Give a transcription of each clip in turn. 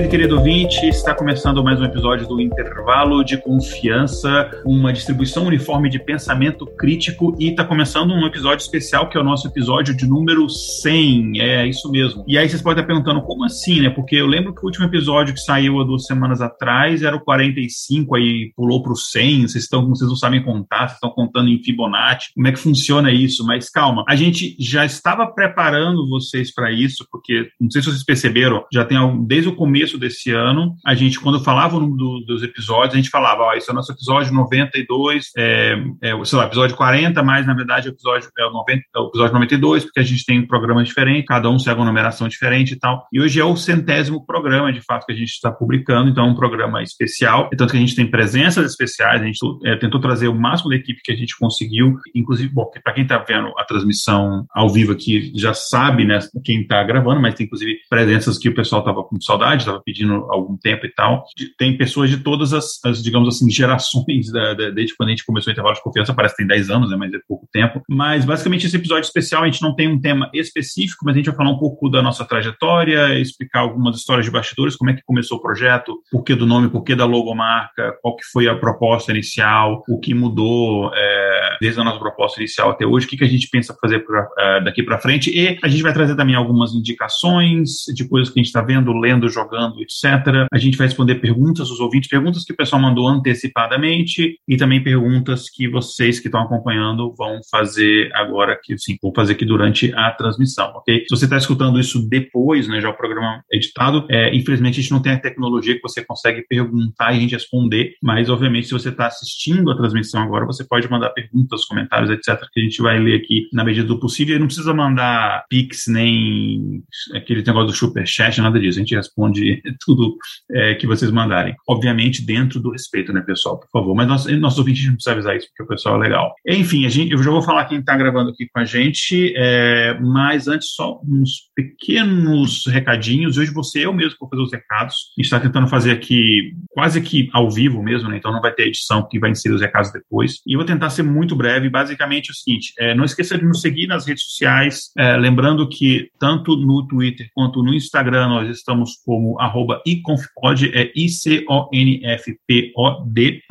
Querido querido ouvinte, está começando mais um episódio do Intervalo de Confiança, uma distribuição uniforme de pensamento crítico e está começando um episódio especial que é o nosso episódio de número 100, é isso mesmo. E aí vocês podem estar perguntando, como assim, né? Porque eu lembro que o último episódio que saiu há duas semanas atrás era o 45, aí pulou para o 100, vocês, estão, vocês não sabem contar, vocês estão contando em Fibonacci, como é que funciona isso? Mas calma, a gente já estava preparando vocês para isso, porque não sei se vocês perceberam, já tem desde o começo começo desse ano, a gente, quando falava o do, dos episódios, a gente falava, ó, esse é o nosso episódio 92, é, é, sei lá, episódio 40, mas na verdade o episódio é o, 90, é o episódio 92, porque a gente tem um programa diferente, cada um segue uma numeração diferente e tal. E hoje é o centésimo programa, de fato, que a gente está publicando, então é um programa especial, é tanto que a gente tem presenças especiais, a gente é, tentou trazer o máximo da equipe que a gente conseguiu, inclusive, bom, para quem está vendo a transmissão ao vivo aqui, já sabe, né, quem está gravando, mas tem inclusive presenças que o pessoal estava com saudade, estava pedindo algum tempo e tal. Tem pessoas de todas as, as digamos assim, gerações, da, da, desde quando a gente começou o intervalo de confiança, parece que tem 10 anos, né, mas é pouco tempo. Mas, basicamente, esse episódio especial, a gente não tem um tema específico, mas a gente vai falar um pouco da nossa trajetória, explicar algumas histórias de bastidores, como é que começou o projeto, por que do nome, por que da logomarca, qual que foi a proposta inicial, o que mudou é, desde a nossa proposta inicial até hoje, o que, que a gente pensa fazer pra, uh, daqui para frente. E a gente vai trazer também algumas indicações de coisas que a gente está vendo, lendo, jogando, etc. A gente vai responder perguntas dos ouvintes, perguntas que o pessoal mandou antecipadamente e também perguntas que vocês que estão acompanhando vão fazer agora, que sim, vão fazer aqui durante a transmissão, ok? Se você está escutando isso depois, né, já o programa editado, é, infelizmente a gente não tem a tecnologia que você consegue perguntar e a gente responder, mas obviamente se você está assistindo a transmissão agora, você pode mandar perguntas, comentários, etc, que a gente vai ler aqui na medida do possível. E não precisa mandar pix nem aquele negócio do superchat, nada disso. A gente responde tudo é, que vocês mandarem. Obviamente, dentro do respeito, né, pessoal? Por favor. Mas nós, nossos ouvintes não precisam avisar isso, porque o pessoal é legal. Enfim, a gente, eu já vou falar quem está gravando aqui com a gente, é, mas antes, só uns pequenos recadinhos. Hoje você eu mesmo vou fazer os recados. A gente está tentando fazer aqui quase que ao vivo mesmo, né? Então não vai ter edição que vai inserir os recados depois. E eu vou tentar ser muito breve. Basicamente é o seguinte: é, não esqueça de nos seguir nas redes sociais. É, lembrando que tanto no Twitter quanto no Instagram nós estamos como iconfpod, é I-C-O-N-F-P-O-D.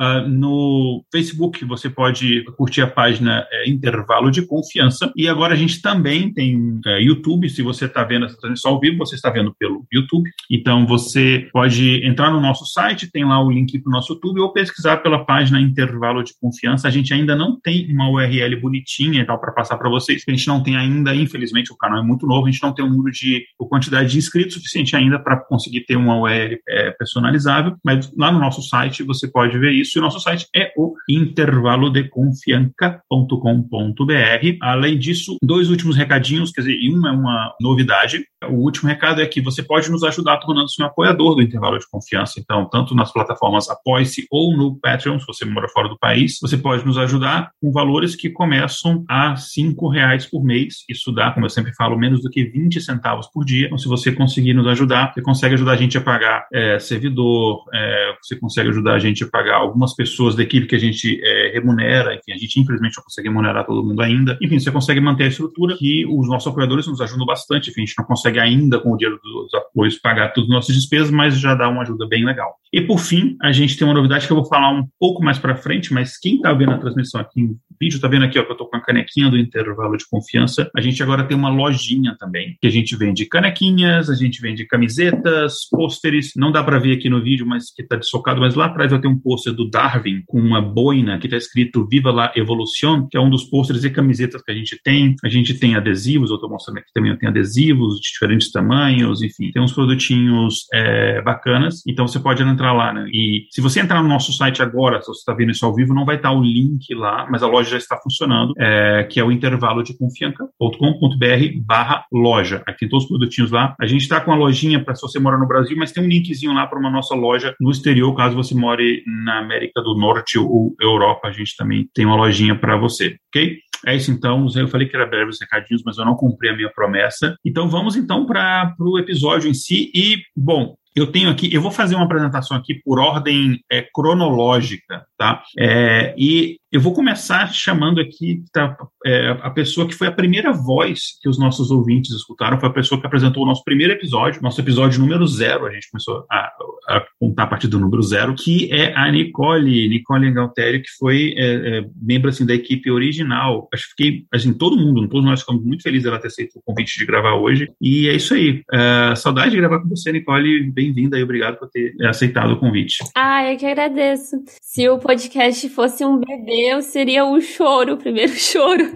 Uh, no Facebook você pode curtir a página é, Intervalo de Confiança. E agora a gente também tem é, YouTube, se você está vendo essa transmissão ao vivo, você está vendo pelo YouTube. Então você pode entrar no nosso site, tem lá o link para o nosso YouTube, ou pesquisar pela página Intervalo de Confiança. A gente ainda não tem uma URL bonitinha e tal para passar para vocês, a gente não tem ainda, infelizmente, o canal é muito novo, a gente não tem um número de, a quantidade de inscritos suficiente ainda para conseguir ter uma URL é, personalizável, mas lá no nosso site você pode ver isso. E o nosso site é o intervalodeconfianca.com.br. Além disso, dois últimos recadinhos, quer dizer, um é uma novidade. O último recado é que você pode nos ajudar tornando-se um apoiador do Intervalo de Confiança. Então, tanto nas plataformas Apoie-se ou no Patreon, se você mora fora do país, você pode nos ajudar com valores que começam a cinco reais por mês. Isso dá, como eu sempre falo, menos do que 20 centavos por dia. Então, se você conseguir nos ajudar, você consegue ajudar a gente a pagar é, servidor, é, você consegue ajudar a gente a pagar algumas pessoas da equipe que a gente é, remunera, enfim, a gente infelizmente não consegue remunerar todo mundo ainda. Enfim, você consegue manter a estrutura que os nossos apoiadores nos ajudam bastante, enfim, a gente não consegue ainda com o dinheiro dos apoios pagar todas as nossas despesas, mas já dá uma ajuda bem legal. E por fim, a gente tem uma novidade que eu vou falar um pouco mais para frente, mas quem está vendo a transmissão aqui em vídeo, está vendo aqui ó, que eu estou com a canequinha do intervalo de confiança, a gente agora tem uma lojinha também, que a gente vende canequinhas, a gente vende camisetas, pôsteres, não dá para ver aqui no vídeo, mas que está desfocado, mas lá atrás eu tenho um pôster do Darwin com uma boina que está escrito Viva la Evolução, que é um dos pôsteres e camisetas que a gente tem. A gente tem adesivos, eu estou mostrando aqui também, eu tenho adesivos de diferentes tamanhos, enfim, tem uns produtinhos é, bacanas, então você pode entrar lá, né? E se você entrar no nosso site agora, se você está vendo isso ao vivo, não vai estar o link lá, mas mas a loja já está funcionando, é, que é o intervalo de confianca.com.br barra loja. Aqui tem todos os produtinhos lá. A gente está com a lojinha para se você mora no Brasil, mas tem um linkzinho lá para uma nossa loja no exterior, caso você more na América do Norte ou Europa, a gente também tem uma lojinha para você, ok? É isso então, eu falei que era breve os recadinhos, mas eu não cumpri a minha promessa. Então vamos então para o episódio em si. E, bom, eu tenho aqui, eu vou fazer uma apresentação aqui por ordem é, cronológica, tá? É, e eu vou começar chamando aqui tá, é, a pessoa que foi a primeira voz que os nossos ouvintes escutaram, foi a pessoa que apresentou o nosso primeiro episódio, nosso episódio número zero, a gente começou a, a contar a partir do número zero, que é a Nicole, Nicole Galtério, que foi é, é, membro assim, da equipe original. Acho que fiquei, assim, todo mundo, todos nós ficamos muito felizes dela ter aceito o convite de gravar hoje. E é isso aí. É, saudade de gravar com você, Nicole. Bem-vinda e obrigado por ter aceitado o convite. Ah, eu que agradeço. Se o podcast fosse um bebê, eu seria o choro, o primeiro choro.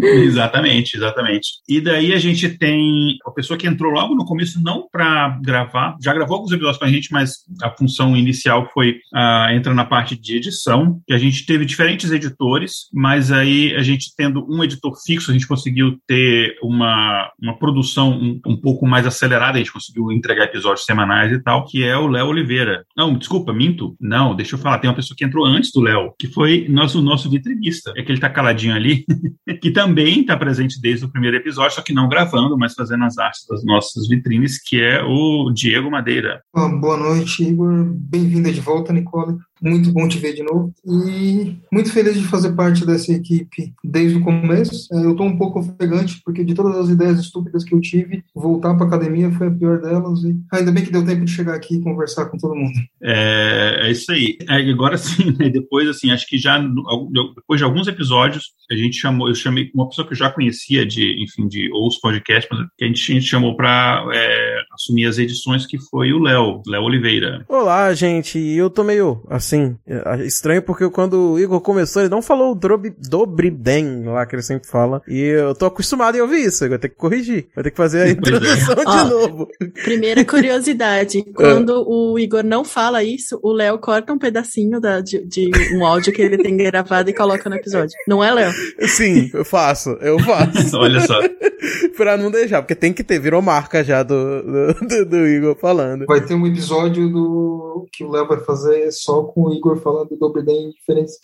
exatamente, exatamente. E daí a gente tem a pessoa que entrou logo no começo, não para gravar, já gravou alguns episódios com a gente, mas a função inicial foi uh, entrar na parte de edição, que a gente teve diferentes editores, mas aí a gente tendo um editor fixo, a gente conseguiu ter uma, uma produção um, um pouco mais acelerada, a gente conseguiu entregar episódios semanais e tal, que é o Léo Oliveira. Não, desculpa, minto. Não, deixa eu falar, tem uma pessoa que entrou antes do Léo, que foi nosso, nosso vitrinista. É que ele está caladinho ali, que também está presente desde o primeiro episódio, só que não gravando, mas fazendo as artes das nossas vitrines, que é o Diego Madeira. Boa noite, Igor. Bem-vinda de volta, Nicole. Muito bom te ver de novo. E muito feliz de fazer parte dessa equipe desde o começo. É, eu estou um pouco ofegante, porque de todas as ideias estúpidas que eu tive, voltar para academia foi a pior delas. E ainda bem que deu tempo de chegar aqui e conversar com todo mundo. É, é isso aí. É, agora sim, né, depois, assim, acho que já depois de alguns episódios, a gente chamou, eu chamei uma pessoa que eu já conhecia de, enfim, de outros podcasts, mas que a gente, a gente chamou para é, assumir as edições, que foi o Léo, Léo Oliveira. Olá, gente. Eu tô meio assim é, estranho porque quando o Igor começou, ele não falou o Dobriden lá que ele sempre fala. E eu tô acostumado em ouvir isso, eu vou ter que corrigir. Vou ter que fazer a é. introdução é. de Ó, novo. Primeira curiosidade: quando é. o Igor não fala isso, o Léo corta um pedacinho da, de, de, um áudio que ele tem gravado e coloca no episódio. Não é, Léo? Sim, eu faço, eu faço. Olha só. pra não deixar, porque tem que ter, virou marca já do, do, do, do Igor falando. Vai ter um episódio do que o Léo vai fazer só com o Igor falando do Obriden em diferentes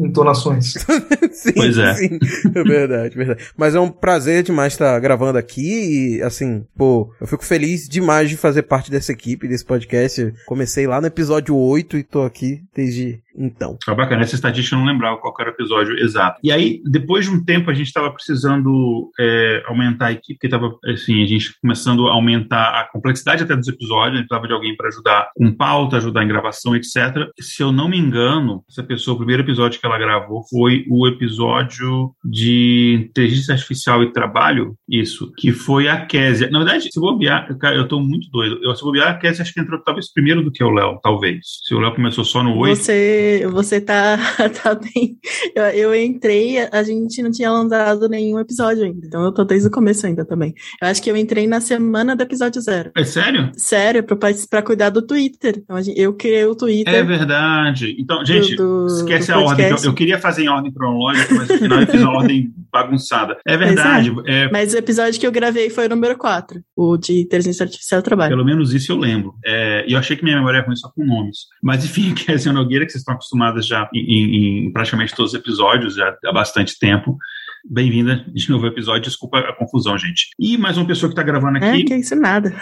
entonações. sim, pois é. Sim. É verdade, verdade. Mas é um prazer demais estar gravando aqui e, assim, pô, eu fico feliz demais de fazer parte dessa equipe, desse podcast. Comecei lá no episódio 8 e tô aqui desde então. Tá bacana, essa estatística eu não lembrava qual era o episódio exato. E aí, depois de um tempo, a gente estava precisando é, aumentar a equipe, porque estava, assim, a gente começando a aumentar a complexidade até dos episódios, a gente precisava de alguém para ajudar com pauta, ajudar em gravação, etc. Se eu não me engano, essa pessoa, o primeiro episódio que ela gravou foi o episódio de inteligência artificial e trabalho, isso, que foi a Késia. Na verdade, se bobear, cara, eu estou muito doido. Eu, se bobear, a Késia acho que entrou talvez primeiro do que o Léo, talvez. Se o Léo começou só no 8. Você você, tá, tá bem. Eu, eu, entrei, a gente não tinha lançado nenhum episódio ainda. Então eu tô desde o começo ainda também. Eu acho que eu entrei na semana do episódio zero. É sério? Sério, pra, pra cuidar do Twitter. Então, eu criei o Twitter. É verdade. Então, gente, do, do, esquece do a ordem. Eu, eu, queria fazer em ordem cronológica, mas no final eu fiz a ordem bagunçada. É verdade. É. É... Mas o episódio que eu gravei foi o número 4, o de inteligência artificial trabalho. Pelo menos isso eu lembro. É, e eu achei que minha memória é ruim só com nomes. Mas enfim, Kézia Nogueira, que vocês estão acostumadas já em, em, praticamente todos os episódios, já há bastante tempo. Bem-vinda de novo ao episódio. Desculpa a confusão, gente. E mais uma pessoa que está gravando aqui. É, que isso nada.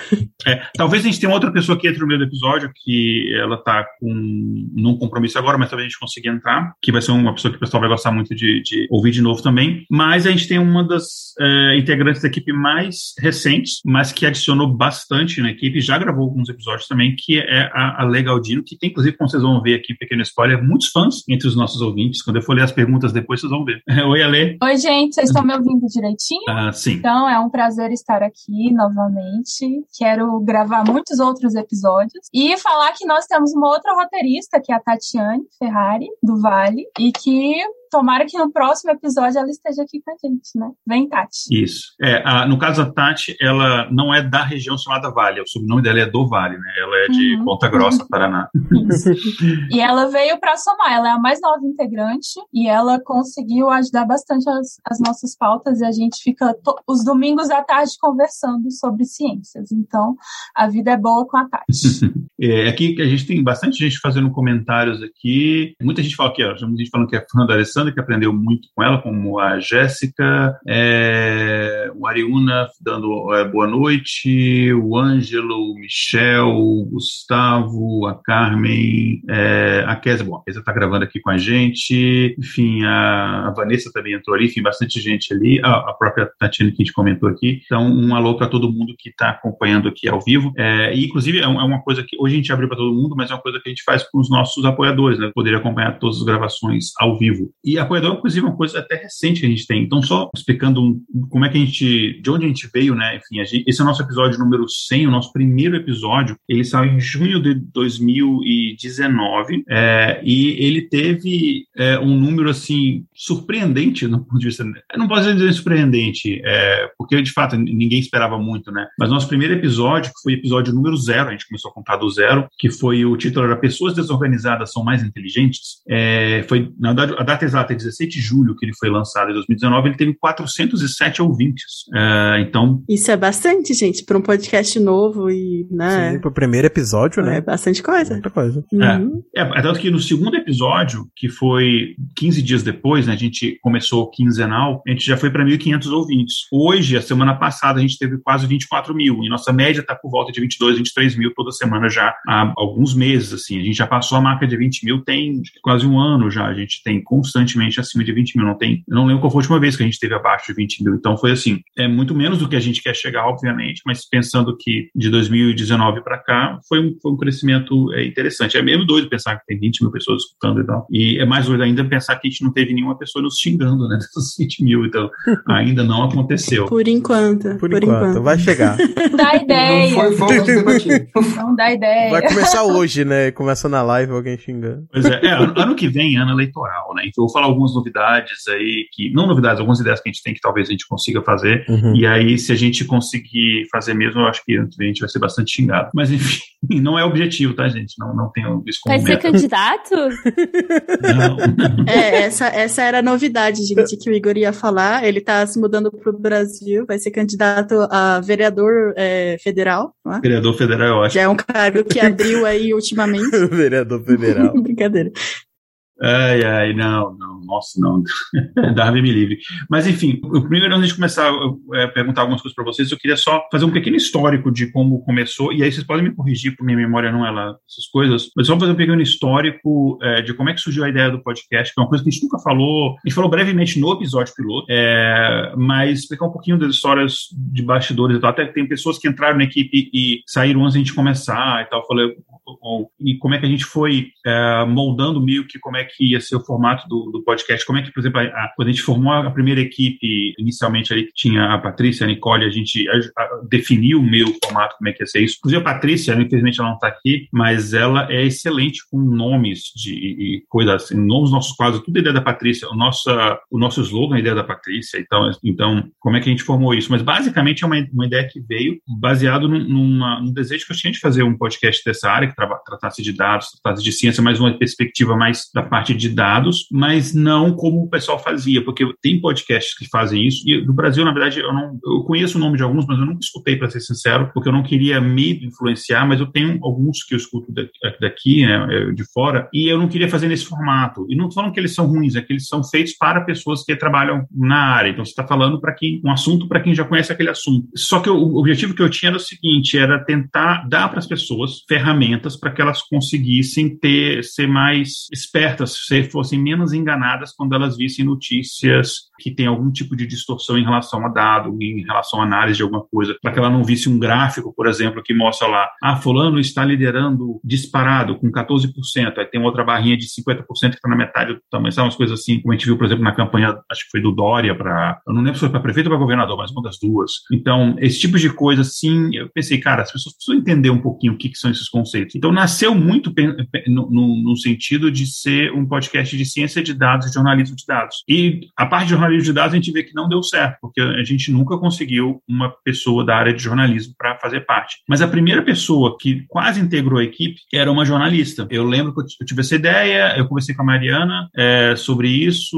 É, talvez a gente tenha outra pessoa que entre no meio do episódio, que ela está com num compromisso agora, mas talvez a gente consiga entrar, que vai ser uma pessoa que o pessoal vai gostar muito de, de ouvir de novo também. Mas a gente tem uma das é, integrantes da equipe mais recentes, mas que adicionou bastante na equipe, já gravou alguns episódios também, que é a, a Legaldino, que tem, inclusive, como vocês vão ver aqui, pequeno spoiler, muitos fãs entre os nossos ouvintes. Quando eu for ler as perguntas depois, vocês vão ver. Oi, Ale. Oi, gente gente, vocês estão me ouvindo direitinho? Ah, sim. Então é um prazer estar aqui novamente. Quero gravar muitos outros episódios e falar que nós temos uma outra roteirista, que é a Tatiane Ferrari, do Vale, e que tomara que no próximo episódio ela esteja aqui com a gente, né? Vem, Tati. Isso. É, a, no caso, a Tati, ela não é da região chamada Vale, o sobrenome dela é do Vale, né? Ela é de uhum. Ponta Grossa, Paraná. Isso. e ela veio para somar, ela é a mais nova integrante e ela conseguiu ajudar bastante as, as nossas pautas e a gente fica os domingos à tarde conversando sobre ciências. Então, a vida é boa com a Tati. é, aqui a gente tem bastante gente fazendo comentários aqui. Muita gente fala que, ó, gente falando que é fã da Alessandra, que aprendeu muito com ela, como a Jéssica, é, o Ariuna dando é, boa noite, o Ângelo, o Michel, o Gustavo, a Carmen, é, a Kézia, bom, a Kézia está gravando aqui com a gente, enfim, a, a, Vanessa também entrou ali, enfim, bastante gente ali, a, a própria Tatiana que a gente comentou aqui. Então, um alô para todo mundo que está acompanhando aqui ao vivo. É, e, inclusive, é, é, uma coisa que hoje a gente abriu para todo mundo, mas é uma coisa que a gente faz com os nossos apoiadores, né? Poder acompanhar todas as gravações ao vivo. E apoiador, inclusive, é uma coisa até recente que a gente tem. Então, só explicando como é que a gente, de onde a gente veio, né? Enfim, gente, esse é o nosso episódio número 100, o nosso primeiro episódio. Ele saiu em junho de 2019 é, e ele teve é, um número, assim, surpreendente no ponto de vista. não posso dizer surpreendente, é, porque de fato ninguém esperava muito, né? Mas nosso primeiro episódio, que foi episódio número zero, a gente começou a contar do zero, que foi o título era Pessoas Desorganizadas São Mais Inteligentes, é, foi, na verdade, a data exata é 17 de julho que ele foi lançado, em 2019, ele teve 407 ouvintes. É, então. Isso é bastante, gente, para um podcast novo e, né? Sim, para o primeiro episódio, né? É bastante coisa. Muita coisa. Uhum. É, é, tanto que no segundo episódio, que foi 15 dias depois, né, a gente começou quinzenal, a gente já foi para 1.500 ouvintes. Hoje, a semana passada, a gente teve quase 24 mil, e nossa média está por volta de 22, 23 mil toda semana já há alguns meses, assim. A gente já passou a marca de 20 mil tem quase um ano já, a gente tem constantemente acima de 20 mil, não tem, não lembro qual foi a última vez que a gente teve abaixo de 20 mil, então foi assim, é muito menos do que a gente quer chegar, obviamente, mas pensando que de 2019 para cá foi um, foi um crescimento é, interessante. É mesmo doido pensar que tem 20 mil pessoas escutando e tal. E é mais doido ainda pensar que a gente não teve nenhuma pessoa nos xingando, né, dessas 20 mil, então ainda não aconteceu. Por enquanto. Por, por enquanto. enquanto. Vai chegar. Dá ideia. Não foi Não dá ideia. Vai começar hoje, né? Começa na live alguém xingando. Pois é, é ano, ano que vem, ano eleitoral, né? Então eu vou falar algumas novidades aí, que não novidades, algumas ideias que a gente tem que talvez a gente consiga fazer. Uhum. E aí, se a gente conseguir fazer mesmo, eu acho que a gente vai ser bastante xingado. Mas enfim, não é objetivo, tá, gente? Não, não tenho isso como Vai meta. ser candidato? não. É, essa, essa era a novidade, gente, que o Igor ia falar. Ele tá se mudando pro Brasil, vai ser candidato a vereador é, federal. É? Vereador federal, eu acho. Já é um cargo que abriu aí ultimamente. vereador federal. Brincadeira. Ai, ai, não, não, nossa, não. Darwin me livre. Mas, enfim, primeiro, antes de começar a é, perguntar algumas coisas para vocês, eu queria só fazer um pequeno histórico de como começou, e aí vocês podem me corrigir, porque minha memória não é lá, essas coisas, mas só fazer um pequeno histórico é, de como é que surgiu a ideia do podcast, que é uma coisa que a gente nunca falou, a gente falou brevemente no episódio piloto, é, mas explicar um pouquinho das histórias de bastidores e tal. Até tem pessoas que entraram na equipe e saíram antes de a gente começar e tal. Falei, e como é que a gente foi é, moldando meio que como é que ia ser o formato do, do podcast, como é que, por exemplo, a, a, quando a gente formou a primeira equipe, inicialmente ali que tinha a Patrícia, a Nicole, a gente a, definiu o formato, como é que ia ser isso. Inclusive a Patrícia, infelizmente ela não está aqui, mas ela é excelente com nomes de e coisas assim, nomes nossos quadros, tudo é ideia da Patrícia, o nosso, o nosso slogan é ideia da Patrícia, então, então como é que a gente formou isso? Mas basicamente é uma, uma ideia que veio baseado num, numa, num desejo que eu tinha de fazer um podcast dessa área, que tratasse de dados, tratasse de ciência, mas uma perspectiva mais da parte de dados, mas não como o pessoal fazia, porque tem podcasts que fazem isso, e no Brasil, na verdade, eu não eu conheço o nome de alguns, mas eu nunca escutei, para ser sincero, porque eu não queria me influenciar, mas eu tenho alguns que eu escuto daqui, né, é, de fora, e eu não queria fazer nesse formato. E não falando que eles são ruins, é que eles são feitos para pessoas que trabalham na área. Então, você está falando para quem um assunto para quem já conhece aquele assunto. Só que o objetivo que eu tinha era o seguinte, era tentar dar para as pessoas ferramentas para que elas conseguissem ter ser mais espertas, ser, fossem menos enganadas quando elas vissem notícias que tem algum tipo de distorção em relação a dado, em relação à análise de alguma coisa, para que ela não visse um gráfico, por exemplo, que mostra lá, ah, fulano está liderando disparado com 14%, aí tem outra barrinha de 50% que está na metade do tamanho, sabe umas coisas assim, como a gente viu, por exemplo, na campanha, acho que foi do Dória para, eu não lembro se foi para prefeito ou para governador, mas uma das duas. Então, esse tipo de coisa, sim, eu pensei, cara, as pessoas precisam entender um pouquinho o que, que são esses conceitos. Então, nasceu muito no, no, no sentido de ser um podcast de ciência de dados dados e jornalismo de dados. E a parte de jornalismo de dados a gente vê que não deu certo, porque a gente nunca conseguiu uma pessoa da área de jornalismo para fazer parte. Mas a primeira pessoa que quase integrou a equipe era uma jornalista. Eu lembro que eu tive essa ideia, eu conversei com a Mariana é, sobre isso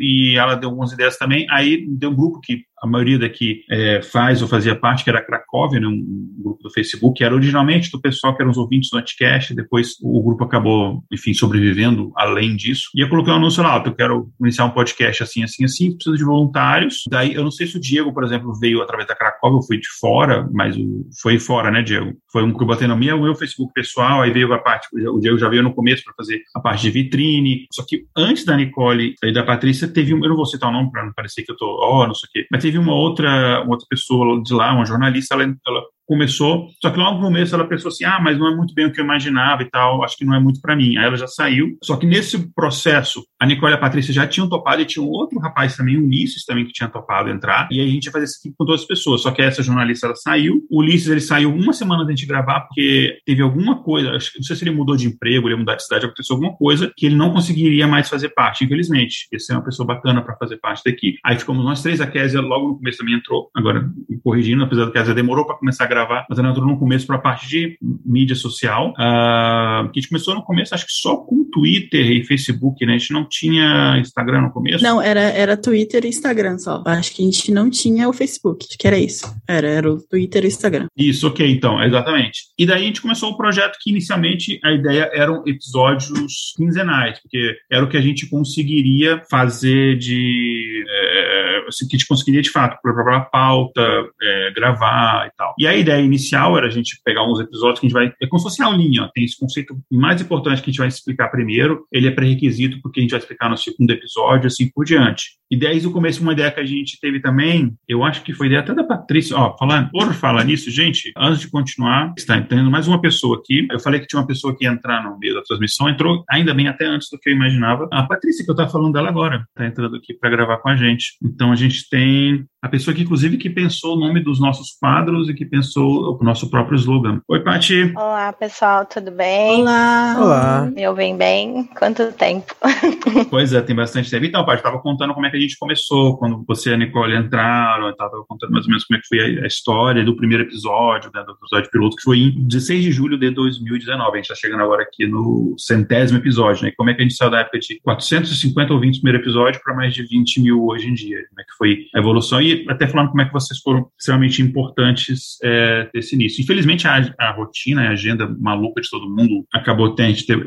e ela deu algumas ideias também. Aí deu um grupo que a maioria daqui é, faz ou fazia parte, que era Cracóvia, né, um grupo do Facebook, que era originalmente do pessoal que eram os ouvintes do Anticast, depois o grupo acabou, enfim, sobrevivendo além disso. E eu coloquei um anúncio lá, eu quero iniciar um podcast assim, assim, assim, preciso de voluntários. Daí, eu não sei se o Diego, por exemplo, veio através da Cracóvia, ou foi de fora, mas o, foi fora, né, Diego? Foi um que eu botei no meu, meu Facebook pessoal, aí veio a parte, o Diego já veio no começo para fazer a parte de vitrine, só que antes da Nicole e da Patrícia, teve um, eu não vou citar o nome para não parecer que eu tô, ó, oh, não sei o quê, mas teve uma outra, uma outra pessoa de lá, uma jornalista, ela, ela começou, só que logo no começo ela pensou assim, ah, mas não é muito bem o que eu imaginava e tal, acho que não é muito para mim. Aí ela já saiu, só que nesse processo, a Nicole e a Patrícia já tinham topado e tinha um outro rapaz também, o Ulisses também, que tinha topado entrar, e aí a gente ia fazer isso aqui com todas as pessoas, só que essa jornalista, ela saiu, o Ulisses, ele saiu uma semana antes de gravar, porque teve alguma coisa, não sei se ele mudou de emprego, ele mudar de cidade, aconteceu alguma coisa, que ele não conseguiria mais fazer parte, infelizmente. Ia ser uma pessoa bacana para fazer parte da equipe. Aí ficamos nós três, a Kézia logo no começo também entrou, agora corrigindo, apesar da Kézia demorou para começar a gravar, mas ela entrou no começo para a parte de mídia social, uh, que a gente começou no começo, acho que só com Twitter e Facebook, né? A gente não tinha Instagram no começo. Não, era, era Twitter e Instagram só. Acho que a gente não tinha o Facebook, acho que era isso. Era, era o Twitter e o Instagram. Isso, ok, então, exatamente. E daí a gente começou o projeto que inicialmente a ideia eram episódios quinzenais, porque era o que a gente conseguiria fazer de. É, assim, que a gente conseguiria de fato preparar a pauta, é, gravar e tal. E a ideia inicial era a gente pegar uns episódios que a gente vai. É como se fosse aulinha, ó, tem esse conceito mais importante que a gente vai explicar primeiro, ele é pré-requisito porque a gente vai explicar no segundo episódio, assim por diante. E desde o começo, uma ideia que a gente teve também, eu acho que foi ideia até da Patrícia, ó, falando, por falar nisso, gente, antes de continuar, está entrando mais uma pessoa aqui. Eu falei que tinha uma pessoa que ia entrar no meio da transmissão, entrou ainda bem até antes do que eu imaginava. A Patrícia, que eu estava falando dela agora, está entrando aqui para gravar com a gente. Então a gente tem a pessoa que, inclusive, que pensou o nome dos nossos quadros e que pensou o nosso próprio slogan. Oi, Paty. Olá, pessoal, tudo bem? Olá. Olá. Me ouvem bem? Quanto tempo? pois é, tem bastante tempo. Então, Paty, estava contando como é que a gente começou, quando você e a Nicole entraram, estava contando mais ou menos como é que foi a, história do primeiro episódio, né, do episódio piloto, que foi em 16 de julho de 2019. A gente está chegando agora aqui no centésimo episódio, né? Como é que a gente saiu da época de 450 ouvintes no primeiro episódio para mais de 20 mil hoje em dia? Como é que foi a evolução? Até falando como é que vocês foram extremamente importantes é, desse início. Infelizmente, a, a rotina, a agenda maluca de todo mundo acabou, tem, teve,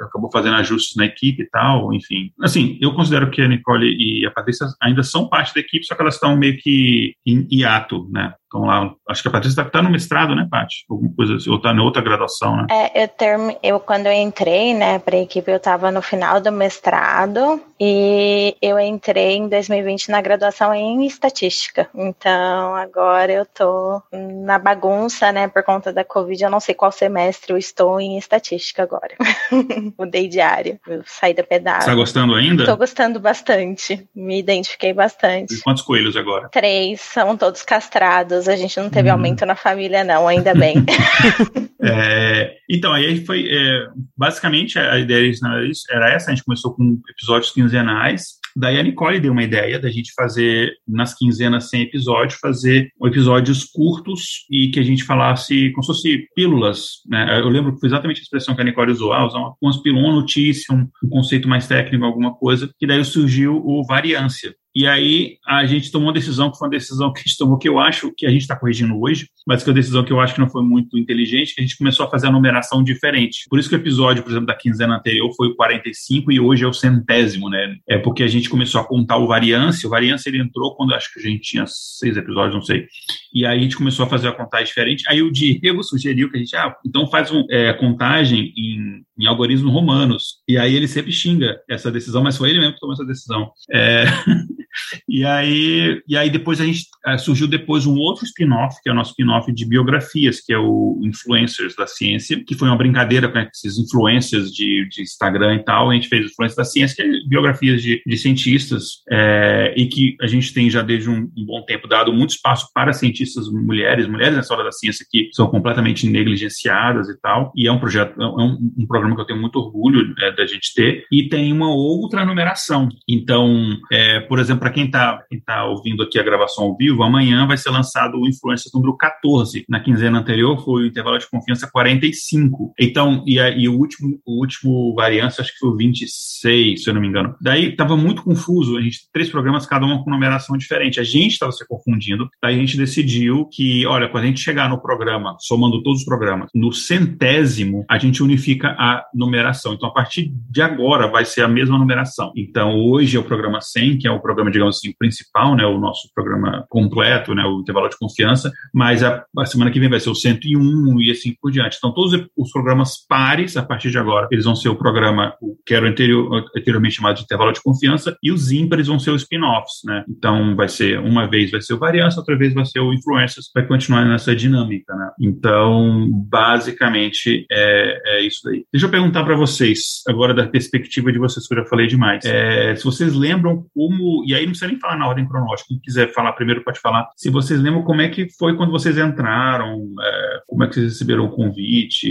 acabou fazendo ajustes na equipe e tal, enfim. Assim, eu considero que a Nicole e a Patrícia ainda são parte da equipe, só que elas estão meio que em hiato, né? Então lá, acho que a Patrícia está tá no mestrado, né, Paty? Alguma coisa assim, ou está em outra graduação, né? É, eu, term... eu quando eu entrei, né, para a equipe, eu estava no final do mestrado e eu entrei em 2020 na graduação em estatística. Então agora eu tô na bagunça, né, por conta da Covid. Eu não sei qual semestre eu estou em estatística agora. Mudei de área, eu saí da pedaço. Está gostando ainda? Estou gostando bastante. Me identifiquei bastante. E quantos coelhos agora? Três, são todos castrados a gente não teve hum. aumento na família, não, ainda bem. é, então, aí foi. É, basicamente, a ideia era essa: a gente começou com episódios quinzenais. Daí a Nicole deu uma ideia da gente fazer, nas quinzenas sem episódio, fazer episódios curtos e que a gente falasse como se fosse pílulas. Né? Eu lembro que foi exatamente a expressão que a Nicole usou: ah, usar uma, uma notícia, um, um conceito mais técnico, alguma coisa, que daí surgiu o variância. E aí a gente tomou uma decisão que foi uma decisão que a gente tomou que eu acho que a gente está corrigindo hoje, mas que é uma decisão que eu acho que não foi muito inteligente, que a gente começou a fazer a numeração diferente. Por isso que o episódio, por exemplo, da quinzena anterior foi o 45 e hoje é o centésimo, né? É porque a gente começou a contar o variância. O variância ele entrou quando acho que a gente tinha seis episódios, não sei. E aí a gente começou a fazer a contagem diferente. Aí o Diego sugeriu que a gente, ah, então faz uma é, contagem em, em algoritmos romanos. E aí ele sempre xinga essa decisão, mas foi ele mesmo que tomou essa decisão. É... E aí, e aí depois a gente uh, surgiu depois um outro spin-off, que é o nosso spin-off de biografias, que é o Influencers da Ciência, que foi uma brincadeira com esses influencers de, de Instagram e tal. A gente fez Influencers da Ciência, que é biografias de, de cientistas, é, e que a gente tem já desde um, um, bom tempo dado muito espaço para cientistas mulheres, mulheres nessa hora da ciência que são completamente negligenciadas e tal. E é um projeto, é um, um programa que eu tenho muito orgulho é, da gente ter. E tem uma outra numeração. Então, é, por exemplo, para quem está tá ouvindo aqui a gravação ao vivo, amanhã vai ser lançado o Influências número 14. Na quinzena anterior foi o intervalo de confiança 45. Então, e, a, e o último, o último variância, acho que foi o 26, se eu não me engano. Daí estava muito confuso. A gente três programas, cada um com numeração diferente. A gente estava se confundindo. Daí a gente decidiu que, olha, quando a gente chegar no programa, somando todos os programas, no centésimo, a gente unifica a numeração. Então, a partir de agora, vai ser a mesma numeração. Então, hoje é o programa 100, que é o programa, digamos assim, principal, né, o nosso programa completo, né, o intervalo de confiança, mas a, a semana que vem vai ser o 101 e assim por diante. Então, todos os programas pares, a partir de agora, eles vão ser o programa, que era anterior, anteriormente chamado de intervalo de confiança, e os ímpares vão ser os spin-offs, né? Então, vai ser, uma vez vai ser o variância, outra vez vai ser o influencers, vai continuar nessa dinâmica, né? Então, basicamente, é, é isso daí. Deixa eu perguntar para vocês, agora da perspectiva de vocês, que eu já falei demais. É, se vocês lembram como, e aí não precisa nem falar na ordem cronológica, quem quiser falar primeiro pode falar, se vocês lembram como é que foi quando vocês entraram, é, como é que vocês receberam o convite,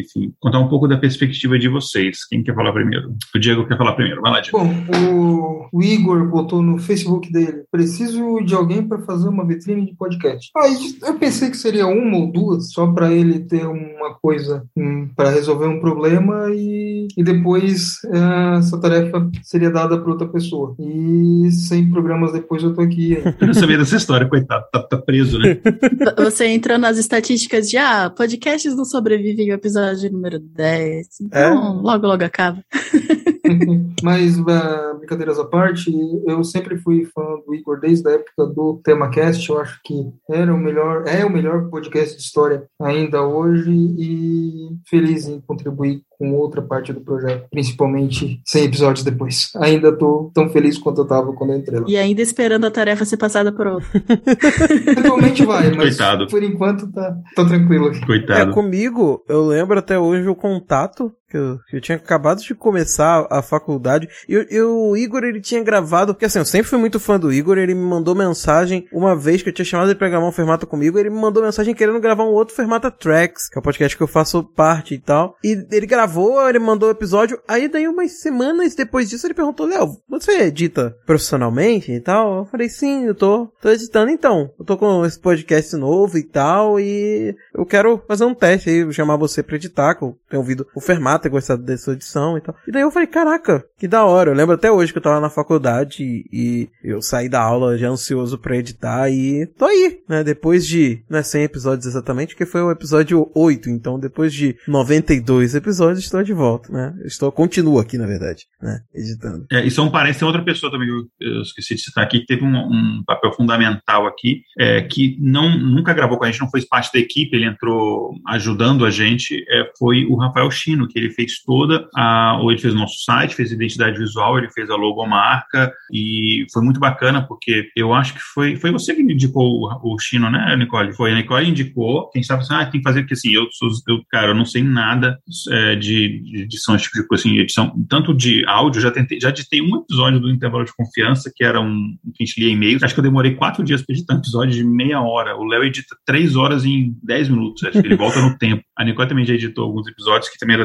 enfim, contar um pouco da perspectiva de vocês. Quem quer falar primeiro? O Diego quer falar primeiro, vai lá, Diego. Bom, o, o Igor botou no Facebook dele, preciso de alguém para fazer uma vitrine de podcast. Aí eu pensei que seria uma ou duas, só para ele ter uma coisa um, para resolver um problema e, e depois uh, essa tarefa seria dada para outra pessoa. E sem programas depois eu tô aqui. Eu não sabia dessa história, coitado, tá, tá preso, né? Você entra nas estatísticas de, ah, podcasts não sobrevivem ao episódio número 10. Então, é? logo, logo acaba. Mas, uh, brincadeiras à parte, eu sempre fui fã do Igor desde a época do TemaCast. Eu acho que era o melhor, é o melhor podcast de história ainda hoje e feliz em contribuir com outra parte do projeto, principalmente 100 episódios depois. Ainda tô tão feliz quanto eu tava quando eu entrei lá. E ainda esperando a tarefa ser passada por outro. Eventualmente vai, mas Coitado. por enquanto tá, tá tranquilo aqui. Coitado. É, comigo, eu lembro até hoje o contato que eu, que eu, tinha acabado de começar a faculdade. E, e, o Igor, ele tinha gravado. Porque assim, eu sempre fui muito fã do Igor. Ele me mandou mensagem uma vez que eu tinha chamado ele pra gravar um Fermata comigo. Ele me mandou mensagem querendo gravar um outro Fermata Tracks, que é o podcast que eu faço parte e tal. E ele gravou, ele mandou o episódio. Aí, daí, umas semanas depois disso, ele perguntou: Léo, você edita profissionalmente e tal? Eu falei: sim, eu tô, tô editando então. Eu tô com esse podcast novo e tal. E eu quero fazer um teste aí, chamar você pra editar, que eu tenho ouvido o Fermata ter gostado dessa edição e tal. E daí eu falei, caraca, que da hora. Eu lembro até hoje que eu tava na faculdade e, e eu saí da aula já ansioso pra editar e tô aí, né? Depois de, não é 100 episódios exatamente, que foi o episódio 8, então depois de 92 episódios estou de volta, né? Estou, continuo aqui, na verdade, né? Editando. É, e só um parênteses, tem outra pessoa também que eu, eu esqueci de citar aqui, que teve um, um papel fundamental aqui, é, que não, nunca gravou com a gente, não fez parte da equipe, ele entrou ajudando a gente, é, foi o Rafael Chino, que ele ele fez toda a, ou ele fez o nosso site, fez identidade visual, ele fez a logomarca e foi muito bacana porque eu acho que foi, foi você que indicou o, o Chino, né, Nicole? Foi a Nicole indicou, quem sabe assim, ah, tem que fazer, porque assim, eu sou, eu, cara, eu não sei nada é, de, de edição, tipo de assim, edição, tanto de áudio, já tentei, já editei um episódio do Intervalo de Confiança, que era um, que a gente lia e-mails, acho que eu demorei quatro dias para editar um episódio de meia hora, o Léo edita três horas em dez minutos, acho que ele volta no tempo. A Nicole também já editou alguns episódios que também era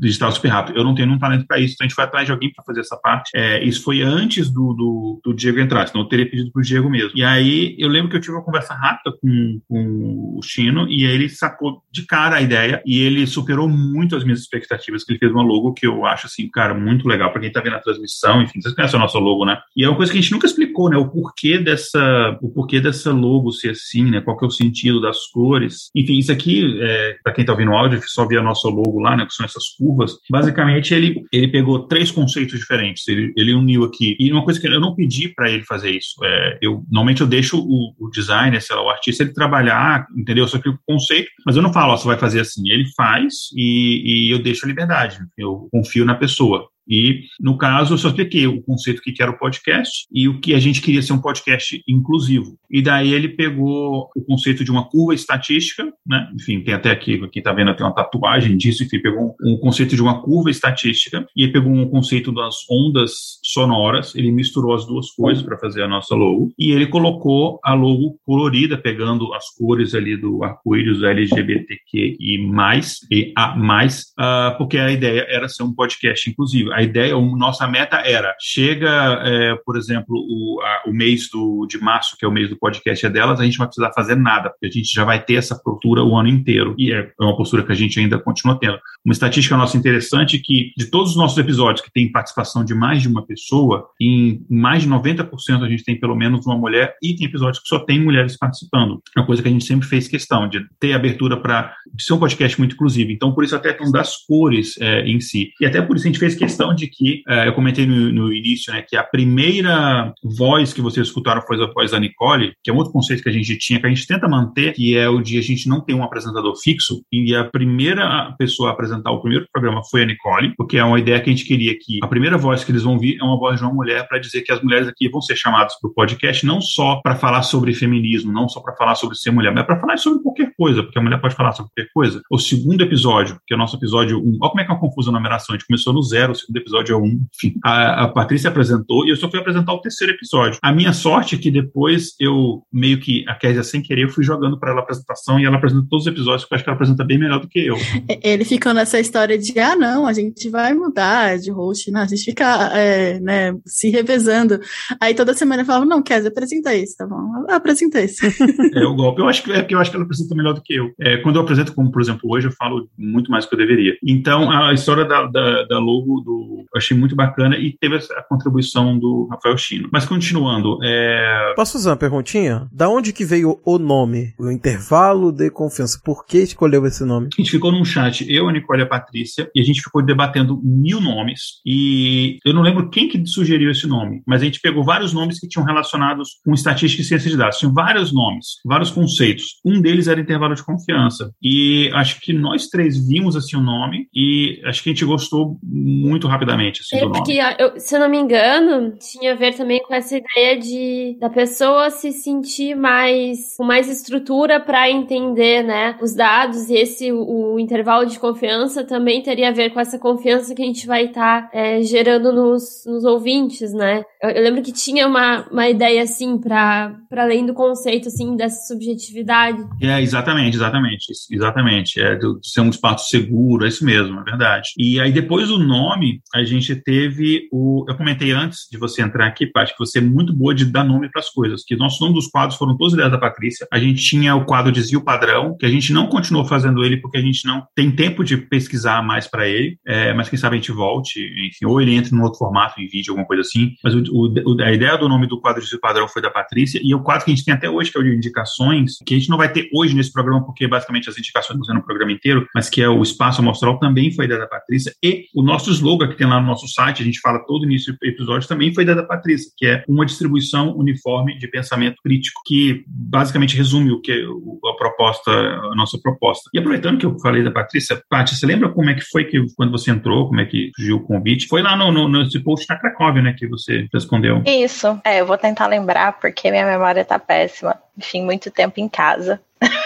digital super rápido. Eu não tenho nenhum talento para isso, então a gente foi atrás de alguém para fazer essa parte. É, isso foi antes do, do, do, Diego entrar, senão eu teria pedido para o Diego mesmo. E aí eu lembro que eu tive uma conversa rápida com, com o Chino e ele sacou de cara a ideia e ele superou muito as minhas expectativas, que ele fez uma logo que eu acho, assim, cara, muito legal para quem está vendo a transmissão, enfim, vocês conhecem a nossa logo, né? E é uma coisa que a gente nunca explicou, né? O porquê dessa, o porquê dessa logo ser assim, né? Qual que é o sentido das cores. Enfim, isso aqui, é, para quem está ouvindo o áudio, só via a nossa logo lá, né? Que são essas curvas. Basicamente, ele, ele pegou três conceitos diferentes, ele, ele uniu aqui. E uma coisa que eu não pedi para ele fazer isso, é, eu normalmente eu deixo o, o designer, sei lá, o artista, ele trabalhar, entendeu? Só que o conceito, mas eu não falo, ó, você vai fazer assim. Ele faz e, e eu deixo a liberdade, eu confio na pessoa. E, no caso, eu só expliquei o conceito que era o podcast e o que a gente queria ser um podcast inclusivo. E daí ele pegou o conceito de uma curva estatística, né? Enfim, tem até aqui, quem está vendo, tem uma tatuagem disso, enfim, pegou um, conceito de uma curva estatística e ele pegou um conceito das ondas sonoras, ele misturou as duas coisas para fazer a nossa logo e ele colocou a logo colorida, pegando as cores ali do arco-íris LGBTQ e mais, e a mais, uh, porque a ideia era ser um podcast inclusivo. A ideia, a nossa meta era, chega, é, por exemplo, o, a, o mês do, de março, que é o mês do podcast é delas, a gente não vai precisar fazer nada, porque a gente já vai ter essa postura o ano inteiro. E é uma postura que a gente ainda continua tendo. Uma estatística nossa interessante é que, de todos os nossos episódios que tem participação de mais de uma pessoa, em mais de 90% a gente tem pelo menos uma mulher, e tem episódios que só tem mulheres participando. É uma coisa que a gente sempre fez questão, de ter abertura para ser um podcast muito inclusivo. Então, por isso até questão das cores é, em si. E até por isso a gente fez questão de que, é, eu comentei no, no, início, né, que a primeira voz que vocês escutaram foi a voz da Nicole, que é um outro conceito que a gente tinha, que a gente tenta manter, que é o de a gente não ter um apresentador fixo, e a primeira pessoa a apresentar o primeiro programa foi a Nicole, porque é uma ideia que a gente queria que a primeira voz que eles vão ouvir é uma voz de uma mulher para dizer que as mulheres aqui vão ser chamadas para o podcast não só para falar sobre feminismo, não só para falar sobre ser mulher, mas para falar sobre qualquer coisa, porque a mulher pode falar sobre qualquer coisa. O segundo episódio, que é o nosso episódio 1, olha como é que é uma confusão na numeração, a gente começou no zero, segundo episódio é 1, enfim. A, a Patrícia apresentou e eu só fui apresentar o terceiro episódio. A minha sorte é que depois eu, meio que, a Kézia sem querer, eu fui jogando para ela a apresentação e ela apresentou todos os episódios, que eu acho que ela apresenta bem melhor do que eu. Ele ficou nessa história de, ah, não, a gente vai mudar de host, não, a gente fica, é, né, se revezando. Aí toda semana eu falava, não, Kézia, apresenta esse, tá bom? Apresenta esse. é o golpe. Eu acho que é porque eu acho que ela apresenta melhor do que eu. É, quando eu apresento, como por exemplo hoje, eu falo muito mais do que eu deveria. Então, a história da, da, da logo do, eu achei muito bacana e teve a contribuição do Rafael Chino. Mas continuando, é... Posso fazer uma perguntinha? Da onde que veio o nome? O intervalo de confiança. Por que escolheu esse nome? A gente ficou num chat, eu, a Nicole e a Patrícia, e a gente ficou debatendo mil nomes. E eu não lembro quem que sugeriu esse nome, mas a gente pegou vários nomes que tinham relacionados com estatística e ciência de dados. Tinha vários nomes, vários conceitos. Um deles era intervalo de confiança. E acho que nós três vimos assim o nome e acho que a gente gostou muito rapidamente assim, é, do nome. Porque, eu, se eu não me engano, tinha a ver também com essa ideia de da pessoa se sentir mais com mais estrutura para entender, né, os dados e esse o, o, intervalo de confiança também teria a ver com essa confiança que a gente vai estar tá, é, gerando nos, nos ouvintes, né? Eu, eu, lembro que tinha uma, uma ideia assim para além do conceito assim dessa subjetividade. É exatamente, exatamente, exatamente. É de ser um espaço seguro, é isso mesmo, é verdade. E aí depois do nome a gente teve o, eu comentei antes de você entrar aqui, Paty, que você é muito boa de dar nome para as coisas. Que nossos nomes dos quadros foram todos ideias da Patrícia. A gente tinha o quadro Desvio Padrão, que a gente não continuou fazendo ele porque a gente não tem tempo de pesquisar mais para ele, é, mas quem sabe a gente volte, enfim, ou ele entre num outro formato, em vídeo, alguma coisa assim. Mas o, o, a ideia do nome do quadro Desvio Padrão foi da Patrícia, e o quadro que a gente tem até hoje, que é o de indicações, que a gente não vai ter hoje nesse programa, porque basicamente as indicações estão sendo no programa inteiro, mas que é o Espaço Amostral, também foi ideia da Patrícia, e o nosso slogan que tem lá no nosso site, a gente fala todo início do episódio, também foi ideia da Patrícia, que é uma distribuição uniforme de pensamento crítico, que basicamente resume o que a proposta, a nossa proposta. E aproveitando que eu falei da Patrícia, Paty, você lembra como é que foi que quando você entrou, como é que surgiu o convite? Foi lá no, no, nesse post da Cracóvia, né, que você respondeu. Isso, é, eu vou tentar lembrar, porque minha memória tá péssima. Enfim, muito tempo em casa.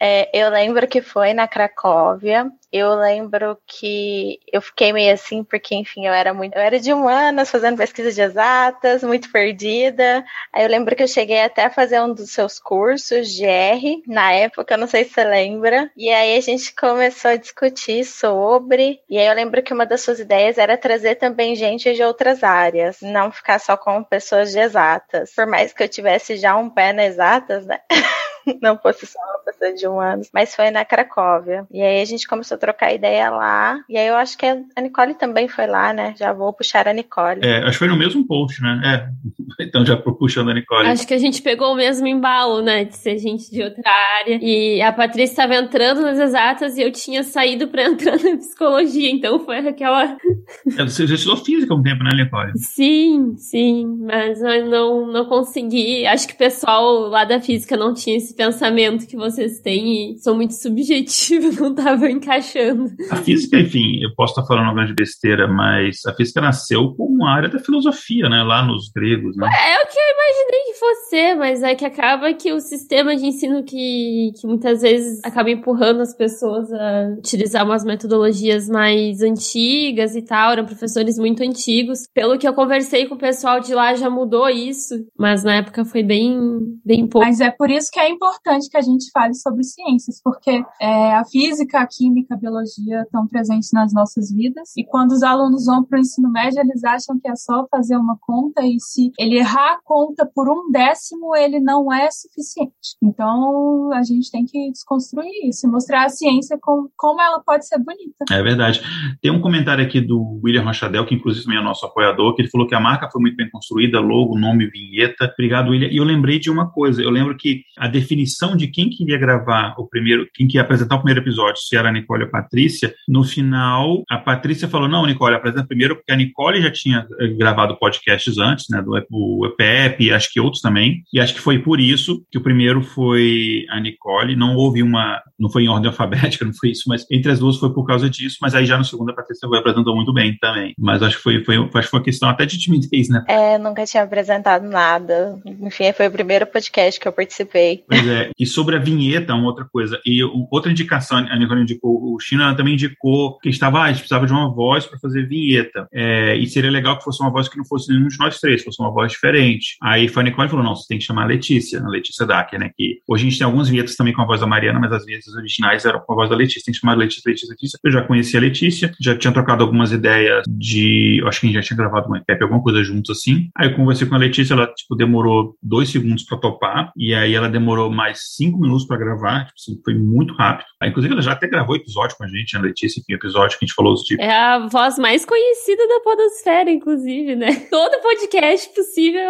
É, eu lembro que foi na Cracóvia. Eu lembro que eu fiquei meio assim, porque, enfim, eu era muito. Eu era de humanas, fazendo pesquisa de exatas, muito perdida. Aí eu lembro que eu cheguei até a fazer um dos seus cursos de R na época, eu não sei se você lembra. E aí a gente começou a discutir sobre. E aí eu lembro que uma das suas ideias era trazer também gente de outras áreas, não ficar só com pessoas de exatas. Por mais que eu tivesse já um pé nas exatas, né? não fosse só uma pessoa de um ano. Mas foi na Cracóvia. E aí a gente começou a trocar ideia lá. E aí eu acho que a Nicole também foi lá, né? Já vou puxar a Nicole. É, acho que foi no mesmo post, né? É. Então já puxando a Nicole. Acho que a gente pegou o mesmo embalo, né? De ser gente de outra área. E a Patrícia estava entrando nas exatas e eu tinha saído para entrar na psicologia. Então foi aquela. É, você já estudou física um tempo, né, Nicole? Sim, sim. Mas eu não, não consegui. Acho que o pessoal lá da física não tinha esse esse pensamento que vocês têm e sou muito subjetiva, não tava encaixando. A física, enfim, eu posso estar falando uma grande besteira, mas a física nasceu como uma área da filosofia, né? Lá nos gregos, né? É o que eu imaginei que fosse, mas é que acaba que o sistema de ensino que, que muitas vezes acaba empurrando as pessoas a utilizar umas metodologias mais antigas e tal, eram professores muito antigos. Pelo que eu conversei com o pessoal de lá, já mudou isso, mas na época foi bem, bem pouco. Mas é por isso que é importante que a gente fale sobre ciências, porque é, a física, a química, a biologia estão presentes nas nossas vidas, e quando os alunos vão para o ensino médio, eles acham que é só fazer uma conta, e se ele errar a conta por um décimo, ele não é suficiente. Então, a gente tem que desconstruir isso e mostrar a ciência com, como ela pode ser bonita. É verdade. Tem um comentário aqui do William Rachadel, que inclusive é nosso apoiador, que ele falou que a marca foi muito bem construída, logo, nome, vinheta. Obrigado, William. E eu lembrei de uma coisa, eu lembro que a definição de quem queria gravar o primeiro, quem queria apresentar o primeiro episódio, se era a Nicole ou a Patrícia, no final, a Patrícia falou, não, Nicole, apresenta primeiro, porque a Nicole já tinha eh, gravado podcasts antes, né, do EPEP, acho que outros também, e acho que foi por isso que o primeiro foi a Nicole, não houve uma, não foi em ordem alfabética, não foi isso, mas entre as duas foi por causa disso, mas aí já no segundo a Patrícia foi apresentou muito bem também, mas acho que foi, foi, acho que foi uma questão até de timidez, né? É, nunca tinha apresentado nada, enfim, foi o primeiro podcast que eu participei. Pois é, e sobre a vinheta, uma outra coisa, e outra indicação, a Nicole indicou, o China também indicou que estava, ah, precisava de uma voz para fazer vinheta, é, e seria legal que fosse uma voz que não fosse nenhum de nós três, fosse uma voz diferente. Aí foi a Nicole falou, não, você tem que chamar a Letícia, a Letícia Dacker, né, que hoje a gente tem algumas vinhetas também com a voz da Mariana, mas as vinhetas originais eram com a voz da Letícia, tem que chamar a Letícia, Letícia, Letícia. Eu já conhecia a Letícia, já tinha trocado algumas ideias de, acho que a gente já tinha gravado uma EP, alguma coisa juntos assim. Aí eu conversei com a Letícia, ela, tipo, demorou dois segundos para topar, e aí ela demorou mais cinco minutos para gravar, tipo assim, foi muito rápido. Aí, inclusive, ela já até gravou episódio com a gente, a Letícia, enfim, episódio que a gente falou tipo. É a voz mais conhecida da Podosfera, inclusive, né? Todo podcast possível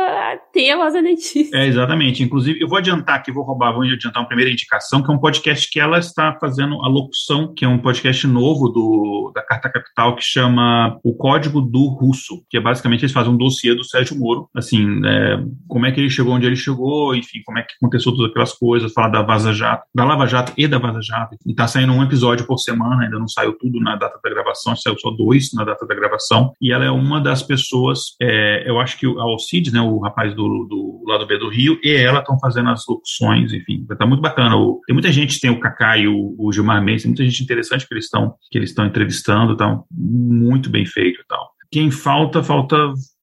tem a voz da Letícia. É, exatamente. Inclusive, eu vou adiantar aqui, vou roubar, vou adiantar uma primeira indicação, que é um podcast que ela está fazendo a locução, que é um podcast novo do, da Carta Capital, que chama O Código do Russo, que é basicamente eles fazem um dossiê do Sérgio Moro, assim, é, como é que ele chegou onde ele chegou, enfim, como é que aconteceu todas aquelas coisas, falar da Vaza Jato, da Lava Jato e da Vaza Jato. E tá saindo um episódio por semana, ainda não saiu tudo na data da gravação, saiu só dois na data da gravação. E ela é uma das pessoas, é, eu acho que o Alcides, né, o rapaz do, do lado B do Rio, e ela estão fazendo as locuções, enfim, tá muito bacana. O, tem muita gente, tem o Kaká e o, o Gilmar Mendes, tem muita gente interessante que eles estão que eles estão entrevistando, tá muito bem feito e tal. Quem falta, falta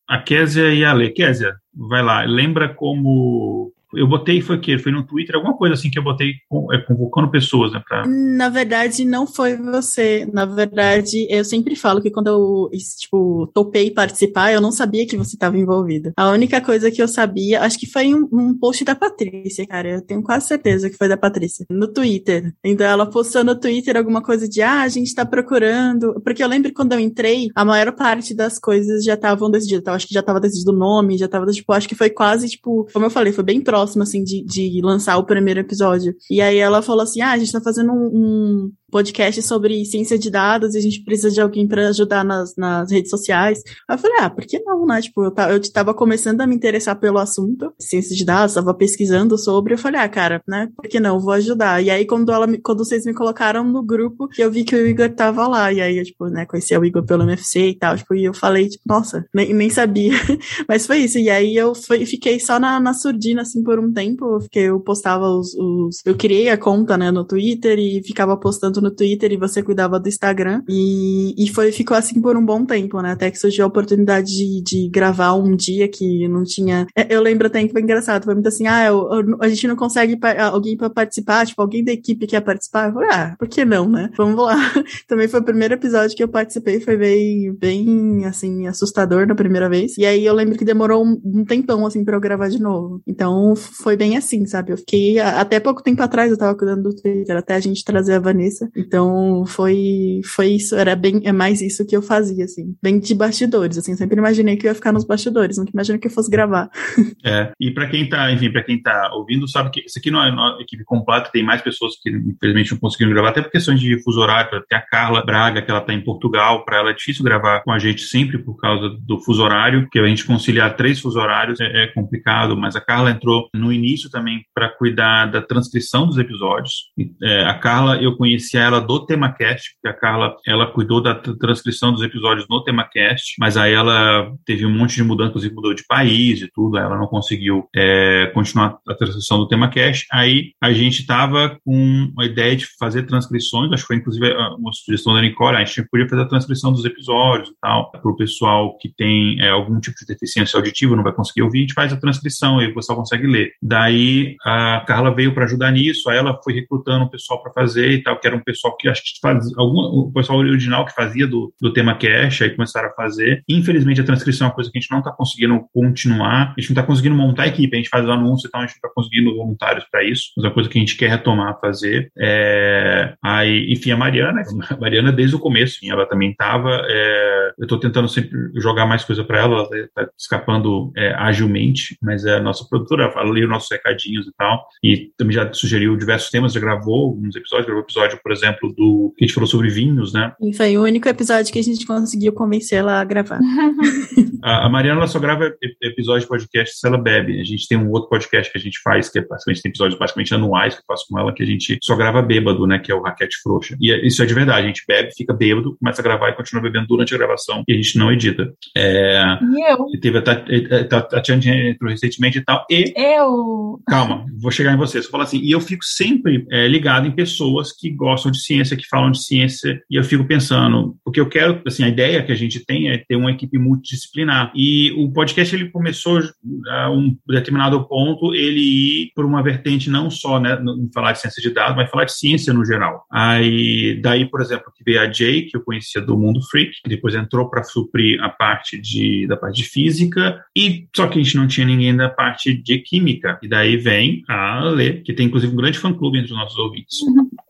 a Késia e a Ale. Késia, vai lá, lembra como eu botei, foi o quê? Foi no Twitter, alguma coisa assim que eu botei é, convocando pessoas, né? Pra... Na verdade, não foi você. Na verdade, eu sempre falo que quando eu, tipo, topei participar, eu não sabia que você estava envolvida. A única coisa que eu sabia, acho que foi um, um, post da Patrícia, cara. Eu tenho quase certeza que foi da Patrícia. No Twitter. Então, ela postou no Twitter alguma coisa de, ah, a gente tá procurando. Porque eu lembro quando eu entrei, a maior parte das coisas já estavam decididas. Então, acho que já tava decidido o nome, já tava, tipo, acho que foi quase, tipo, como eu falei, foi bem próximo próximo, assim, de, de lançar o primeiro episódio. E aí ela falou assim: ah, a gente tá fazendo um, um podcast sobre ciência de dados e a gente precisa de alguém para ajudar nas, nas redes sociais. Aí eu falei, ah, por que não, né? Tipo, eu, eu tava começando a me interessar pelo assunto, ciência de dados, tava pesquisando sobre, eu falei, ah, cara, né? Por que não? Vou ajudar. E aí, quando, ela, quando vocês me colocaram no grupo, eu vi que o Igor tava lá. E aí, eu, tipo, né, conheci o Igor pelo MFC e tal, tipo, e eu falei, tipo, nossa, nem, nem sabia. Mas foi isso. E aí eu fiquei só na, na surdina, assim, por um tempo, porque eu postava os, os. Eu criei a conta, né, no Twitter e ficava postando no Twitter e você cuidava do Instagram. E, e foi, ficou assim por um bom tempo, né? Até que surgiu a oportunidade de, de gravar um dia que não tinha. É, eu lembro até que foi engraçado. Foi muito assim: ah, eu, eu, a gente não consegue alguém para participar, tipo, alguém da equipe quer participar. Eu falei, ah, por que não, né? Vamos lá. Também foi o primeiro episódio que eu participei, foi bem, bem, assim, assustador na primeira vez. E aí eu lembro que demorou um, um tempão, assim, pra eu gravar de novo. Então foi bem assim, sabe? Eu fiquei, até pouco tempo atrás eu tava cuidando do Twitter, até a gente trazer a Vanessa. Então foi, foi isso, era bem, é mais isso que eu fazia, assim, bem de bastidores, assim, sempre imaginei que eu ia ficar nos bastidores, nunca imaginei que eu fosse gravar. É, e para quem tá, enfim, para quem tá ouvindo, sabe que isso aqui não é uma equipe completa, tem mais pessoas que infelizmente não conseguiram gravar, até por questões de fuso horário, tem a Carla Braga, que ela tá em Portugal, para ela é difícil gravar com a gente sempre por causa do fuso horário, que a gente conciliar três fuso horários é, é complicado, mas a Carla entrou no início também para cuidar da transcrição dos episódios. É, a Carla, eu conhecia ela do TemaCast, porque a Carla, ela cuidou da transcrição dos episódios no TemaCast, mas aí ela teve um monte de mudança, inclusive mudou de país e tudo, ela não conseguiu é, continuar a transcrição do TemaCast. Aí a gente estava com a ideia de fazer transcrições, acho que foi inclusive uma sugestão da Nicole, a gente podia fazer a transcrição dos episódios e tal, para o pessoal que tem é, algum tipo de deficiência auditiva, não vai conseguir ouvir, a gente faz a transcrição e o pessoal consegue ler. Daí a Carla veio para ajudar nisso, aí ela foi recrutando o pessoal para fazer e tal, que era um pessoal que acho que fazia, algum, o pessoal original que fazia do, do tema cash, aí começaram a fazer. Infelizmente a transcrição é uma coisa que a gente não está conseguindo continuar, a gente não está conseguindo montar a equipe, a gente faz o anúncio e tal, a gente não está conseguindo voluntários para isso, mas é uma coisa que a gente quer retomar fazer. É, aí, enfim, a Mariana, a Mariana desde o começo, ela também estava, é, eu estou tentando sempre jogar mais coisa para ela, ela está escapando é, agilmente, mas é a nossa produtora, ela lê os nossos recadinhos e tal, e também já sugeriu diversos temas, já gravou alguns episódios, gravou episódio, por exemplo, do que a gente falou sobre vinhos, né? E foi o único episódio que a gente conseguiu convencer ela a gravar. a, a Mariana ela só grava episódio de podcast se ela bebe. A gente tem um outro podcast que a gente faz, que é basicamente tem episódios basicamente anuais que eu faço com ela, que a gente só grava bêbado, né? Que é o raquete frouxa. E é, isso é de verdade, a gente bebe, fica bêbado, começa a gravar e continua bebendo durante a gravação e a gente não edita. É, e eu? E teve a Tatiana entrou recentemente e tal. E. Eu. Calma, vou chegar em você. Você fala assim, e eu fico sempre é, ligado em pessoas que gostam de ciência, que falam de ciência, e eu fico pensando, porque eu quero, assim, a ideia que a gente tem é ter uma equipe multidisciplinar. E o podcast ele começou a um determinado ponto ele ir por uma vertente não só né, em falar de ciência de dados, mas falar de ciência no geral. Aí daí, por exemplo, que veio a Jay, que eu conhecia do Mundo Freak, que depois entrou para suprir a parte de da parte de física e só que a gente não tinha ninguém da parte de química. E daí vem a Lê, que tem inclusive um grande fã-clube entre os nossos ouvintes.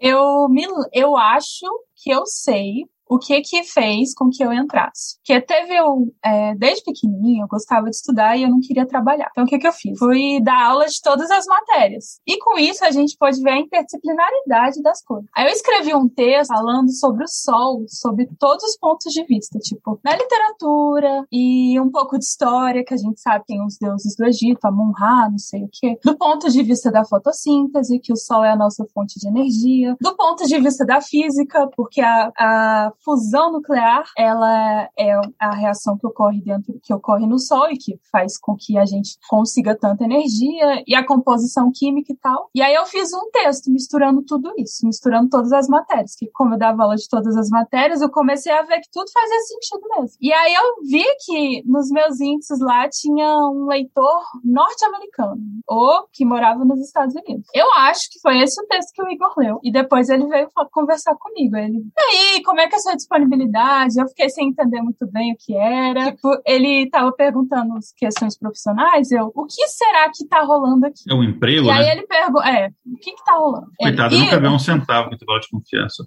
Eu me eu acho que eu sei o que que fez com que eu entrasse. Porque teve eu, é, desde pequenininho, eu gostava de estudar e eu não queria trabalhar. Então, o que que eu fiz? Fui dar aula de todas as matérias. E com isso, a gente pode ver a interdisciplinaridade das coisas. Aí eu escrevi um texto falando sobre o Sol, sobre todos os pontos de vista, tipo, na literatura e um pouco de história, que a gente sabe tem os deuses do Egito, Amun-Ra, não sei o quê. Do ponto de vista da fotossíntese, que o Sol é a nossa fonte de energia. Do ponto de vista da física, porque a, a fusão nuclear, ela é a reação que ocorre dentro, que ocorre no Sol e que faz com que a gente consiga tanta energia e a composição química e tal. E aí eu fiz um texto misturando tudo isso, misturando todas as matérias, que como eu dava aula de todas as matérias, eu comecei a ver que tudo fazia sentido mesmo. E aí eu vi que nos meus índices lá tinha um leitor norte-americano, ou que morava nos Estados Unidos. Eu acho que foi esse o texto que o Igor leu. E depois ele veio conversar comigo. Ele, e aí, como é que é disponibilidade? Eu fiquei sem entender muito bem o que era. Tipo, ele tava perguntando as questões profissionais. Eu, o que será que tá rolando aqui? É um emprego, E aí né? ele pergunta, é, o que que tá rolando? Coitado, Ele- nunca ganhou um centavo com intervalo de confiança.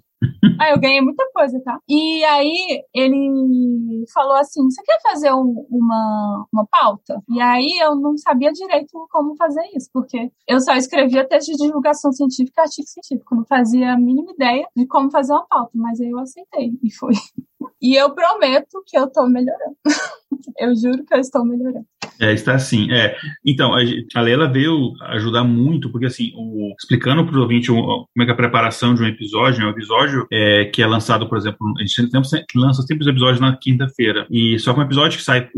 Ah, eu ganhei muita coisa, tá? E aí ele falou assim: você quer fazer um- uma, uma pauta? E aí eu não sabia direito como fazer isso, porque eu só escrevia texto de divulgação científica e artigo científico. Não fazia a mínima ideia de como fazer uma pauta, mas aí eu aceitei e fui. E eu prometo que eu tô melhorando. eu juro que eu estou melhorando. É, está assim. É. Então, a, Leila veio ajudar muito, porque assim, o- explicando para o ouvinte como é que é a preparação de um episódio, né? um episódio é, que é lançado, por exemplo, a gente sempre, lança sempre os episódios na quinta-feira. E só que um episódio que sai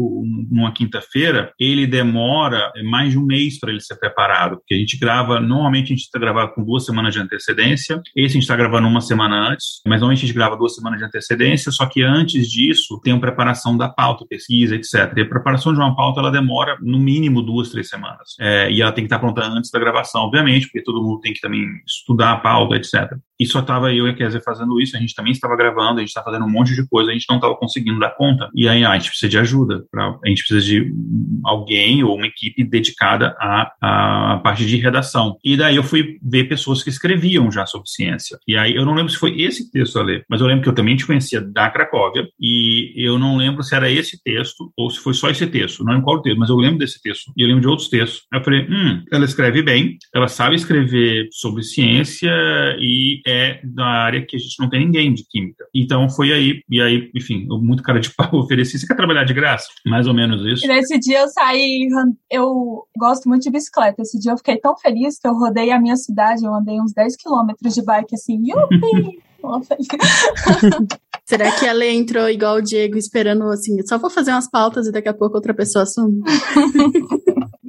numa quinta-feira, ele demora mais de um mês para ele ser preparado, porque a gente grava, normalmente a gente está gravando com duas semanas de antecedência, esse a gente está gravando uma semana antes, mas normalmente a gente grava duas semanas de antecedência, só que antes disso tem a preparação da pauta, pesquisa, etc. E a preparação de uma pauta, ela demora no mínimo duas, três semanas. É, e ela tem que estar pronta antes da gravação, obviamente, porque todo mundo tem que também estudar a pauta, etc. e só tava eu e a Kézia fazendo isso, a gente também estava gravando, a gente estava fazendo um monte de coisa, a gente não estava conseguindo dar conta. E aí ah, a gente precisa de ajuda, pra, a gente precisa de alguém ou uma equipe dedicada à, à parte de redação. E daí eu fui ver pessoas que escreviam já sobre ciência. E aí eu não lembro se foi esse texto a ler, mas eu lembro que eu também te conhecia da Cracóvia, e eu não lembro se era esse texto ou se foi só esse texto, não lembro qual texto, mas eu lembro desse texto, e eu lembro de outros textos. Aí eu falei, hum, ela escreve bem, ela sabe escrever sobre ciência e é da área que a gente não tem ninguém de química. Então foi aí, e aí, enfim, muito cara de pau ofereci, você quer trabalhar de graça? Mais ou menos isso. E nesse dia eu saí, eu gosto muito de bicicleta, esse dia eu fiquei tão feliz que eu rodei a minha cidade, eu andei uns 10 quilômetros de bike assim, yupi! Será que ela entrou igual o Diego, esperando assim, só vou fazer umas pautas e daqui a pouco outra pessoa assume?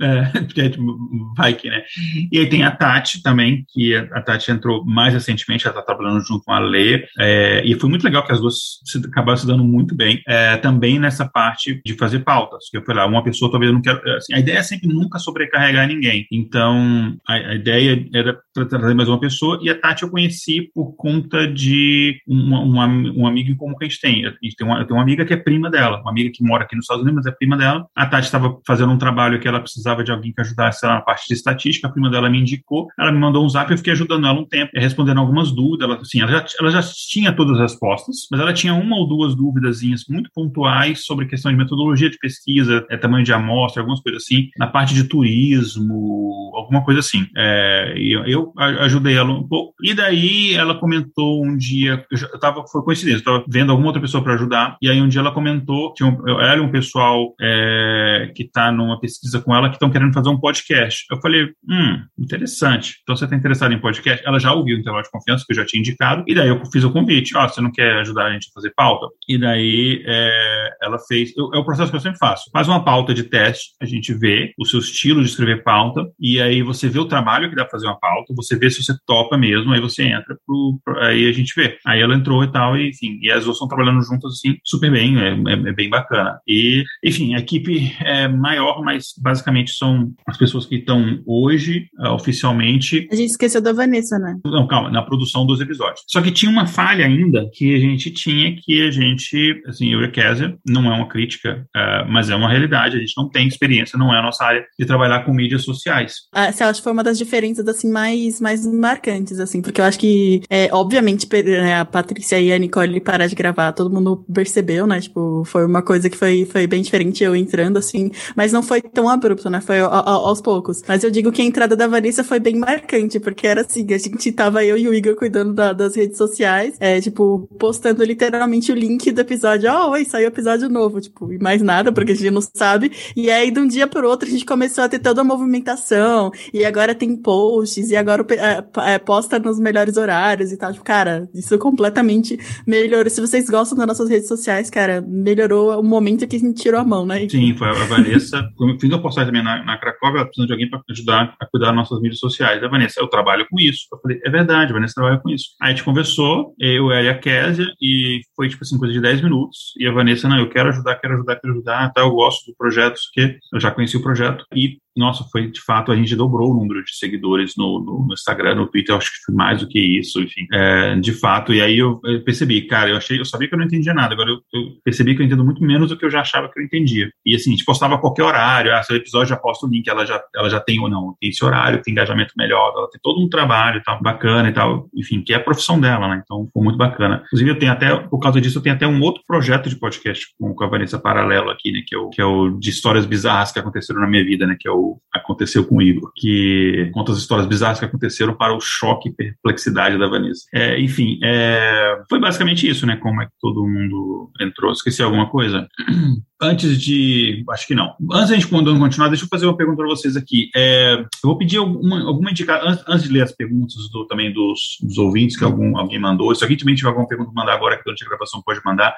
É, vai que, né? E aí tem a Tati também, que a Tati entrou mais recentemente, ela tá trabalhando junto com a Lê, é, e foi muito legal que as duas se, acabaram se dando muito bem, é, também nessa parte de fazer pautas, que eu falei, ah, uma pessoa talvez eu não quero, assim, a ideia é sempre nunca sobrecarregar ninguém, então a, a ideia era trazer mais uma pessoa, e a Tati eu conheci por conta de uma, uma, um amigo em comum que a gente tem, a gente tem uma, tem uma amiga que é prima dela, uma amiga que mora aqui nos Estados Unidos, mas é prima dela, a Tati estava fazendo um trabalho que ela precisava precisava de alguém que ajudasse ela na parte de estatística, a prima dela me indicou, ela me mandou um zap, eu fiquei ajudando ela um tempo, respondendo algumas dúvidas, ela, assim, ela já, ela já tinha todas as respostas, mas ela tinha uma ou duas dúvidas muito pontuais sobre questão de metodologia de pesquisa, é, tamanho de amostra, algumas coisas assim, na parte de turismo, alguma coisa assim. É, eu, eu, ajudei ela um pouco, e daí ela comentou um dia, eu, tava, foi coincidência, eu estava vendo alguma outra pessoa para ajudar, e aí um dia ela comentou, tinha um, ela e um pessoal é, que está numa pesquisa com ela, estão querendo fazer um podcast. Eu falei, hum, interessante. Então você está interessado em podcast? Ela já ouviu o intervalo de confiança, que eu já tinha indicado, e daí eu fiz o convite. Ó, oh, você não quer ajudar a gente a fazer pauta? E daí é, ela fez, eu, é o processo que eu sempre faço. Faz uma pauta de teste, a gente vê o seu estilo de escrever pauta, e aí você vê o trabalho que dá pra fazer uma pauta, você vê se você topa mesmo, aí você entra pro, pro aí a gente vê. Aí ela entrou e tal, e enfim, e as duas estão trabalhando juntas assim, super bem, é, é, é bem bacana. E, enfim, a equipe é maior, mas basicamente são as pessoas que estão hoje uh, oficialmente. A gente esqueceu da Vanessa, né? Não, calma, na produção dos episódios. Só que tinha uma falha ainda que a gente tinha que a gente, assim, eu e a Kézia, não é uma crítica, uh, mas é uma realidade. A gente não tem experiência, não é a nossa área de trabalhar com mídias sociais. Ah, você acha que foi uma das diferenças, assim, mais, mais marcantes, assim, porque eu acho que, é, obviamente, né, a Patrícia e a Nicole parar de gravar, todo mundo percebeu, né? Tipo, foi uma coisa que foi, foi bem diferente eu entrando, assim, mas não foi tão abrupto, né? Né? Foi a, a, aos poucos. Mas eu digo que a entrada da Vanessa foi bem marcante, porque era assim, a gente tava eu e o Igor cuidando da, das redes sociais, é, tipo, postando literalmente o link do episódio. Ó, oh, oi, saiu episódio novo, tipo, e mais nada, porque a gente não sabe. E aí, de um dia pro outro, a gente começou a ter toda a movimentação, e agora tem posts, e agora é, é, posta nos melhores horários e tal. Tipo, cara, isso completamente melhorou. Se vocês gostam das nossas redes sociais, cara, melhorou o momento que a gente tirou a mão, né? Sim, foi a Vanessa. Eu fiz uma postagem também na, na Cracóvia, ela precisa de alguém para ajudar a cuidar das nossas mídias sociais. A Vanessa, eu trabalho com isso. Eu falei, é verdade, a Vanessa trabalha com isso. Aí a gente conversou, eu, ela e a Késia, e foi tipo assim, coisa de 10 minutos. E a Vanessa, não, eu quero ajudar, quero ajudar, quero ajudar, tá, eu gosto do projeto, aqui. Eu já conheci o projeto. E nossa, foi de fato, a gente dobrou o número de seguidores no, no, no Instagram, no Twitter, acho que foi mais do que isso, enfim, é, de fato. E aí eu, eu, percebi, cara, eu achei, eu sabia que eu não entendia nada, agora eu, eu, percebi que eu entendo muito menos do que eu já achava que eu entendia. E assim, a gente postava a qualquer horário, ah, seu episódio já posta o link, ela já, ela já tem ou não, tem esse horário, tem engajamento melhor, ela tem todo um trabalho tal, bacana e tal, enfim, que é a profissão dela, né? Então foi muito bacana. Inclusive, eu tenho até, por causa disso, eu tenho até um outro projeto de podcast com, com a Vanessa Paralelo aqui, né? Que é, o, que é o de histórias bizarras que aconteceram na minha vida, né? Que é o Aconteceu com o Igor, que conta as histórias bizarras que aconteceram para o choque e perplexidade da Vanessa. É, enfim, é, foi basicamente isso, né? Como é que todo mundo entrou. Esqueci alguma coisa? Antes de. Acho que não. Antes a gente continuar, deixa eu fazer uma pergunta para vocês aqui. É, eu vou pedir alguma, alguma indicação. Antes, antes, de ler as perguntas do, também dos, dos ouvintes que algum, alguém mandou. Se alguém tiver alguma pergunta mandar agora, que durante a gravação pode mandar.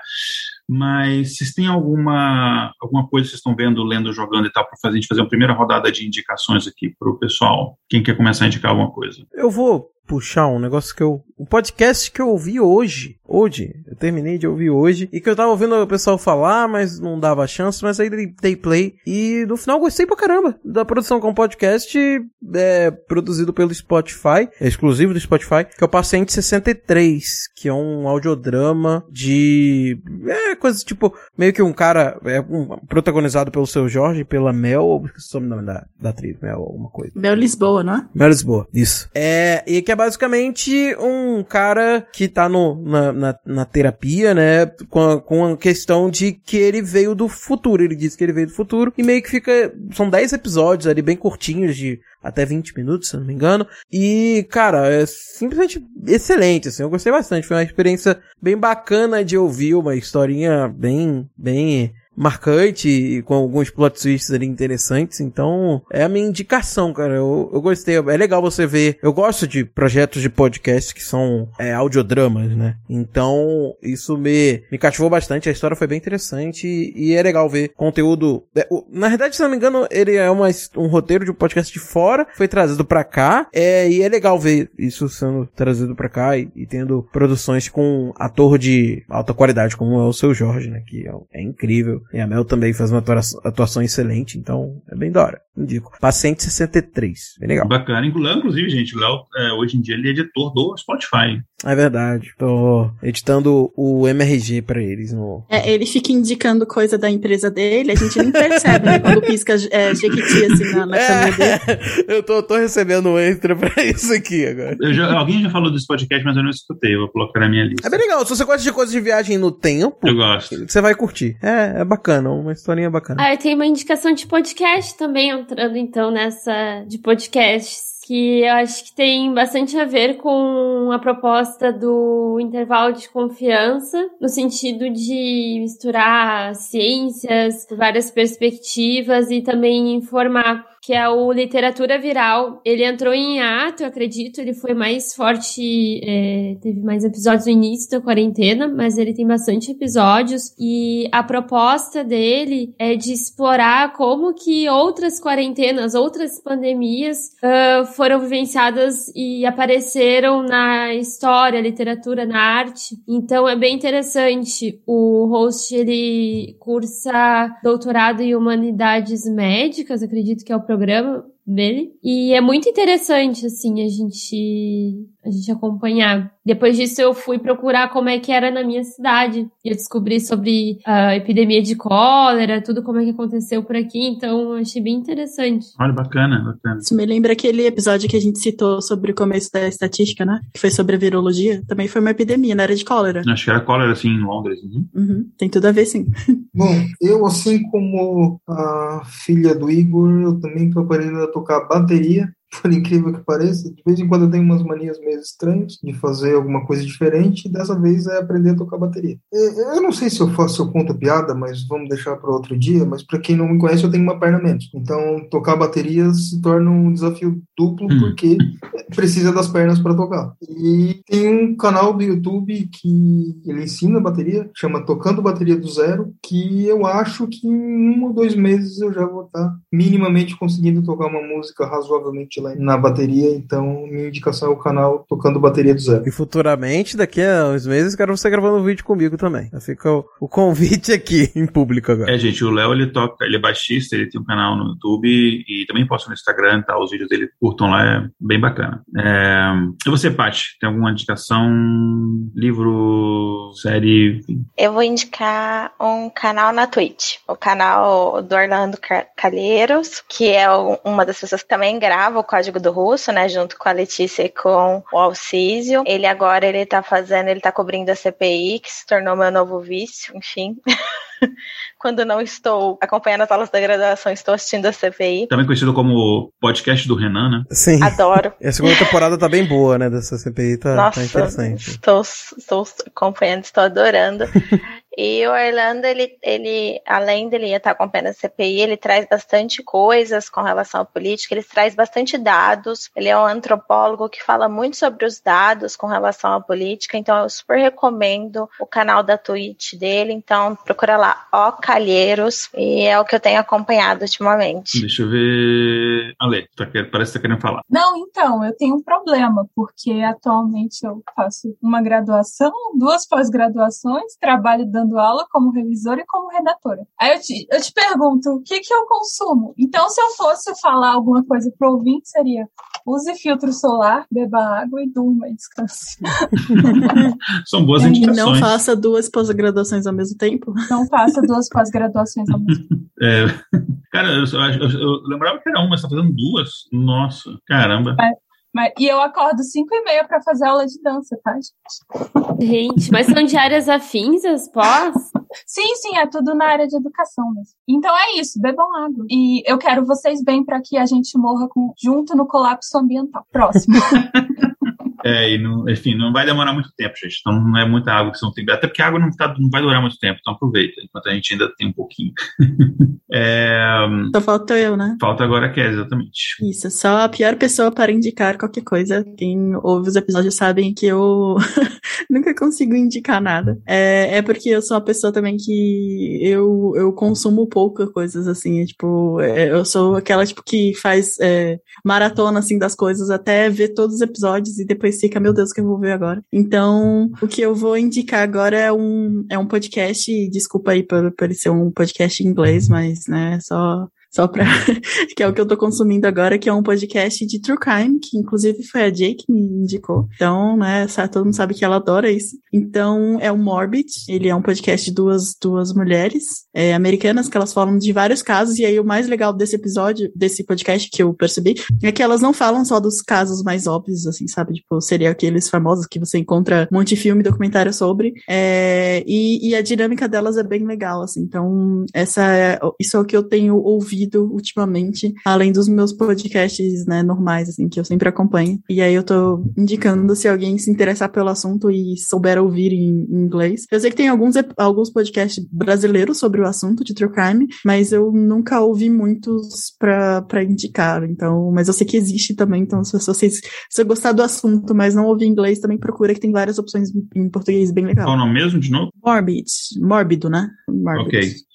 Mas vocês têm alguma, alguma coisa que vocês estão vendo, lendo, jogando e tal, para fazer, a gente fazer uma primeira rodada de indicações aqui para o pessoal? Quem quer começar a indicar alguma coisa? Eu vou puxar um negócio que eu. O podcast que eu ouvi hoje. Hoje. Eu terminei de ouvir hoje e que eu tava ouvindo o pessoal falar, mas não dava chance, mas aí dei play e no final gostei pra caramba da produção com podcast é, produzido pelo Spotify, é exclusivo do Spotify, que é o Paciente 63, que é um audiodrama de é coisa tipo meio que um cara é um, protagonizado pelo seu Jorge, pela Mel, esqueci o nome da, da atriz, Mel alguma coisa. Mel Lisboa, não é? Mel Lisboa, isso. É, e que é basicamente um cara que tá no, na, na, na terapia, né, com a, com a questão de que ele veio do futuro, ele diz que ele veio do futuro, e meio que fica, são 10 episódios ali bem curtinhos de até 20 minutos, se não me engano. E, cara, é simplesmente excelente, assim. Eu gostei bastante. Foi uma experiência bem bacana de ouvir, uma historinha bem, bem marcante com alguns plot twists ali interessantes. Então, é a minha indicação, cara. Eu, eu gostei. É legal você ver. Eu gosto de projetos de podcast que são é, audiodramas, né? Então, isso me, me cativou bastante. A história foi bem interessante e, e é legal ver conteúdo. É, o, na verdade, se não me engano, ele é uma, um roteiro de um podcast de fora, foi trazido para cá. É, e é legal ver isso sendo trazido para cá e, e, tendo produções com ator de alta qualidade, como é o seu Jorge, né? Que é, é incrível. E a Mel também faz uma atuação, excelente, então é bem da hora. Indico. Paciente 63. Bem legal. Bacana. Inclusive, gente, o Léo, é, hoje em dia, ele é editor do Spotify. É verdade. Tô editando o MRG pra eles. No... É, ele fica indicando coisa da empresa dele, a gente nem percebe, né? Quando pisca é, Jequiti assim na, na é, câmera dele. Eu tô, tô recebendo um extra pra isso aqui agora. Já, alguém já falou desse podcast, mas eu não escutei. Eu vou colocar na minha lista. É bem legal. Se você gosta de coisas de viagem no tempo, eu gosto. Você vai curtir. É, é bacana. Uma historinha bacana. Ah, eu tenho uma indicação de podcast também, entrando então nessa de podcasts que eu acho que tem bastante a ver com a proposta do intervalo de confiança, no sentido de misturar ciências, várias perspectivas e também informar que é o Literatura Viral. Ele entrou em ato, eu acredito, ele foi mais forte, é, teve mais episódios no início da quarentena, mas ele tem bastante episódios e a proposta dele é de explorar como que outras quarentenas, outras pandemias uh, foram vivenciadas e apareceram na história, literatura, na arte. Então é bem interessante. O host, ele cursa doutorado em humanidades médicas, acredito que é o programa dele. E é muito interessante, assim, a gente, a gente acompanhar. Depois disso, eu fui procurar como é que era na minha cidade. E eu descobri sobre a epidemia de cólera, tudo como é que aconteceu por aqui. Então, achei bem interessante. Olha, bacana, bacana. Isso me lembra aquele episódio que a gente citou sobre o começo da estatística, né? Que foi sobre a virologia. Também foi uma epidemia, não era de cólera. Acho que era cólera, assim, em Londres. Uhum. Uhum. Tem tudo a ver, sim. Bom, eu, assim como a filha do Igor, eu também tô aprendendo a tocar bateria por incrível que pareça. De vez em quando eu tenho umas manias meio estranhas de fazer alguma coisa diferente, e dessa vez é aprender a tocar bateria. Eu não sei se eu faço, se eu conto piada, mas vamos deixar para outro dia, mas para quem não me conhece, eu tenho uma perna menos. Então, tocar bateria se torna um desafio duplo, hum. porque precisa das pernas para tocar. E tem um canal do YouTube que ele ensina bateria, chama Tocando Bateria do Zero, que eu acho que em um ou dois meses eu já vou estar minimamente conseguindo tocar uma música razoavelmente lá na bateria, então minha indicação é o canal Tocando Bateria do Zero. E futuramente, daqui a uns meses, quero você gravando um vídeo comigo também. Fica o, o convite aqui em público agora. É, gente, o Léo, ele toca, ele é baixista, ele tem um canal no YouTube e também posta no Instagram, tá? Os vídeos dele curtam lá, é bem bacana. É... E você, Paty, tem alguma indicação? Livro, série? Eu vou indicar um canal na Twitch, o canal do Orlando Calheiros, que é uma das pessoas que também grava o Código do Russo, né, junto com a Letícia e com o Alcísio. Ele agora ele tá fazendo, ele tá cobrindo a CPI, que se tornou meu novo vício, enfim. Quando não estou acompanhando as aulas da graduação, estou assistindo a CPI. Também conhecido como podcast do Renan, né? Sim. Adoro. E a segunda temporada tá bem boa, né? Dessa CPI, tá, tá Nossa, tá interessante. Estou, estou acompanhando, estou adorando. E o Orlando, ele, ele além dele estar acompanhando a CPI, ele traz bastante coisas com relação à política, ele traz bastante dados. Ele é um antropólogo que fala muito sobre os dados com relação à política, então eu super recomendo o canal da Twitch dele. Então procura lá, O Calheiros, e é o que eu tenho acompanhado ultimamente. Deixa eu ver. Ale, tá, parece que tá querendo falar. Não, então, eu tenho um problema, porque atualmente eu faço uma graduação, duas pós-graduações, trabalho dando aula como revisora e como redatora. Aí eu te, eu te pergunto, o que que eu consumo? Então, se eu fosse falar alguma coisa pro ouvinte, seria use filtro solar, beba água e durma e descanse. São boas indicações. Não faça duas pós-graduações ao mesmo tempo. Não faça duas pós-graduações ao mesmo tempo. É, cara, eu, eu, eu, lembrava que era uma, mas tá fazendo duas. Nossa, caramba. Mas, mas, e eu acordo 5 e meia para fazer aula de dança, tá, gente? Gente, mas são de áreas afins as pós? sim, sim, é tudo na área de educação mesmo. Então é isso, bebam água. E eu quero vocês bem para que a gente morra com, junto no colapso ambiental. Próximo. É, e não, enfim, não vai demorar muito tempo, gente. Então não é muita água que você não tem. Até porque a água não, tá, não vai durar muito tempo, então aproveita, enquanto a gente ainda tem um pouquinho. é, Só falta eu, né? Falta agora a Kézia, exatamente. Isso, só a pior pessoa para indicar qualquer coisa. Quem ouve os episódios sabem que eu nunca consigo indicar nada. É, é porque eu sou uma pessoa também que eu, eu consumo pouca coisas assim. É, tipo, é, eu sou aquela tipo que faz é, maratona assim das coisas até ver todos os episódios e depois fica, meu Deus, que eu vou ver agora? Então, o que eu vou indicar agora é um, é um podcast, desculpa aí por, por ser um podcast em inglês, mas, né, só só pra. que é o que eu tô consumindo agora, que é um podcast de True Crime, que inclusive foi a Jay que me indicou. Então, né, todo mundo sabe que ela adora isso. Então, é o Morbid, ele é um podcast de duas, duas mulheres é, americanas, que elas falam de vários casos, e aí o mais legal desse episódio, desse podcast que eu percebi, é que elas não falam só dos casos mais óbvios, assim, sabe? Tipo, seria aqueles famosos que você encontra um monte de filme, documentário sobre, é, e, e a dinâmica delas é bem legal, assim. Então, essa é, isso é o que eu tenho ouvido ouvido ultimamente, além dos meus podcasts, né, normais, assim, que eu sempre acompanho. E aí eu tô indicando se alguém se interessar pelo assunto e souber ouvir em, em inglês. Eu sei que tem alguns, alguns podcasts brasileiros sobre o assunto de true crime, mas eu nunca ouvi muitos pra, pra indicar, então, mas eu sei que existe também, então se vocês, se você gostar do assunto, mas não ouvir inglês, também procura que tem várias opções em português bem legal. Qual o nome mesmo, de novo? Morbid. Mórbido, né? Morbid. Ok.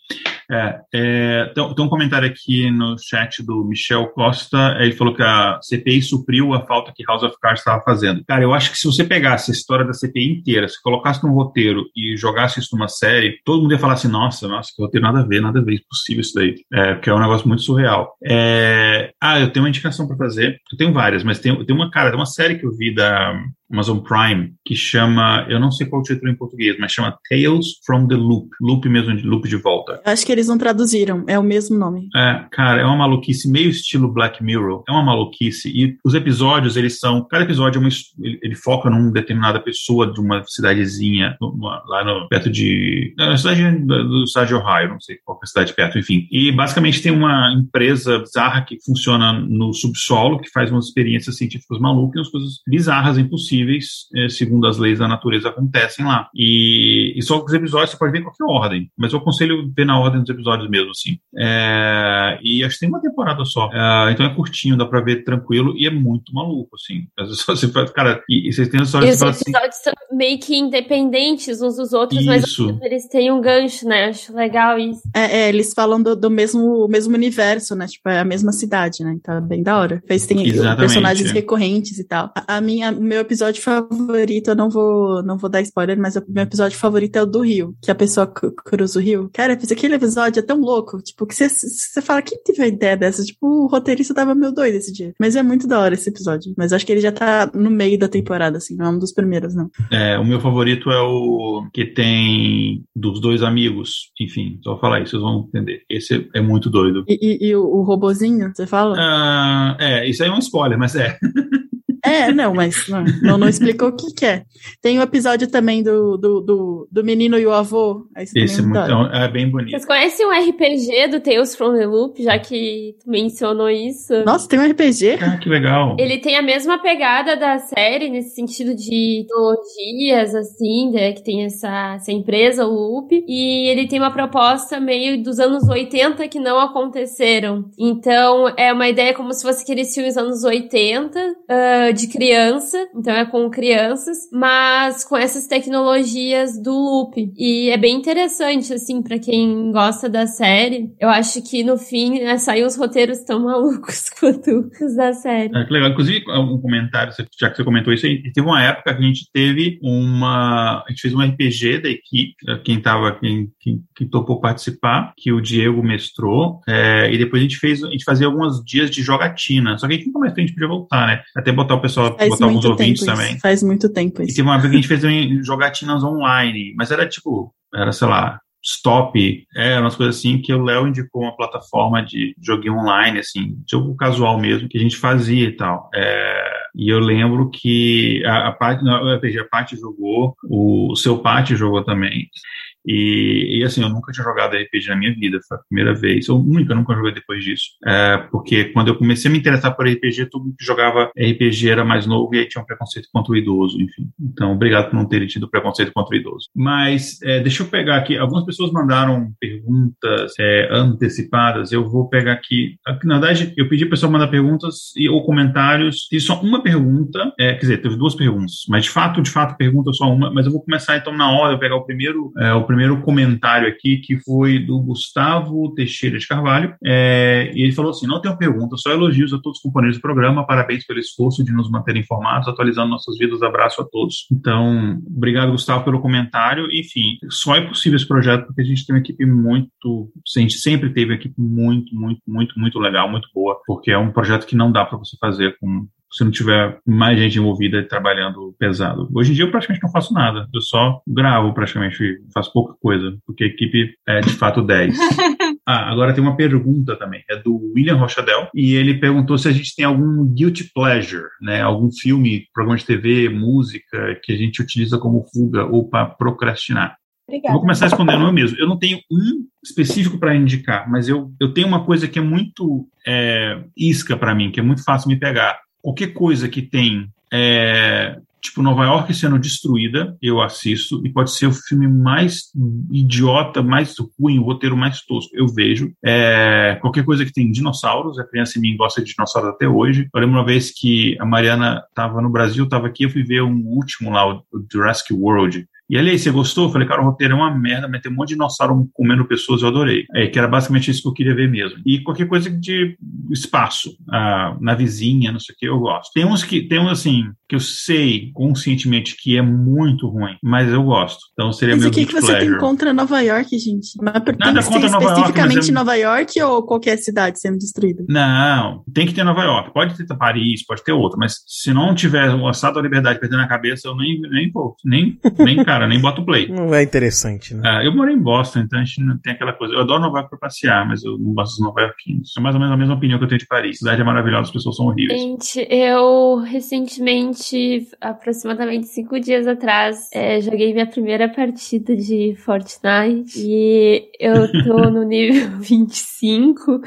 É, é, tem, tem, um comentário aqui no chat do Michel Costa, ele falou que a CPI supriu a falta que House of Cards estava fazendo. Cara, eu acho que se você pegasse a história da CPI inteira, se colocasse num roteiro e jogasse isso numa série, todo mundo ia falar assim, nossa, nossa, que roteiro nada a ver, nada a ver, impossível isso daí. É, porque é um negócio muito surreal. É, ah, eu tenho uma indicação para fazer, eu tenho várias, mas tem, tem uma, cara, tem uma série que eu vi da Amazon Prime, que chama, eu não sei qual o título em português, mas chama Tales from the Loop, Loop mesmo, de Loop de volta. Acho que eles não traduziram, é o mesmo nome. É, cara, é uma maluquice meio estilo Black Mirror, é uma maluquice, e os episódios, eles são, cada episódio é uma, ele, ele foca numa determinada pessoa de uma cidadezinha, uma, lá no, perto de, na cidade do estado de Ohio, não sei qual é a cidade perto, enfim. E basicamente tem uma empresa bizarra que funciona no subsolo, que faz umas experiências científicas malucas, umas coisas bizarras, impossíveis possíveis, é, segundo as leis da natureza, acontecem lá. E, e só que os episódios você pode ver em qualquer ordem, mas eu aconselho ver na ordem dos episódios mesmo, assim. É, e acho que tem uma temporada só. É, então é curtinho, dá pra ver tranquilo e é muito maluco, assim. Às vezes você fala, cara, e, e vocês têm história Os assim, episódios assim, são meio que independentes uns dos outros, isso. mas eles têm um gancho, né? Acho legal isso. É, é eles falam do, do, mesmo, mesmo universo, né? Tipo, é a mesma cidade, né? Então é bem da hora. Eles têm Exatamente, personagens recorrentes e tal. A, a minha, meu episódio episódio favorito, eu não vou, não vou dar spoiler, mas o meu episódio favorito é o do Rio, que a pessoa cruza o rio. Cara, aquele episódio é tão louco, tipo, que você fala, quem teve a ideia dessa? Tipo, o roteirista tava meio doido esse dia. Mas é muito da hora esse episódio. Mas acho que ele já tá no meio da temporada, assim, não é um dos primeiros, não. É, o meu favorito é o que tem dos dois amigos. Enfim, só falar isso, vocês vão entender. Esse é muito doido. E, e, e o, o robozinho, você fala? Uh, é, isso aí é um spoiler, mas é. É, não, mas não, não, não explicou o que, que, é. Tem o episódio também do, do, do, do menino e o avô. Esse é, muito, é bem bonito. Vocês conhecem o RPG do Tales from the Loop, já que tu mencionou isso? Nossa, tem um RPG? Ah, que legal. Ele tem a mesma pegada da série, nesse sentido de teologias, assim, né, que tem essa, essa empresa, o Loop, e ele tem uma proposta meio dos anos 80 que não aconteceram. Então, é uma ideia como se fosse aqueles filmes anos 80, uh, de criança, então é com crianças, mas com essas tecnologias do loop. E é bem interessante, assim, para quem gosta da série. Eu acho que no fim né, os roteiros tão malucos quanto os da série. É, que legal. Inclusive, um comentário, já que você comentou isso teve uma época que a gente teve uma. A gente fez um RPG da equipe, quem tava, quem, quem, quem topou participar, que o Diego mestrou, é, e depois a gente fez, a gente fazia alguns dias de jogatina. Só que a gente nunca mais a gente podia voltar, né? Até botar o pessoal, Faz botar alguns ouvintes isso. também. Faz muito tempo isso. E teve uma vez que a gente fez jogatinas online, mas era tipo, era, sei lá, stop, é, umas coisas assim que o Léo indicou uma plataforma de joguinho online, assim, jogo casual mesmo, que a gente fazia e tal. É, e eu lembro que a, a parte, não, a parte jogou, o, o seu parte jogou também. E, e, assim, eu nunca tinha jogado RPG na minha vida, foi a primeira vez, ou única, nunca joguei depois disso. É, porque quando eu comecei a me interessar por RPG, todo mundo que jogava RPG era mais novo e aí tinha um preconceito contra o idoso, enfim. Então, obrigado por não ter tido preconceito contra o idoso. Mas, é, deixa eu pegar aqui, algumas pessoas mandaram perguntas é, antecipadas, eu vou pegar aqui. Na verdade, eu pedi a pessoa mandar perguntas e, ou comentários, e só uma pergunta, é, quer dizer, teve duas perguntas, mas de fato, de fato, pergunta só uma, mas eu vou começar então na hora, eu pegar o primeiro, é, o primeiro primeiro comentário aqui, que foi do Gustavo Teixeira de Carvalho, é, e ele falou assim: não tenho pergunta, só elogios a todos os componentes do programa, parabéns pelo esforço de nos manter informados, atualizando nossas vidas, abraço a todos. Então, obrigado, Gustavo, pelo comentário. Enfim, só é possível esse projeto porque a gente tem uma equipe muito, a gente sempre teve uma equipe muito, muito, muito, muito legal, muito boa, porque é um projeto que não dá para você fazer com se não tiver mais gente envolvida trabalhando pesado. Hoje em dia eu praticamente não faço nada, eu só gravo praticamente, faço pouca coisa, porque a equipe é de fato 10. ah, agora tem uma pergunta também, é do William Rochadel, e ele perguntou se a gente tem algum guilty pleasure, né, algum filme, programa de TV, música, que a gente utiliza como fuga ou para procrastinar. Obrigada. Vou começar respondendo eu mesmo. Eu não tenho um específico para indicar, mas eu, eu tenho uma coisa que é muito é, isca para mim, que é muito fácil me pegar qualquer coisa que tem é, tipo Nova York sendo destruída, eu assisto, e pode ser o filme mais idiota, mais ruim, o roteiro mais tosco, eu vejo. É, qualquer coisa que tem dinossauros, a criança em mim gosta de dinossauros até hoje. Eu lembro uma vez que a Mariana estava no Brasil, estava aqui, eu fui ver um último lá, o Jurassic World, e ali, você gostou? Eu falei, cara, o roteiro é uma merda, mas tem um monte de dinossauro comendo pessoas, eu adorei. É, que era basicamente isso que eu queria ver mesmo. E qualquer coisa de espaço, ah, na vizinha, não sei o que, eu gosto. Tem uns que, tem uns assim, que eu sei conscientemente que é muito ruim, mas eu gosto. Então seria mas meu o que, que você pleasure. tem contra Nova York, gente? Mas Nada tem que contra ser Nova York, especificamente mas é- Nova York ou qualquer cidade sendo destruída? Não, tem que ter Nova York. Pode ter Paris, pode ter outra, mas se não tiver o Assado da Liberdade perdendo a cabeça, eu nem, nem vou. Nem, nem cara, nem boto play. Não é interessante, né? Ah, eu moro em Boston, então a gente não tem aquela coisa. Eu adoro Nova York pra passear, mas eu não gosto dos nova Yorkinos. É mais ou menos a mesma opinião que eu tenho de Paris. A cidade é maravilhosa, as pessoas são horríveis. Gente, eu recentemente, aproximadamente cinco dias atrás, é, joguei minha primeira partida de Fortnite e eu tô no nível 25.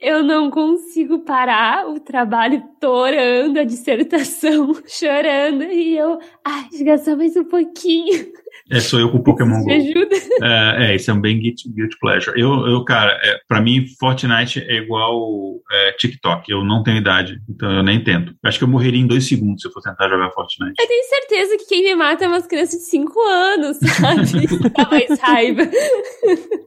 eu não consigo parar o trabalho torando, a dissertação chorando e eu, ai, desgastar mais um pouquinho. É, sou eu com o Pokémon Me Go. ajuda. É, é, isso é um bem guilty, guilty pleasure. Eu, eu cara, é, pra mim, Fortnite é igual é, TikTok. Eu não tenho idade, então eu nem tento. Acho que eu morreria em dois segundos se eu for tentar jogar Fortnite. Eu tenho certeza que quem me mata é umas crianças de 5 anos, sabe? Dá mais raiva.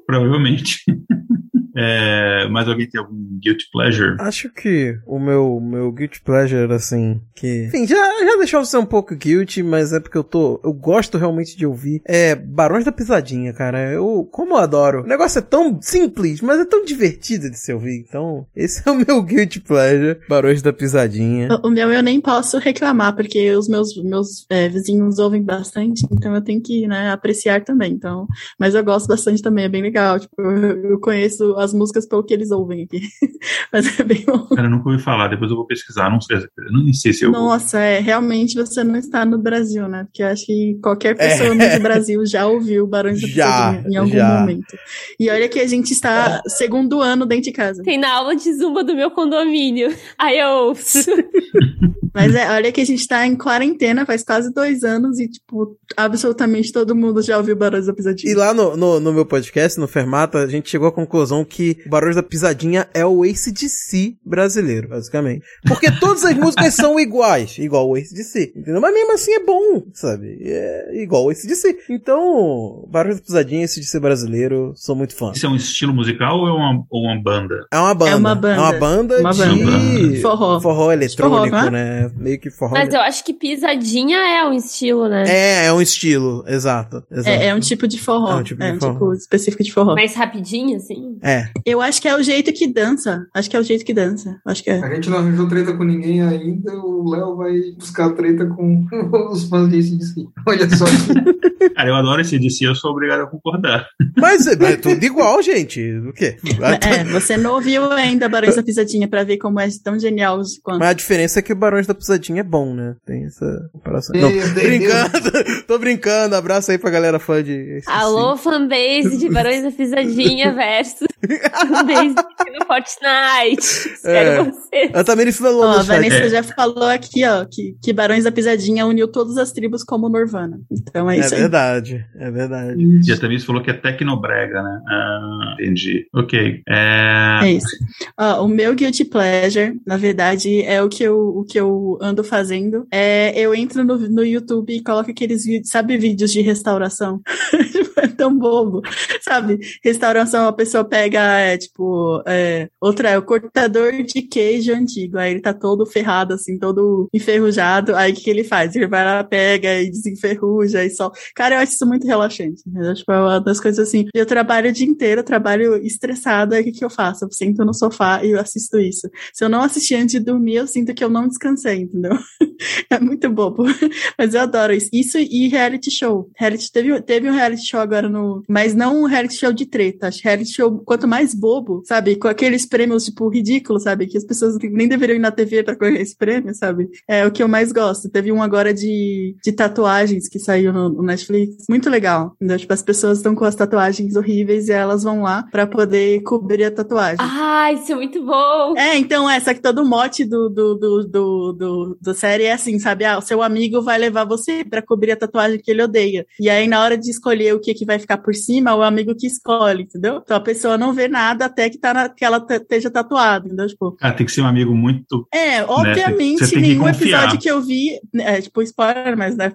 Provavelmente. É, mas alguém tem algum guilty pleasure? Acho que o meu, meu guilty pleasure, assim, que. Enfim, já, já deixou de ser um pouco guilty, mas é porque eu tô. Eu gosto realmente de ouvir. É Barões da Pisadinha, cara. Eu, como eu adoro. O negócio é tão simples, mas é tão divertido de se ouvir. Então, esse é o meu guilty pleasure. Barões da Pisadinha. O, o meu eu nem posso reclamar, porque os meus, meus é, vizinhos ouvem bastante, então eu tenho que né, apreciar também. Então, mas eu gosto bastante também, é bem legal. Tipo, eu, eu conheço as as músicas pelo que eles ouvem aqui. Mas é bem bom. Cara, eu nunca ouvi falar, depois eu vou pesquisar, não sei, não sei se eu Nossa, é, realmente você não está no Brasil, né? Porque eu acho que qualquer pessoa é. no Brasil já ouviu Barões da Pisadinha em algum já. momento. E olha que a gente está segundo ano dentro de casa. Tem na aula de zumba do meu condomínio. Aí eu ouço. Mas é, olha que a gente tá em quarentena faz quase dois anos e, tipo, absolutamente todo mundo já ouviu Barões da Pisadinha. E lá no, no, no, meu podcast, no Fermata, a gente chegou à conclusão que Barões da Pisadinha é o Ace de Si brasileiro, basicamente. Porque todas as músicas são iguais, igual o Ace de Si, entendeu? Mas mesmo assim é bom, sabe? É igual o Ace de Si. Então, Barões da Pisadinha, Ace de Si brasileiro, sou muito fã. Isso é um estilo musical ou é uma, ou uma banda? É uma banda. É uma banda. É uma banda uma de banda. forró. Forró eletrônico, forró, né? meio que forró. Mas eu acho que pisadinha é um estilo, né? É, é um estilo, exato. exato. É, é, um tipo de forró. É um tipo, é um tipo específico de forró. Mais rapidinho, assim? É. Eu acho que é o jeito que dança. Acho que é o jeito que dança. Acho que é. A gente não arranjou treta com ninguém ainda, o Léo vai buscar treta com os fãs de ACDC. Olha só. Cara, eu adoro esse DC, eu sou obrigado a concordar. Mas é, é tudo igual, gente. O quê? É, você não ouviu ainda Barões da Pisadinha pra ver como é tão genial quanto. Mas a diferença é que o Barões da Pisadinha é bom, né? Tem essa comparação. Não, brincando, tô brincando. Abraço aí pra galera fã de. Alô, fanbase de Barões da Pisadinha versus fanbase no Fortnite. Espero é. você. A Tamiri falou ó, A Vanessa é. já falou aqui, ó, que, que Barões da Pisadinha uniu todas as tribos como Norvana. Então é, é isso aí. É verdade, é verdade. E a Tamiri falou que é tecnobrega, né? Ah, entendi. Ok. É, é isso. Ó, o meu Guilty Pleasure, na verdade, é o que eu, o que eu ando fazendo. É, eu entro no, no YouTube e coloco aqueles vídeos, sabe, vídeos de restauração? é tão bobo, sabe? Restauração, a pessoa pega, é, tipo, é, outra é o cortador de queijo antigo, aí ele tá todo ferrado, assim, todo enferrujado, aí o que, que ele faz? Ele vai lá, pega e desenferruja e só. Cara, eu acho isso muito relaxante, né? Tipo, é uma das coisas assim, eu trabalho o dia inteiro, trabalho estressada, aí o que, que eu faço? Eu sento no sofá e eu assisto isso. Se eu não assistir antes de dormir, eu sinto que eu não descansei, entendeu? é muito bobo. Mas eu adoro isso. Isso e reality show. Reality, teve, teve um reality show agora no. Mas não um reality show de treta. Acho reality show, quanto mais bobo, sabe? Com aqueles prêmios, tipo, ridículos, sabe? Que as pessoas nem deveriam ir na TV pra correr esse prêmio, sabe? É o que eu mais gosto. Teve um agora de, de tatuagens que saiu no, no Netflix. Muito legal. Entendeu? Tipo, as pessoas estão com as tatuagens horríveis e elas vão lá pra poder cobrir a tatuagem. Ah, isso é muito bom! É, então, essa que todo mote do, do, do, do, do, do série é assim, sabe? Ah, o seu amigo vai levar você para cobrir a tatuagem que ele odeia. E aí, na hora de escolher o que, que vai ficar por cima, o amigo que escolhe, entendeu? Então a pessoa não vê nada até que, tá na, que ela esteja tatuada, entendeu? Tipo, ah, tem que ser um amigo muito. É, obviamente, né? nenhum episódio que eu vi, é, tipo, spoiler, mas né,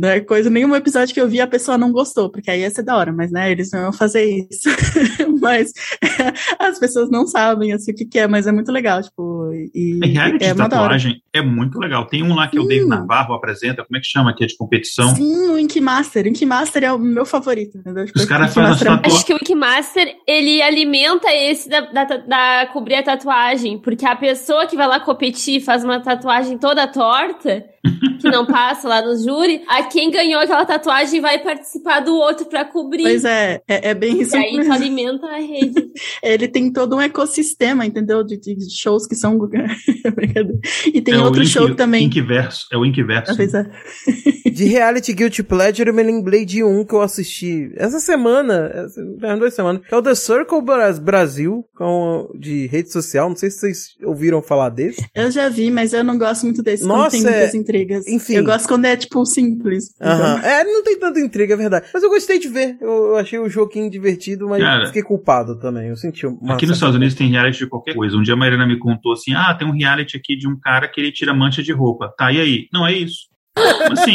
né, coisa, nenhum episódio que eu vi a pessoa não gostou, porque aí ia ser da hora, mas né, eles não iam fazer isso. mas as pessoas não sabem assim, o que, que é, mas é muito legal, tipo, e, é, é uma tatuagem é muito legal. Tem um lá que Sim. o Dave Navarro apresenta, como é que chama, que é de competição? Sim, o Ink Master. O Ink Master é o meu favorito. Entendeu? Os caras fazem as tatuagens. Acho que o Ink Master, ele alimenta esse da, da, da, cobrir a tatuagem, porque a pessoa que vai lá competir faz uma tatuagem toda torta, que não passa lá no júri, a quem ganhou aquela tatuagem vai participar do outro para cobrir. Pois é, é, é bem isso. E aí tu alimenta a rede. ele tem todo um ecossistema, entendeu? De, de shows que são. e tem é outro show Ink, também. Inkverso, é o Inkverso. É. de reality Guilty Pleasure, eu me lembrei de um que eu assisti essa semana, essa, duas semanas, que é o The Circle Brasil, com, de rede social. Não sei se vocês ouviram falar desse. Eu já vi, mas eu não gosto muito desse. Nossa, é... intrigas. Enfim. Eu gosto quando é, tipo, simples. Uh -huh. então. É, não tem tanta intriga, é verdade. Mas eu gostei de ver. Eu, eu achei o joguinho divertido, mas Cara, fiquei culpado também. Eu senti uma Aqui nos Estados Unidos tem reality de qualquer coisa. Um dia a Mariana me contou assim: ah, tem um reality aqui de um cara que ele tira mancha de roupa. Tá, e aí? Não é isso. Assim,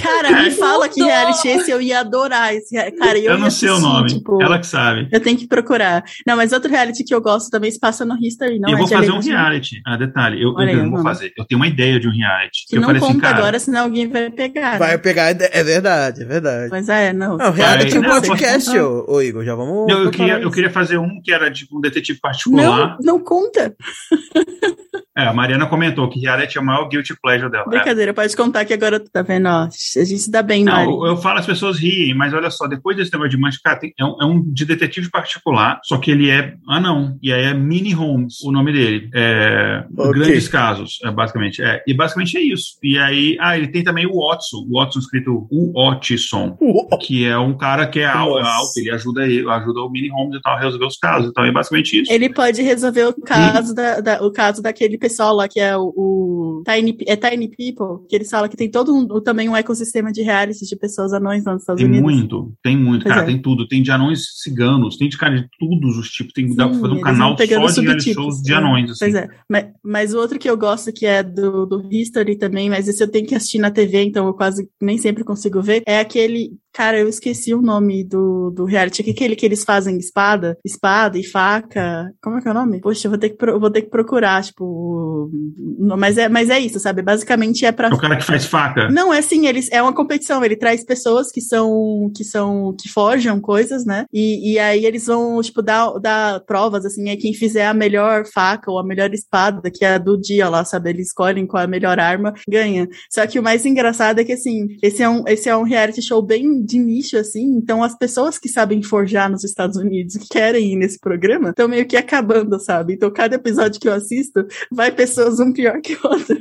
cara, me fala que reality esse eu ia adorar esse cara. Eu, eu não sei o nome. Tipo, ela que sabe. Eu tenho que procurar. Não, mas outro reality que eu gosto também se passa no History, não eu é vou fazer um reality. Ah, detalhe, eu, eu, eu vou fazer. Eu tenho uma ideia de um reality. Que, que não assim, conta assim, cara, agora, senão alguém vai pegar. Vai né? pegar, é verdade, é verdade. Mas é, não. Não, reality é um podcast, ô, ô, Igor, já vamos. Não, eu, queria, eu queria fazer um que era tipo um detetive particular. Não, não conta. É, a Mariana comentou que reality é o maior guilty pleasure dela. Brincadeira, é. pode contar que agora tu tá vendo, ó, a gente se dá bem, Não, Mari. eu, eu falo, as pessoas riem, mas olha só, depois desse negócio de mancha, cara, tem- é, um, é um de detetive particular, só que ele é. Ah, não. E aí é Mini Holmes, o nome dele. É, Ok. Grandes casos, é, basicamente. É, e basicamente é isso. E aí, ah, ele tem também o Watson, o Watson escrito o Otson, que é um cara que é Nossa. alto, ele ajuda ele, ajuda o Mini Holmes e tal a resolver os casos. Então é basicamente isso. Ele pode resolver o caso, da, da- o caso daquele pessoal lá que é o, o Tiny, é Tiny People, que eles falam que tem todo um, também um ecossistema de reality de pessoas anões lá nos Estados Tem Unidos. muito, tem muito, Pois cara, é. tem tudo. Tem de anões ciganos, tem de cara de todos os tipos. Tem, dá pra Sim, fazer um canal só de reality shows de é. anões. Assim. Pois é. Mas, mas o outro que eu gosto, que é do, do History também, mas esse eu tenho que assistir na TV, então eu quase nem sempre consigo ver, é aquele. Cara, eu esqueci o nome do, do reality. Que aquele que eles fazem espada, espada e faca. Como é que é o nome? Poxa, eu vou ter que, pro- vou ter que procurar, tipo. não, Mas é, mas é isso, sabe? Basicamente é pra É o cara que faz faca. não, é assim, eles é uma competição, ele traz pessoas que são que são que forjam coisas, né? E, e aí eles vão tipo dar, dar provas assim, aí quem fizer a melhor faca ou a melhor espada, que é a do dia lá, sabe? Eles escolhem qual é a melhor arma, ganha. Só que o mais engraçado é que assim, esse é um esse é um reality show bem de nicho assim, então as pessoas que sabem forjar nos Estados Unidos que querem ir nesse programa estão meio que acabando, sabe? Então cada episódio que eu assisto vai pessoas um pior que o outro.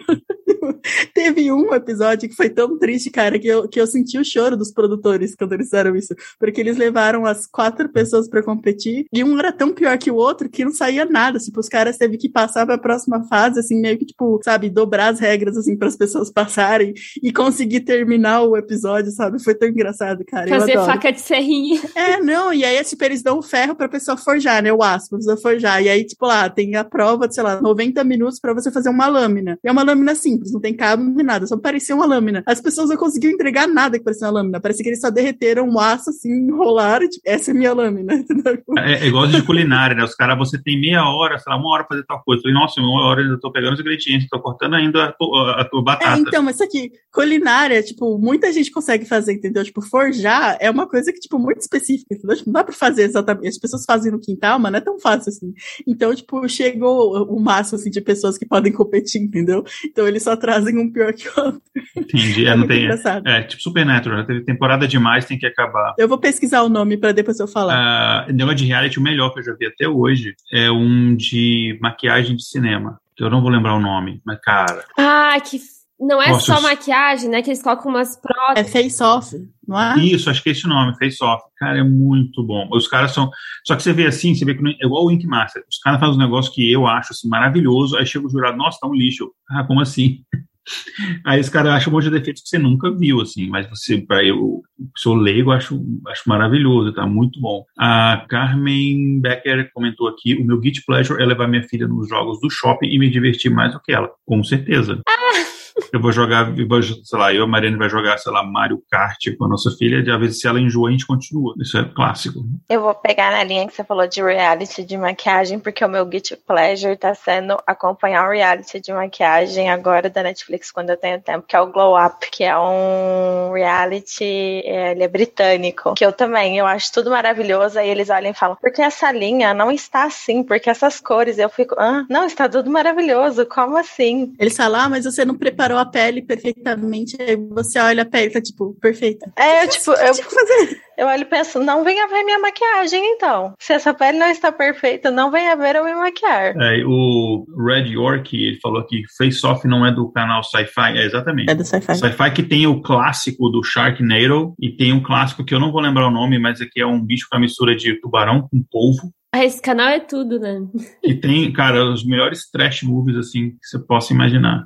Teve um episódio que foi tão triste, cara, que eu, que eu senti o choro dos produtores quando eles fizeram isso. Porque eles levaram as quatro pessoas pra competir e um era tão pior que o outro que não saía nada. Tipo, os caras teve que passar pra próxima fase, assim, meio que, tipo, sabe, dobrar as regras, assim, para as pessoas passarem e conseguir terminar o episódio, sabe? Foi tão engraçado, cara. eu Fazer adoro. faca de serrinha. É, não, e aí, tipo, eles dão ferro pra pessoa forjar, né? O aço, pra pessoa forjar. E aí, tipo, lá, tem a prova de, sei lá, 90 minutos pra você fazer uma lâmina. E é uma lâmina simples, não tem cabo nem nada, só parecia uma lâmina. As pessoas não conseguiam entregar nada que parecia uma lâmina. Parecia que eles só derreteram o aço, assim, enrolaram, e, tipo, essa é minha lâmina, entendeu? É, é igual de culinária, né? Os caras, você tem meia hora, sei lá, uma hora pra fazer tal coisa. Eu falei, nossa, uma hora eu ainda tô pegando os ingredientes, tô cortando ainda a, tu- a tua É, batata. então, mas isso aqui, culinária, tipo, muita gente consegue fazer, entendeu? Tipo, forjar é uma coisa que, tipo, muito específica, entendeu? Tipo, não dá pra fazer exatamente. As pessoas fazem no quintal, mas não é tão fácil assim. Então, tipo, chegou o máximo, assim, de pessoas que podem competir, entendeu? Então, eles só trazem um pior que o outro. Entendi. É, É não tem, engraçado. é, tipo Supernatural, já teve temporada demais, tem que acabar. Eu vou pesquisar o nome pra depois eu falar. Ah, negócio de reality, o melhor que eu já vi até hoje é um de maquiagem de cinema. Que eu não vou lembrar o nome, mas cara. Ah, que. Não é Nossa, só maquiagem, né? Que eles colocam umas É próteses. Face Off, não é? Isso, acho que é esse o nome, Face Off. Cara, é muito bom. Os caras são. Só que você vê assim, você vê que não é é igual o Ink Master. Os caras fazem um negócio que eu acho assim, maravilhoso. Aí chega o jurado, nossa, tá um lixo. Ah, como assim? Aí os caras acham um monte de defeitos que você nunca viu, assim, mas você, para eu, sou leigo, acho, acho maravilhoso, tá muito bom. A Carmen Becker comentou aqui: o meu Git Pleasure é levar minha filha nos jogos do shopping e me divertir mais do que ela, com certeza. Eu vou jogar, eu vou, sei lá, eu e a Mariana vai jogar, sei lá, Mario Kart com a nossa filha, e às vezes se ela enjoa, a gente continua. Isso é clássico. Eu vou pegar na linha que você falou de reality de maquiagem, porque o meu guilty pleasure tá sendo acompanhar um reality de maquiagem agora da Netflix quando eu tenho tempo, que é o Glow Up, que é um reality, é, ele é britânico, que eu também, eu acho tudo maravilhoso, aí eles olham e falam, porque essa linha não está assim, porque essas cores, eu fico, ah, não, está tudo maravilhoso, como assim? Eles falam, ah, mas você não preparou a pele perfeitamente. Aí você olha a pele, tá tipo, perfeita. É, tipo, eu, Tinha que fazer. eu olho e penso, não venha ver minha maquiagem então, se essa pele não está perfeita, não venha ver eu me maquiar. É, o Red York, ele falou aqui, Face Off não é do canal Sci-Fi, é exatamente. É do sci-fi. Sci-Fi que tem o clássico do Sharknado e tem um clássico que eu não vou lembrar o nome, mas aqui é um bicho com a mistura de tubarão com polvo. Ah, esse canal é tudo, né? E tem, cara, os melhores trash movies assim que você possa imaginar.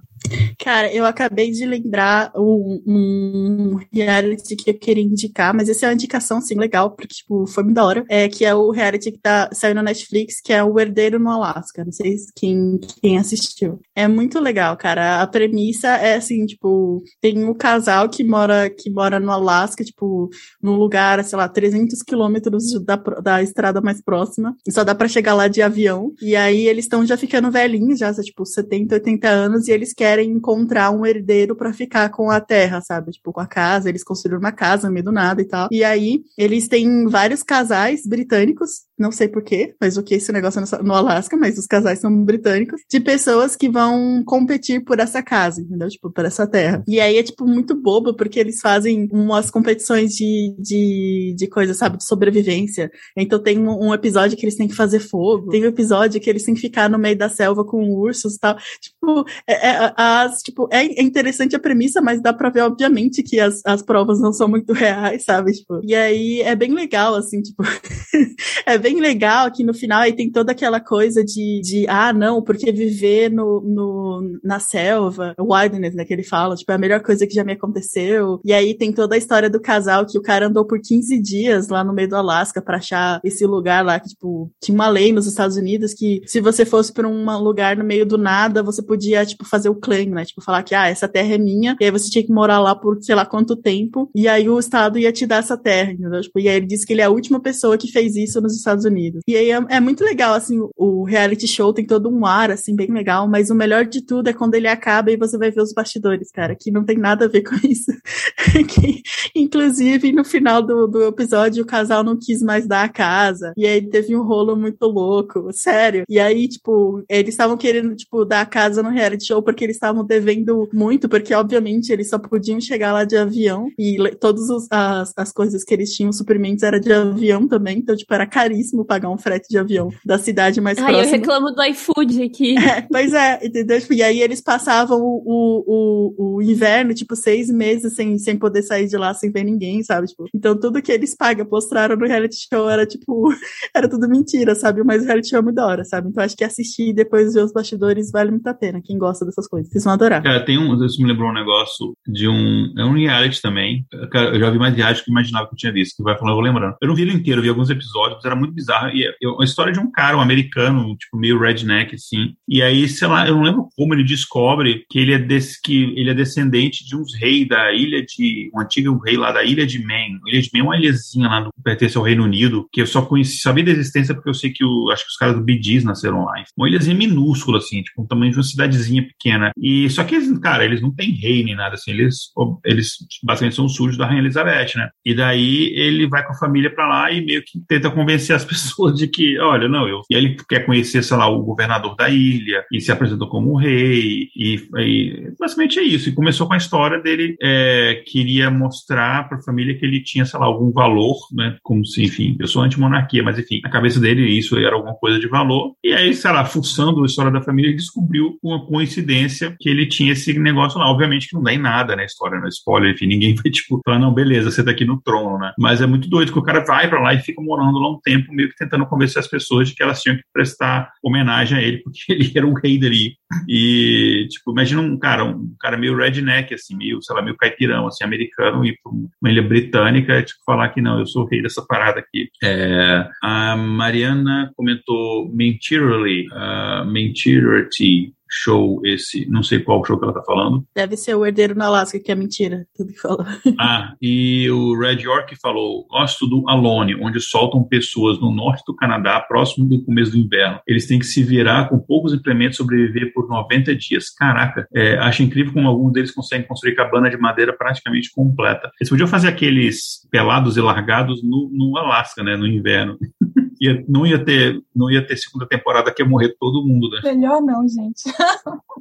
Cara, eu acabei de lembrar um, um reality que eu queria indicar, mas essa é uma indicação, sim, legal, porque, tipo, foi muito da hora. É, que é o reality que tá, saiu na Netflix, que é o Herdeiro no Alasca. Não sei se quem, quem assistiu. É muito legal, cara. A premissa é assim, tipo, tem um casal que mora, que mora no Alasca, tipo, num lugar, sei lá, 300 quilômetros da, da estrada mais próxima. Só dá pra chegar lá de avião. E aí eles estão já ficando velhinhos, já, tipo, 70, 80 anos, e eles querem querem encontrar um herdeiro para ficar com a terra, sabe? Tipo, com a casa, eles construíram uma casa no meio do nada e tal. E aí, eles têm vários casais britânicos, não sei porquê, mas o que esse negócio é no Alasca, mas os casais são britânicos, de pessoas que vão competir por essa casa, entendeu? Tipo, por essa terra. E aí é, tipo, muito bobo, porque eles fazem umas competições de, de, de coisas, sabe? De sobrevivência. Então tem um, um episódio que eles têm que fazer fogo, tem um episódio que eles têm que ficar no meio da selva com ursos e tal. Tipo, é, é, as, tipo, é interessante a premissa, mas dá pra ver, obviamente, que as, as provas não são muito reais, sabe? Tipo, e aí é bem legal, assim, tipo, é bem legal que no final aí tem toda aquela coisa de, de ah, não, porque viver no, no, na selva, o wilderness, né, que ele fala, tipo, é a melhor coisa que já me aconteceu. E aí tem toda a história do casal que o cara andou por 15 dias lá no meio do Alasca para achar esse lugar lá que, tipo, tinha uma lei nos Estados Unidos que se você fosse para um lugar no meio do nada, você podia, tipo, fazer o claim, né? Tipo, falar que, ah, essa terra é minha, e aí você tinha que morar lá por sei lá quanto tempo, e aí o Estado ia te dar essa terra, entendeu? Tipo, e aí ele disse que ele é a última pessoa que fez isso nos Estados Unidos. E aí é, é muito legal, assim, o reality show tem todo um ar, assim, bem legal, mas o melhor de tudo é quando ele acaba e você vai ver os bastidores, cara, que não tem nada a ver com isso. que, inclusive, no final do, do episódio, o casal não quis mais dar a casa, e aí teve um rolo muito louco, sério. E aí, tipo, eles estavam querendo, tipo, dar a casa no reality show porque eles estavam devendo muito, porque, obviamente, eles só podiam chegar lá de avião, e todas as, as coisas que eles tinham, suprimentos, era de avião também, então, tipo, era caríssimo pagar um frete de avião da cidade mais Ai, próxima. eu reclamo do iFood aqui. É, pois é, entendeu? Tipo, e aí eles passavam o, o, o, inverno, tipo, seis meses sem, sem poder sair de lá, sem ver ninguém, sabe? Tipo, então tudo que eles pagam, postraram no reality show era, tipo, era tudo mentira, sabe? Mas o reality show é muito da hora, sabe? Então acho que assistir e depois ver os bastidores vale muito a pena, quem gosta dessas coisas. Vocês vão adorar. Cara, tem um, isso me lembrou um negócio de um, é um reality também. Cara, eu já vi mais reality que eu imaginava que eu tinha visto, que vai falando, eu vou lembrando. Eu não vi ele inteiro, eu vi alguns episódios, mas era muito bizarro. E é uma história de um cara, um americano, tipo, meio redneck, assim. E aí, sei lá, eu não lembro como ele descobre que ele é desse, que ele é descendente de uns reis da ilha de. um antigo rei lá da ilha de Man. A ilha de Man é uma ilhazinha lá do, que pertence ao Reino Unido, que eu só conheci, sabia da existência porque eu sei que o, acho que os caras do Gees nasceram lá. Uma ilhazinha minúscula, assim, tipo, o tamanho de uma cidadezinha pequena. E só que cara, eles não têm rei nem nada, assim, eles, eles basicamente são súditos da Rainha Elizabeth, né? E daí ele vai com a família para lá e meio que tenta convencer as pessoas de que, olha, não, eu. E ele quer conhecer, sei lá, o governador da ilha e se apresentou como um rei. E, e basicamente é isso. E começou com a história dele, é, queria mostrar para a família que ele tinha, sei lá, algum valor, né? Como se, enfim, eu sou anti-monarquia, mas enfim, na cabeça dele isso era alguma coisa de valor. E aí, sei lá, fuçando a história da família, ele descobriu uma coincidência que ele tinha esse negócio lá. Obviamente que não dá em nada na história, no spoiler, enfim, ninguém vai, tipo, falar, não, beleza, você tá aqui no trono, né? Mas é muito doido que o cara vai para lá e fica morando lá um tempo, meio que tentando convencer as pessoas de que elas tinham que prestar homenagem a ele, porque ele era um rei dali. E, tipo, imagina um cara, um cara meio redneck, assim, meio, sei lá, meio caipirão, assim, americano, ir para uma ilha britânica, tipo, falar que não, eu sou o rei dessa parada aqui. É, a Mariana comentou mentirly, uh, mentirity, show esse, não sei qual show que ela tá falando. Deve ser o Herdeiro na Alaska, que é mentira, tudo que falou. Ah, e o Red York falou, gosto do Alone, onde soltam pessoas no norte do Canadá, próximo do começo do inverno. Eles têm que se virar com poucos implementos sobreviver por 90 dias. Caraca, é, acho incrível como alguns deles conseguem construir cabana de madeira praticamente completa. Eles podiam fazer aqueles pelados e largados no, no Alasca, né, no inverno. ia, não, ia ter, não ia ter segunda temporada que ia morrer todo mundo, né? Melhor não, gente.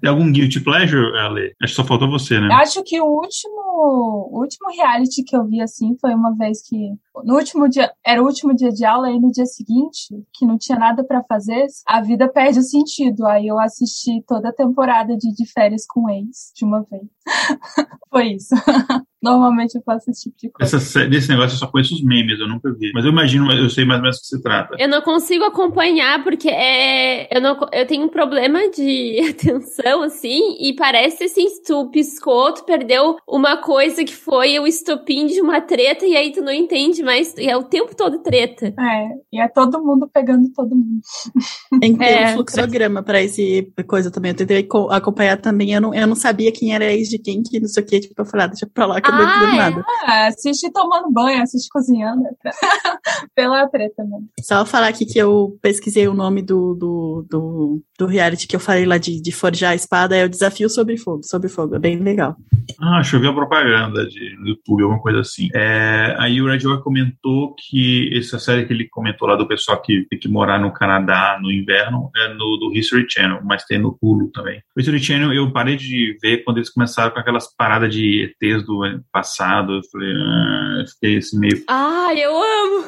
Tem algum guilty pleasure, Ale? Acho que só faltou você, né? Acho que o último, o último reality que eu vi assim foi uma vez que no último dia, era o último dia de aula e no dia seguinte, que não tinha nada para fazer, a vida perde o sentido. Aí eu assisti toda a temporada de, de férias com ex de uma vez. foi isso. Normalmente eu faço esse tipo de coisa. Essa, desse negócio eu só conheço os memes, eu nunca vi. Mas eu imagino, eu sei mais ou menos do que se trata. Eu não consigo acompanhar porque é, eu, não, eu tenho um problema de atenção, assim, e parece assim, se tu piscou, tu perdeu uma coisa que foi o estopim de uma treta e aí tu não entende mais, e é o tempo todo treta. É, e é todo mundo pegando todo mundo. Tem que ter é, um fluxograma pra esse coisa também. Eu tentei acompanhar também, eu não, eu não sabia quem era ex de quem, que não sei o que, tipo, eu falei, ah, deixa pra lá ah, do é? nada. Ah, assiste tomando banho, assiste cozinhando. Pela treta mesmo. Só falar aqui que eu pesquisei o nome do, do, do, do reality que eu falei lá de, de forjar a espada, é o Desafio sobre Fogo. Sobre Fogo, é bem legal. Ah, deixa eu ver a propaganda de, no YouTube, alguma coisa assim. É, aí o Red comentou que essa série que ele comentou lá do pessoal que tem que morar no Canadá no inverno é no do History Channel, mas tem no Hulu também. O History Channel eu parei de ver quando eles começaram com aquelas paradas de ETs do passado. Eu falei, ah, eu fiquei assim meio. Ah, eu amo!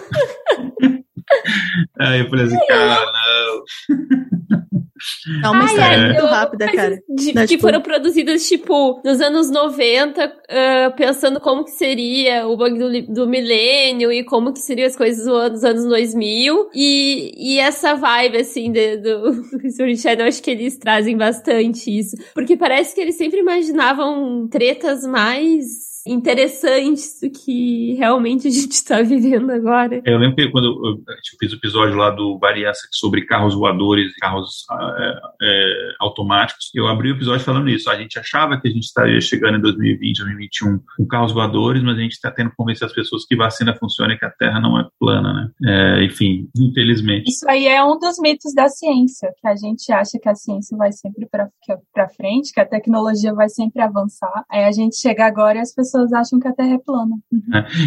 Aí eu falei assim, cara, não. É uma história ai, muito eu- rápida, cara. de- Né, que tipo- foram produzidas, tipo, nos anos 90, ah, pensando como que seria o bug do, do milênio e como que seriam as coisas do- dos anos 2000. E, e essa vibe, assim, de- do, do History Channel, acho que eles trazem bastante isso. Porque parece que eles sempre imaginavam tretas mais interessantes do que realmente a gente tá vivendo agora. Eu lembro que quando eu, eu fiz o episódio lá do Variança sobre carros voadores e carros ah, é, é, automáticos, eu abri o episódio falando isso. A gente achava que a gente estaria chegando em 2020, 2021 com carros voadores, mas a gente está tendo que convencer as pessoas que vacina funciona e que a Terra não é plana, né? É, enfim, infelizmente. Isso aí é um dos mitos da ciência, que a gente acha que a ciência vai sempre para frente, que a tecnologia vai sempre avançar. Aí a gente chega agora e as pessoas acham que a Terra é plana.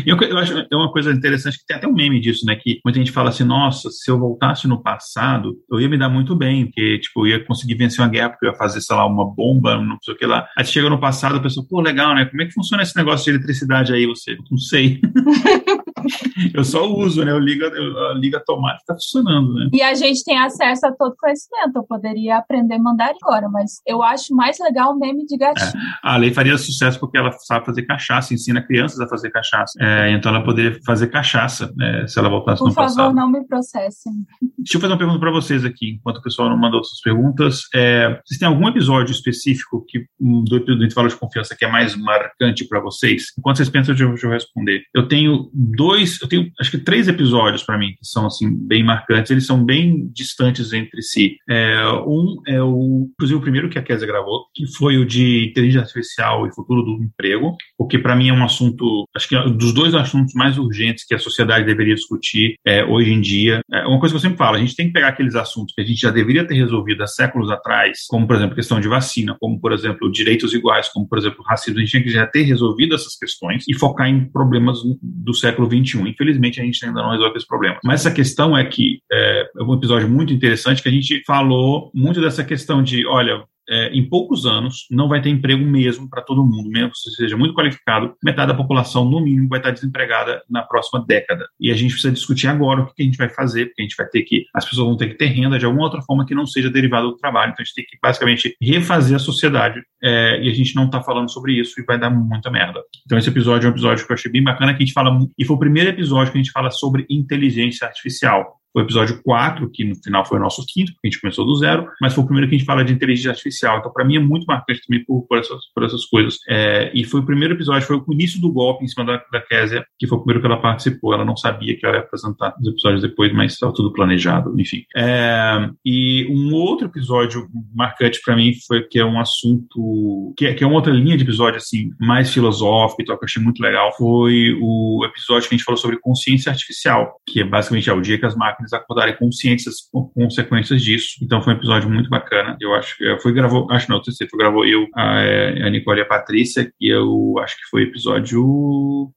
E eu, eu acho é uma coisa interessante que tem até um meme disso, né? Que muita gente fala assim, nossa, se eu voltasse no passado, eu ia me dar muito bem, porque, tipo, eu ia conseguir vencer uma guerra, porque eu ia fazer, sei lá, uma bomba, não sei o que lá. Aí chega no passado, a pessoa, pô, legal, né? Como é que funciona esse negócio de eletricidade aí? Você, não sei. eu só uso, né? Eu ligo, eu ligo a tomada e tá funcionando, né? E a gente tem acesso a todo conhecimento. Eu poderia aprender mandarim agora, mas eu acho mais legal o meme de gatinho. A lei faria sucesso porque ela sabe fazer cachaça, ensina crianças a fazer cachaça. É, então ela poderia fazer cachaça né, se ela voltasse Por no favor, passado. não me processem. Deixa eu fazer uma pergunta para vocês aqui, enquanto o pessoal não mandou suas perguntas. É, vocês têm algum episódio específico que, um, do, do intervalo de confiança que é mais marcante para vocês? Enquanto vocês pensam, deixa eu, deixa eu responder. Eu tenho dois, eu tenho acho que três episódios para mim que são assim bem marcantes. Eles são bem distantes entre si. É, um é o, inclusive o primeiro que a Kézia gravou, que foi o de inteligência artificial e futuro do emprego, porque para mim é um assunto, acho que é dos dois assuntos mais urgentes que a sociedade deveria discutir é, hoje em dia. É uma coisa que eu sempre falo, a gente tem que pegar aqueles assuntos que a gente já deveria ter resolvido há séculos atrás, como por exemplo questão de vacina, como por exemplo direitos iguais, como por exemplo racismo, a gente tinha que já ter resolvido essas questões e focar em problemas do século XXI. Infelizmente a gente ainda não resolve esse problema. Mas essa questão é que é, é um episódio muito interessante que a gente falou muito dessa questão de, olha, é, em poucos anos não vai ter emprego mesmo para todo mundo, mesmo que você seja muito qualificado, metade da população, no mínimo, vai estar desempregada na próxima década. E a gente precisa discutir agora o que a gente vai fazer, porque a gente vai ter que, as pessoas vão ter que ter renda de alguma outra forma que não seja derivada do trabalho. Então a gente tem que basicamente refazer a sociedade é, e a gente não está falando sobre isso e vai dar muita merda. Então esse episódio é um episódio que eu achei bem bacana, que a gente fala, e foi o primeiro episódio que a gente fala sobre inteligência artificial. Foi o episódio 4, que no final foi o nosso quinto, porque a gente começou do zero, mas foi o primeiro que a gente fala de inteligência artificial. Então, para mim, é muito marcante também por, por, essas, por essas coisas. É, e foi o primeiro episódio, foi o início do golpe em cima da, da Késia, que foi o primeiro que ela participou. Ela não sabia que ela ia apresentar os episódios depois, mas estava tudo planejado, enfim. É, e um outro episódio marcante para mim foi que é um assunto, que é, que é uma outra linha de episódio, assim, mais filosófico e tal, que eu achei muito legal, foi o episódio que a gente falou sobre consciência artificial, que é basicamente é o dia que as máquinas acordarem conscientes das consequências disso. Então foi um episódio muito bacana. Eu acho que foi gravou, acho não, sei se foi gravou eu, a, a Nicole e a Patrícia, e eu acho que foi episódio,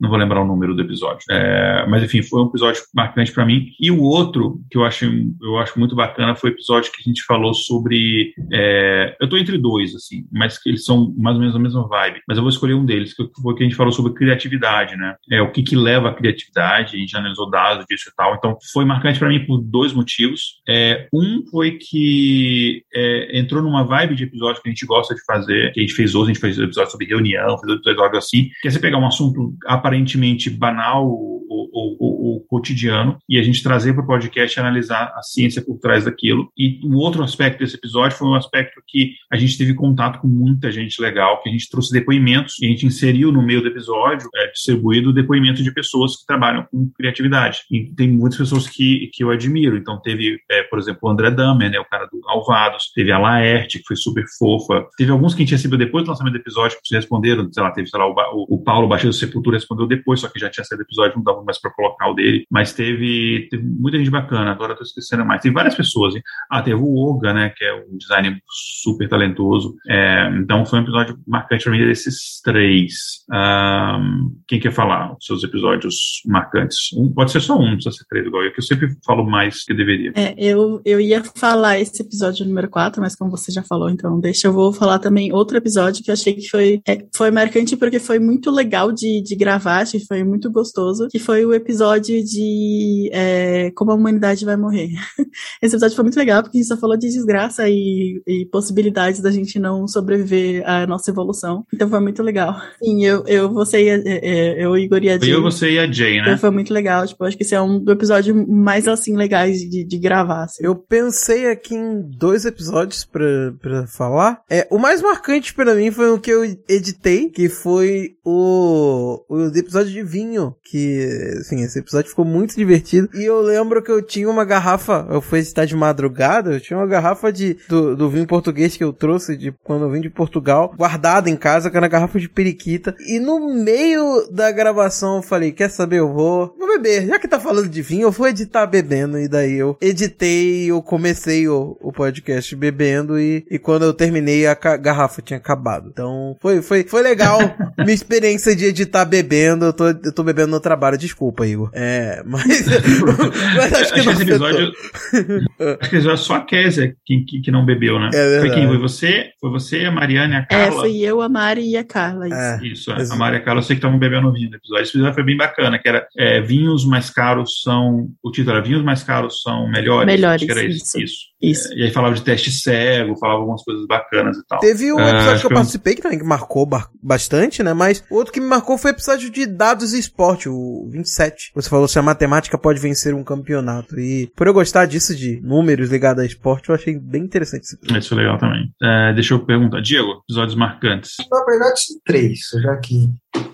não vou lembrar o número do episódio. É, mas enfim, foi um episódio marcante para mim. E o outro que eu acho eu acho muito bacana foi o episódio que a gente falou sobre é, eu tô entre dois assim, mas que eles são mais ou menos a mesma vibe. Mas eu vou escolher um deles, que foi que a gente falou sobre criatividade, né? É o que que leva à criatividade, a gente analisou dados disso e tal. Então foi marcante para mim por dois motivos. É, um foi que é, entrou numa vibe de episódio que a gente gosta de fazer, que a gente fez hoje, a gente fez episódio sobre reunião, fez episódio assim, que é você pegar um assunto aparentemente banal ou, cotidiano e a gente trazer para o podcast e analisar a ciência por trás daquilo. E um outro aspecto desse episódio foi um aspecto que a gente teve contato com muita gente legal, que a gente trouxe depoimentos e a gente inseriu no meio do episódio, é, distribuído depoimento de pessoas que trabalham com criatividade. E tem muitas pessoas que, que eu admiro. Então teve, é, por exemplo, o André Damer, né, o cara do Alvados, teve a Laerte, que foi super fofa. Teve alguns que a gente recebeu depois do lançamento do episódio que responderam, sei lá, teve, sei lá, o, o Paulo Baixo do Sepultura respondeu depois, só que já tinha saído do episódio, não dava mais para colocar o dele. Mas teve, teve muita gente bacana, agora eu tô esquecendo mais. Tem várias pessoas. Hein? Ah, teve o Olga, né, que é um designer super talentoso. É, então foi um episódio marcante para mim desses três. Um, quem quer falar os seus episódios marcantes? Um, pode ser só um, não precisa ser três igual eu, que eu sempre falo mais que deveria. É, eu, eu ia falar esse episódio número 4, mas como você já falou, então deixa eu vou falar também outro episódio que eu achei que foi, é, foi marcante porque foi muito legal de, de gravar, achei que foi muito gostoso, que foi o episódio de é, como a humanidade vai morrer. Esse episódio foi muito legal porque a gente só falou de desgraça e, e possibilidades da gente não sobreviver à nossa evolução. Então foi muito legal. Sim, eu, eu você e a, é, eu, Igor e a Jay. Eu, você e a Jay, né? Então foi muito legal. Tipo, acho que esse é um do episódio mais assim legais de, de gravar. Assim. Eu pensei aqui em dois episódios pra, pra falar. É, o mais marcante para mim foi o que eu editei, que foi o, o episódio de vinho. Que, assim, esse episódio ficou muito divertido. E eu lembro que eu tinha uma garrafa, eu fui estar de madrugada, eu tinha uma garrafa de, do, do vinho português que eu trouxe de quando eu vim de Portugal, guardada em casa, que era garrafa de periquita. E no meio da gravação eu falei, quer saber, eu vou, vou beber. Já que tá falando de vinho, eu vou editar bebendo. E daí eu editei, eu comecei o, o podcast bebendo e, e quando eu terminei a garrafa tinha acabado. Então foi, foi, foi legal minha experiência de editar bebendo. Eu tô, eu tô bebendo no trabalho, desculpa, Igor. É, mas, mas acho que acho não esse episódio, Acho que é só a Kézia que, que, que, não bebeu, né? É foi quem? Foi você? Foi você, a Mariana e a é, Carla? É, foi eu, a Mari e a Carla. Isso, é, isso a Mari e a Carla, eu sei que estavam bebendo vinho no episódio. Esse episódio foi bem bacana, que era é, vinhos mais caros são. O título era Vinhos mais caros são melhores. Melhores. Que era isso. isso. Isso. É, e aí falava de teste cego, falava algumas coisas bacanas e tal. Teve um é, episódio que eu participei que também que marcou bastante, né? Mas o outro que me marcou foi o episódio de dados e esporte, o 27. Você falou se a matemática pode vencer um campeonato. E por eu gostar disso, de números ligados a esporte, eu achei bem interessante esse episódio. Isso é legal também. É, deixa eu perguntar. Diego, episódios marcantes. Na verdade, três, já que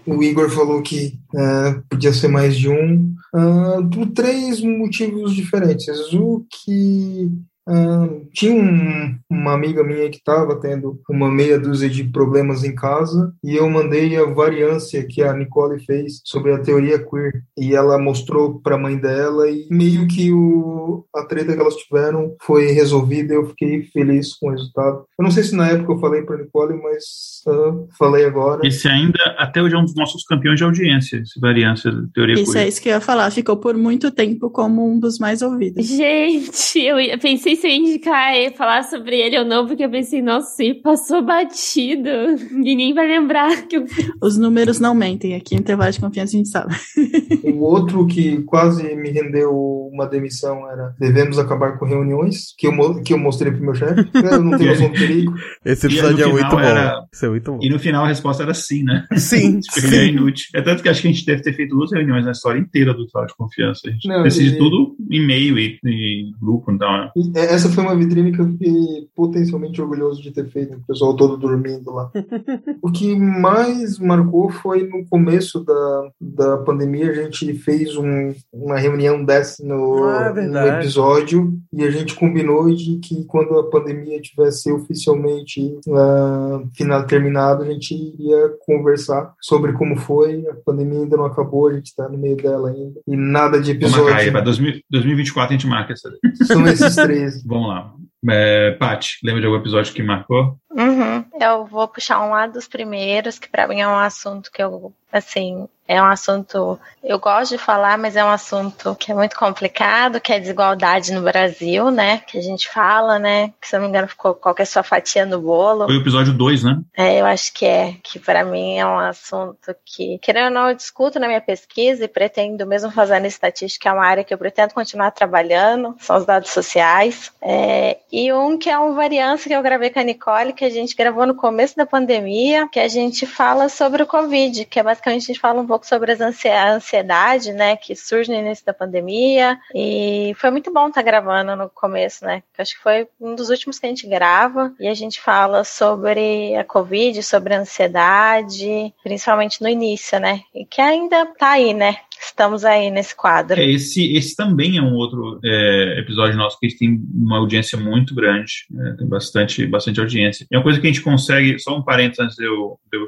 o Igor falou que uh, podia ser mais de um, uh, por três motivos diferentes. O que Uh, tinha um, uma amiga minha que estava tendo uma meia dúzia de problemas em casa e eu mandei a variância que a Nicole fez sobre a teoria queer e ela mostrou para a mãe dela e meio que o, a treta que elas tiveram foi resolvida e eu fiquei feliz com o resultado. Eu não sei se na época eu falei para Nicole, mas uh, falei agora. Esse ainda até hoje é um dos nossos campeões de audiência, esse variância da teoria isso queer. Isso é isso que eu ia falar, ficou por muito tempo como um dos mais ouvidos. Gente, eu pensei se eu indicar e falar sobre ele ou não, porque eu pensei, nossa, se passou batido. Ninguém vai lembrar que eu Os números não mentem, aqui em intervalo de confiança a gente sabe. o outro que quase me rendeu uma demissão era devemos acabar com reuniões, que eu, que eu mostrei pro meu chefe. Eu não tenho noção do perigo. Esse episódio é muito bom. Era... É muito bom. E no final a resposta era sim, né? Sim. tipo, sim. É inútil. É tanto que acho que a gente deve ter feito duas reuniões na história inteira do Fala de Confiança. A gente não, decide e... tudo em e-mail e, e grupo, então. Né? Essa foi uma vitrine que eu fiquei potencialmente orgulhoso de ter feito, o pessoal todo dormindo lá. o que mais marcou foi no começo da, da pandemia, a gente fez um, uma reunião dessa no, ah, no episódio e a gente combinou de que quando a pandemia tivesse oficialmente uh, final terminado, a gente iria conversar sobre como foi. A pandemia ainda não acabou, a gente está no meio dela ainda. E nada de episódio. Vamos marcar aí, 2024 a gente marca essa. São esses três. Vamos lá. É, Paty, lembra de algum episódio que marcou? Uhum. Eu vou puxar um lá dos primeiros, que para mim é um assunto que eu, assim, é um assunto, eu gosto de falar, mas é um assunto que é muito complicado, que é a desigualdade no Brasil, né? Que a gente fala, né? Que se eu não me engano ficou qual é sua fatia no bolo. Foi o episódio 2, né? É, eu acho que é, que para mim é um assunto que, querendo ou não, eu discuto na minha pesquisa e pretendo, mesmo fazendo estatística, é uma área que eu pretendo continuar trabalhando, são os dados sociais. É, e um que é uma variância que eu gravei com a Nicole, que a gente gravou no começo da pandemia, que a gente fala sobre o Covid, que é basicamente a gente fala um pouco sobre as a ansiedade, né, que surge no início da pandemia. E foi muito bom estar tá gravando no começo, né? Acho que foi um dos últimos que a gente grava. E a gente fala sobre a Covid, sobre a ansiedade, principalmente no início, né? E que ainda tá aí, né? Estamos aí nesse quadro. É, esse, esse também é um outro é, episódio nosso que a gente tem uma audiência muito grande, né? tem bastante, bastante audiência. É uma coisa que a gente consegue, só um parênteses antes de eu, de eu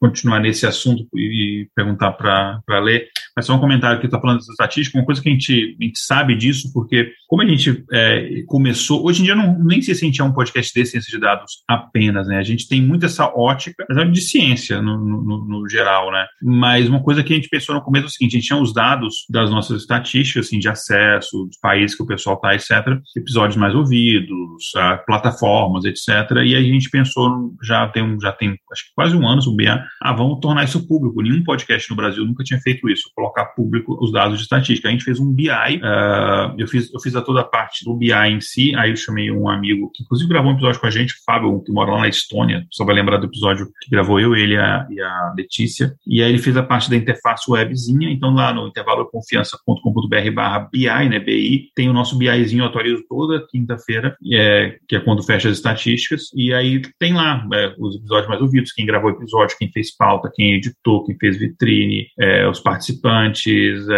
continuar nesse assunto e perguntar para ler, mas só um comentário que está falando dessa estatística, uma coisa que a gente, a gente sabe disso, porque como a gente é, começou, hoje em dia não, nem se a gente é um podcast de ciência de dados apenas, né? A gente tem muito essa ótica, de ciência no, no, no geral, né? Mas uma coisa que a gente pensou no começo é o seguinte, gente tinha os dados das nossas estatísticas, assim, de acesso, dos países que o pessoal está, etc., episódios mais ouvidos, plataformas, etc., e a gente pensou, já tem, já tem acho que quase um ano, o BA, ah, vamos tornar isso público. Nenhum podcast no Brasil nunca tinha feito isso, colocar público os dados de estatística. A gente fez um BI, uh, ah, eu, fiz, eu fiz a toda a parte do BI em si, aí eu chamei um amigo que inclusive gravou um episódio com a gente, o Fábio, que mora lá na Estônia, só vai lembrar do episódio que gravou eu, ele a, e a Letícia, e aí ele fez a parte da interface webzinha, então lá no intervalo confiança.com.br barra BI, né, BI, tem o nosso BIzinho, eu atualizo toda quinta-feira, é, que é quando fecha as estatísticas, e aí tem lá é, os episódios mais ouvidos, quem gravou o episódio, quem fez pauta, quem editou, quem fez vitrine, é, os participantes, é,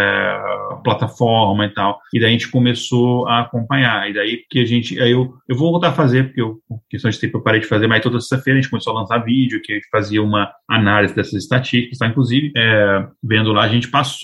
a plataforma e tal, e daí a gente começou a acompanhar, e daí que a gente, aí eu, eu vou voltar a fazer, porque eu, por questão de tempo eu parei de fazer, mas toda sexta-feira a gente começou a lançar vídeo, que a gente fazia uma análise dessas estatísticas, tá? inclusive, é, vendo lá, a gente passou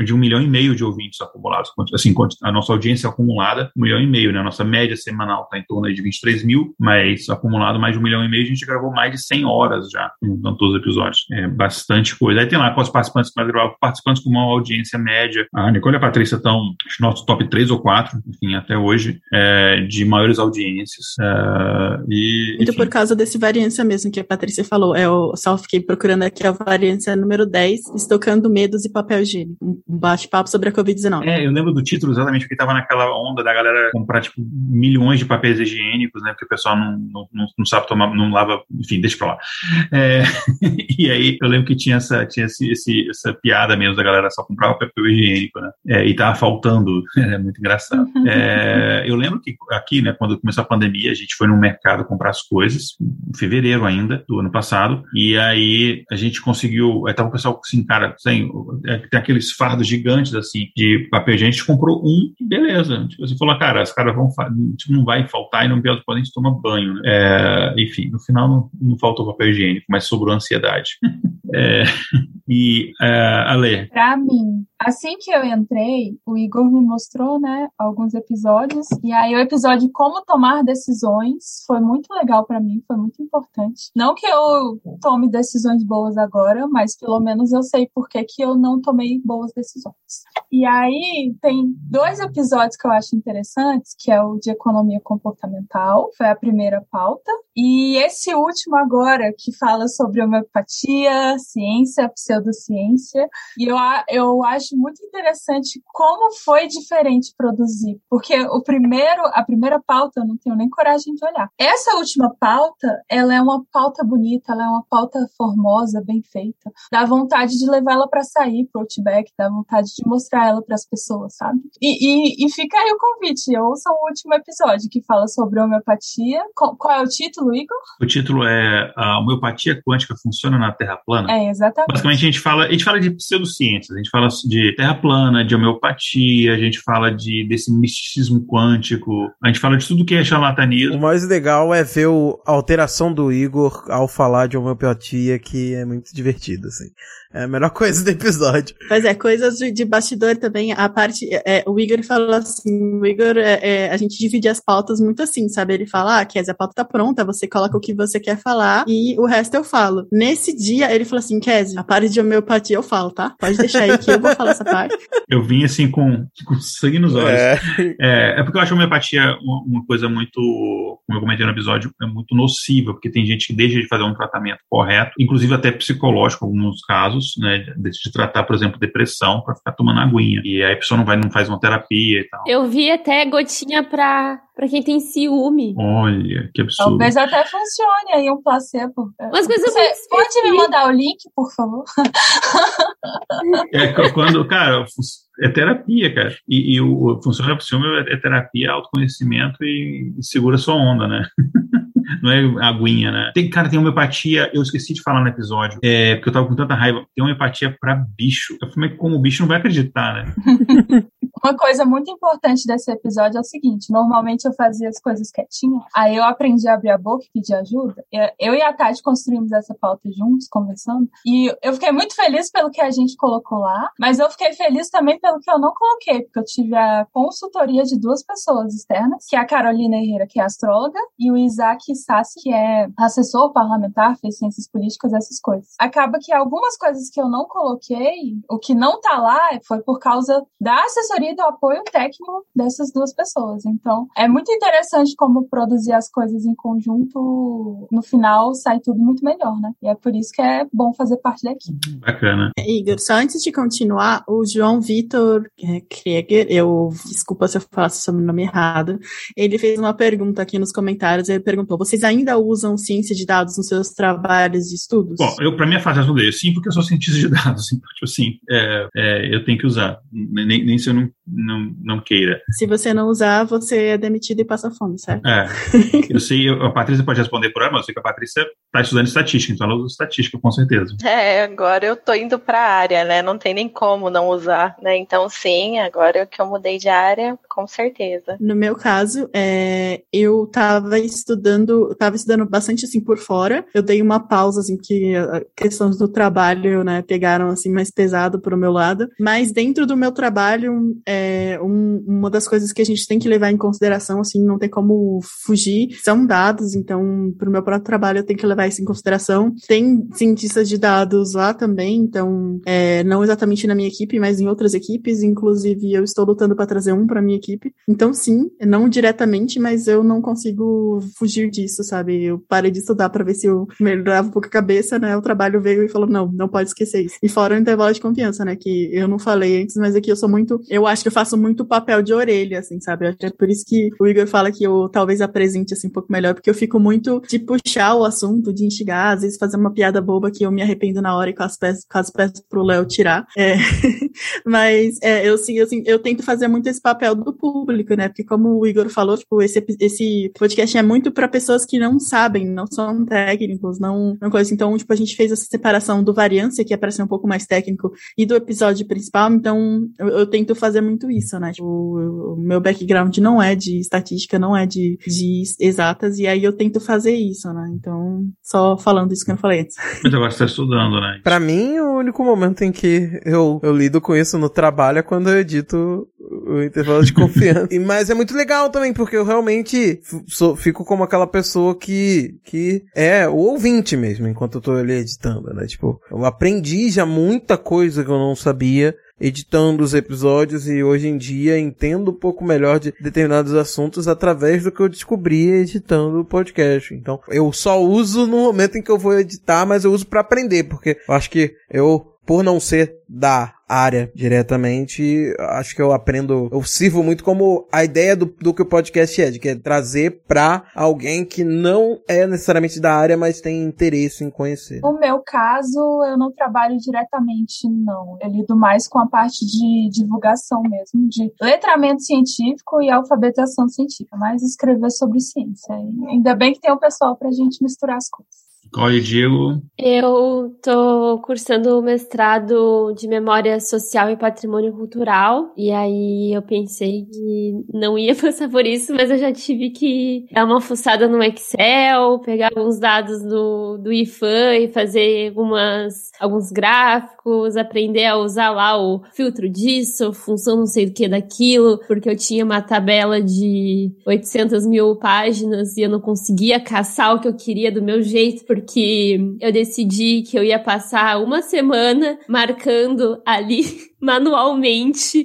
de um milhão e meio de ouvintes acumulados. Assim, a nossa audiência acumulada, um milhão e meio, né? A nossa média semanal está em torno de 23 mil, mas acumulado mais de um milhão e meio, a gente gravou mais de 100 horas já em todos os episódios. É bastante coisa. Aí tem lá com os participantes que nós participantes com uma audiência média. A Nicole e a Patrícia estão nosso top 3 ou 4, enfim, até hoje, é, de maiores audiências. É, e, Muito por causa desse variância mesmo que a Patrícia falou. É, eu só fiquei procurando aqui a variância número 10, estocando medos e papel higiênico um bate-papo sobre a Covid-19. É, eu lembro do título exatamente porque estava naquela onda da galera comprar, tipo, milhões de papéis higiênicos, né? Porque o pessoal não, não, não, não sabe tomar, não lava, enfim, deixa pra lá. É, e aí eu lembro que tinha essa, tinha esse, esse, essa piada mesmo da galera só comprava papel higiênico, né? É, e tava faltando, é muito engraçado. É, eu lembro que aqui, né, quando começou a pandemia, a gente foi no mercado comprar as coisas, em fevereiro ainda, do ano passado, e aí a gente conseguiu, aí tava o pessoal assim, cara, tem, é, tem aqueles fardos gigantes, assim, de papel higiênico, comprou um, beleza. Tipo, você falou, cara, os caras vão, tipo, não vai faltar e não pior podem tomar banho, né? É, enfim, no final não, não faltou papel higiênico, mas sobrou ansiedade. é, e, é, Ale? Pra mim, Assim que eu entrei, o Igor me mostrou, né, alguns episódios. E aí o episódio Como Tomar Decisões foi muito legal para mim, foi muito importante. Não que eu tome decisões boas agora, mas pelo menos eu sei por que, que eu não tomei boas decisões. E aí tem dois episódios que eu acho interessantes, que é o de economia comportamental, foi a primeira pauta, e esse último agora, que fala sobre homeopatia, ciência, pseudociência. E eu, eu acho muito interessante como foi diferente produzir. Porque o primeiro, a primeira pauta eu não tenho nem coragem de olhar. Essa última pauta, ela é uma pauta bonita, ela é uma pauta formosa, bem feita. Dá vontade de levá-la para sair pro Outback, dá vontade de mostrar ela para as pessoas, sabe? E, e, e, fica aí o convite, ouçam o último episódio que fala sobre homeopatia. Qual, qual é o título? título, Igor? O título é A homeopatia quântica funciona na Terra plana? É, exatamente. Basicamente, a gente fala, a gente fala de pseudociências, a gente fala de Terra plana, de homeopatia, a gente fala de, desse misticismo quântico, a gente fala de tudo que é charlatanismo. O mais legal é ver a alteração do Igor ao falar de homeopatia, que é muito divertido, assim. É a melhor coisa do episódio. Pois é, coisas de, de bastidor também. A parte. É, o Igor falou assim: o Igor, é, é, a gente divide as pautas muito assim, sabe? Ele fala: ah, Kézia, a pauta tá pronta, você coloca o que você quer falar e o resto eu falo. Nesse dia, ele falou assim: Kézia, a parte de homeopatia eu falo, tá? Pode deixar aí que eu vou falar essa parte. Eu vim assim com, com sangue nos olhos. É. é, é porque eu acho a homeopatia uma, uma coisa muito, como eu comentei no episódio, é muito nociva, porque tem gente que deixa de fazer um tratamento correto, inclusive até psicológico, em alguns casos casos, né, de tratar, por exemplo, depressão para ficar tomando aguinha. E aí a pessoa não vai, não faz uma terapia e tal. Eu vi até gotinha para pra quem tem ciúme. Olha, que absurdo. Talvez até funcione aí um placebo. Coisas Você pode me mandar o link, por favor? É quando, cara, é terapia, cara. E, e o funciona o ciúme é terapia, autoconhecimento e, e segura sua onda, né? Não é aguinha, né? Tem, cara, tem homeopatia, eu esqueci de falar no episódio, é, porque eu tava com tanta raiva. Tem homeopatia pra bicho. Eu falei, como o bicho não vai acreditar, né? Uma coisa muito importante desse episódio é o seguinte: normalmente eu fazia as coisas quietinha, aí eu aprendi a abrir a boca e pedir ajuda. Eu e a Tati construímos essa pauta juntos, conversando, e eu fiquei muito feliz pelo que a gente colocou lá, mas eu fiquei feliz também pelo que eu não coloquei, porque eu tive a consultoria de duas pessoas externas, que é a Carolina Herrera, que é astróloga, e o Isaac Sassi, que é assessor parlamentar, fez ciências políticas, essas coisas. Acaba que algumas coisas que eu não coloquei, o que não tá lá, foi por causa da assessoria do apoio técnico dessas duas pessoas. Então, é muito interessante como produzir as coisas em conjunto, no final sai tudo muito melhor, né? E é por isso que é bom fazer parte da equipe. Bacana. Igor, só antes de continuar, o João Vitor é, Krieger, eu desculpa se eu falasse o nome errado, ele fez uma pergunta aqui nos comentários, ele perguntou, vocês ainda usam ciência de dados nos seus trabalhos de estudos? Bom, eu, para minha fase, responder sim, porque eu sou cientista de dados, então, tipo assim, é, é, eu tenho que usar, nem, nem se eu não, não, não queira. Se você não usar, você é demitido e passa fome, certo? É, eu sei, a Patrícia pode responder por ela, mas eu sei que a Patrícia está estudando estatística, então ela usa estatística, com certeza. É, agora eu tô indo para a área, né, não tem nem como não usar, né, então sim, agora que eu mudei de área, com certeza. No meu caso, é, eu estava estudando, estava estudando bastante assim por fora. Eu dei uma pausa assim que questões do trabalho, né, pegaram assim mais pesado para o meu lado. Mas dentro do meu trabalho, é, um, uma das coisas que a gente tem que levar em consideração, assim, não tem como fugir, são dados. Então, para o meu próprio trabalho, eu tenho que levar isso em consideração. Tem cientistas de dados lá também, então, é, não exatamente na minha equipe, mas em outras equipes. Inclusive, eu estou lutando para trazer um para minha equipe. Então, sim, não diretamente, mas eu não consigo fugir disso, sabe? Eu parei de estudar para ver se eu melhorava um pouco a cabeça, né? O trabalho veio e falou: não, não pode esquecer isso. E fora o intervalo de confiança, né? Que eu não falei antes, mas aqui eu sou muito. Eu acho que eu faço muito papel de orelha, assim, sabe? Acho é por isso que o Igor fala que eu talvez apresente assim um pouco melhor, porque eu fico muito de puxar o assunto, de instigar, às vezes fazer uma piada boba que eu me arrependo na hora e quase peço, quase peço pro Léo tirar. É. mas é, eu sim, eu, sim, eu tento fazer muito esse papel do público, né? Porque como o Igor falou, tipo, esse, esse podcast é muito para pessoas que não sabem, não são técnicos, não, não coisa. Então, tipo, a gente fez essa separação do variância, que é para ser um pouco mais técnico, e do episódio principal. Então, eu, eu tento fazer muito isso, né? Tipo, o, meu background não é de estatística, não é de, de exatas, e aí eu tento fazer isso, né? Então, só falando isso que eu não falei antes. Mas agora você tá estudando, né? Pra mim, o único momento em que eu, eu lido com isso no trabalho é quando eu edito o intervalo de confiança. e, mas é muito legal também, porque eu realmente sou, fico como aquela pessoa que, que é o ouvinte mesmo, enquanto eu tô ali editando, né? Tipo, eu aprendi já muita coisa que eu não sabia editando os episódios e hoje em dia entendo um pouco melhor de determinados assuntos através do que eu descobri editando o podcast. Então, eu só uso no momento em que eu vou editar, mas eu uso para aprender, porque eu acho que eu, por não ser da área diretamente, acho que eu aprendo, eu sirvo muito como a ideia do, do que o podcast é, de que é trazer pra alguém que não é necessariamente da área, mas tem interesse em conhecer. No meu caso, eu não trabalho diretamente, não. Eu lido mais com a parte de divulgação mesmo, de letramento científico e alfabetização científica, mas escrever sobre ciência. Ainda bem que tem o pessoal pra gente misturar as coisas. Olha, Diego. Eu tô cursando o mestrado de Memória Social e Patrimônio Cultural. E aí eu pensei que não ia passar por isso, mas eu já tive que dar uma fuçada no Excel, pegar alguns dados do, do IFAM e fazer algumas, alguns gráficos, aprender a usar lá o filtro disso, função não sei do que daquilo, porque eu tinha uma tabela de 800 mil páginas e eu não conseguia caçar o que eu queria do meu jeito, porque eu decidi que eu ia passar uma semana marcando ali manualmente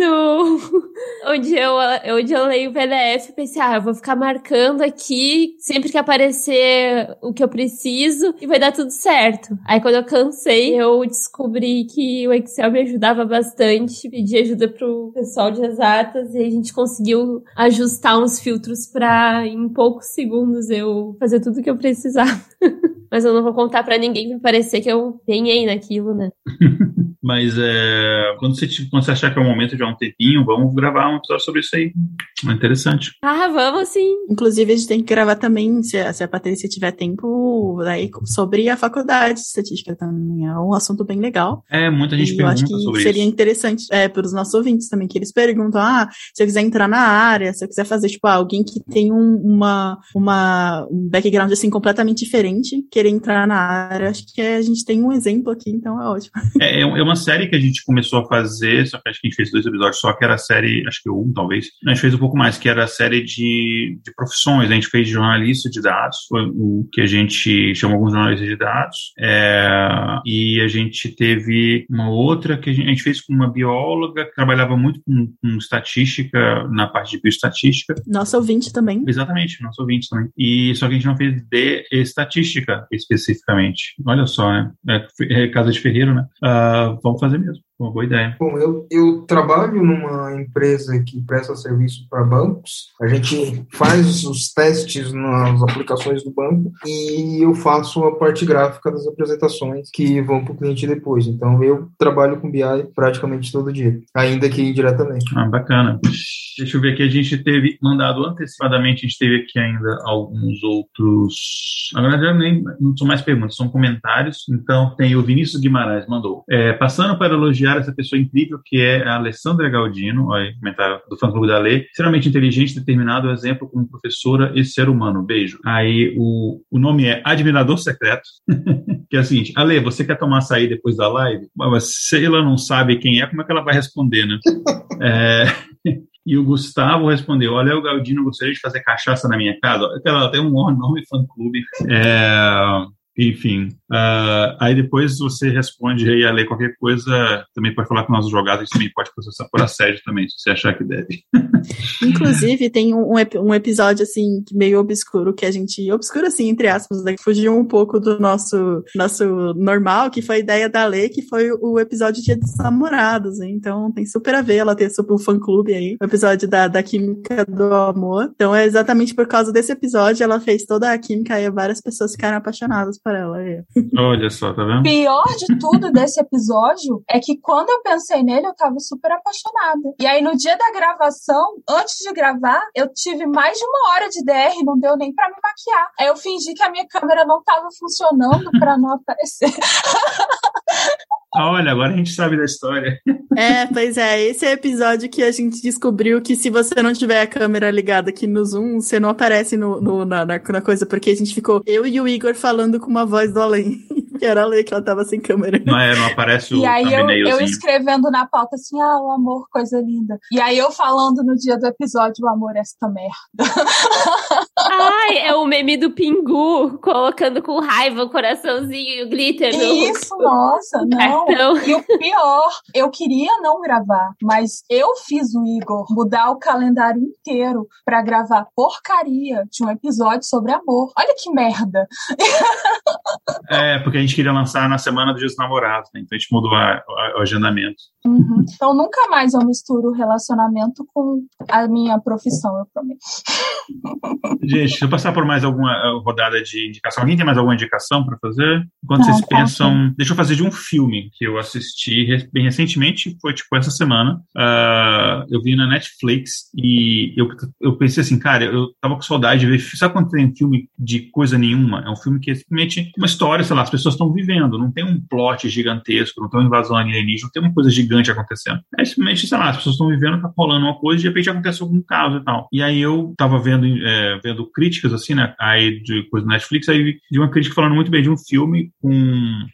no, onde eu, onde eu leio o PDF, pensei, ah, eu vou ficar marcando aqui sempre que aparecer o que eu preciso e vai dar tudo certo. Aí quando eu cansei, eu descobri que o Excel me ajudava bastante, pedi ajuda pro pessoal de exatas e a gente conseguiu ajustar uns filtros para em poucos segundos eu fazer tudo que eu precisava. Mas eu não vou contar para ninguém pra parecer que eu penhei naquilo, né? Mas é, quando, você, quando você achar que é o momento de um tempinho, vamos gravar um episódio sobre isso aí. É interessante. Ah, vamos sim. Inclusive, a gente tem que gravar também, se a, se a Patrícia tiver tempo, daí, sobre a faculdade de estatística também. É um assunto bem legal. É, muita gente e pergunta eu acho que sobre seria isso. interessante é, para os nossos ouvintes também, que eles perguntam, ah, se eu quiser entrar na área, se eu quiser fazer, tipo, ah, alguém que tem um, uma, uma, um background, assim, completamente diferente, querer entrar na área. Acho que a gente tem um exemplo aqui, então é ótimo. É, é uma série que a gente começou a fazer, só que acho que a gente fez dois episódios só, que era a série, acho que um, talvez. A gente fez um pouco mais, que era a série de, de profissões. né? A gente fez jornalista de dados, o que a gente chamou alguns jornalistas de dados. É, e a gente teve uma outra que a gente, a gente fez com uma bióloga que trabalhava muito com, com estatística, na parte de bioestatística. Nosso ouvinte também. Exatamente, nosso ouvinte também. E só que a gente não fez de estatística especificamente. Olha só, né? É, é Casa de Ferreiro, né? Ah, vamos fazer mesmo. Uma boa ideia. Bom, eu, eu trabalho numa empresa que presta serviço para bancos. A gente faz os testes nas aplicações do banco e eu faço a parte gráfica das apresentações que vão para o cliente depois. Então, eu trabalho com BI praticamente todo dia, ainda que indiretamente. Ah, bacana. Deixa eu ver aqui, a gente teve mandado antecipadamente, a gente teve aqui ainda alguns outros. Agora já nem não são mais perguntas, são comentários. Então, tem o Vinícius Guimarães mandou. É, passando para elogiar essa pessoa incrível que é a Alessandra Galdino, olha, comentário do fã clube da Lei, extremamente inteligente, determinado, exemplo como professora e ser humano. Beijo. Aí o, o nome é Admirador Secreto, que é o seguinte: Ale, você quer tomar açaí depois da live? Mas se ela não sabe quem é, como é que ela vai responder, né? é. E o Gustavo respondeu: Olha, o Galdino gostaria de fazer cachaça na minha casa. Ela tem um nome fã-clube. É, enfim, uh, aí depois você responde aí a ler qualquer coisa, também pode falar com nossos jogados, a gente também pode processar por assédio também, se você achar que deve. Inclusive, tem um, um episódio, assim, meio obscuro, que a gente, obscuro assim, entre aspas, né, que fugiu um pouco do nosso, nosso normal, que foi a ideia da Lê, que foi o episódio Dia dos Namorados, né? então tem super a ver, ela ter super um fã-clube aí, o episódio da, da Química do Amor, então é exatamente por causa desse episódio, ela fez toda a química e várias pessoas ficaram apaixonadas por ela. Aí. Olha só, tá vendo? Pior de tudo desse episódio é que quando eu pensei nele, eu tava super apaixonada. E aí, no dia da gravação, antes de gravar, eu tive mais de uma hora de DR, não deu nem pra me maquiar. Aí eu fingi que a minha câmera não tava funcionando pra não aparecer. Ah, olha, agora a gente sabe da história. É, pois é, esse é o episódio que a gente descobriu que se você não tiver a câmera ligada aqui no Zoom, você não aparece no, no na, na, coisa, porque a gente ficou, eu e o Igor falando com uma voz do além, que era a Lei, que ela tava sem câmera. Não é, não aparece o E aí eu, eu escrevendo na pauta assim, ah, o amor, coisa linda. E aí eu falando no dia do episódio, o amor, esta merda. Ai, é o meme do Pingu, colocando com raiva o coraçãozinho e o glitter no... Isso, nossa, não. Cartão. E o pior, eu queria não gravar, mas eu fiz o Igor mudar o calendário inteiro para gravar porcaria de um episódio sobre amor. Olha que merda. É, porque a gente queria lançar na semana dos Dias dos Namorados, né? Então a gente mudou a, a, o agendamento. Uhum. Então nunca mais eu misturo relacionamento com a minha profissão, eu prometo. Gente, deixa eu passar por mais alguma rodada de indicação. Alguém tem mais alguma indicação para fazer? Enquanto vocês pensam. Deixa eu fazer de um filme que eu assisti bem recentemente, foi tipo essa semana. Uh, eu vi na Netflix e eu, eu pensei assim, cara, eu tava com saudade de ver. Sabe quando tem filme de coisa nenhuma? É um filme que é simplesmente uma história, sei lá, as pessoas estão vivendo, não tem um plot gigantesco, não tem uma invasão alienígena, não tem uma coisa gigante acontecendo. É simplesmente, sei lá, as pessoas estão vivendo, tá rolando uma coisa e de repente acontece algum caso e tal. E aí eu tava vendo, é, vendo lendo críticas, assim, né, aí de coisa do Netflix, aí vi uma crítica falando muito bem de um filme com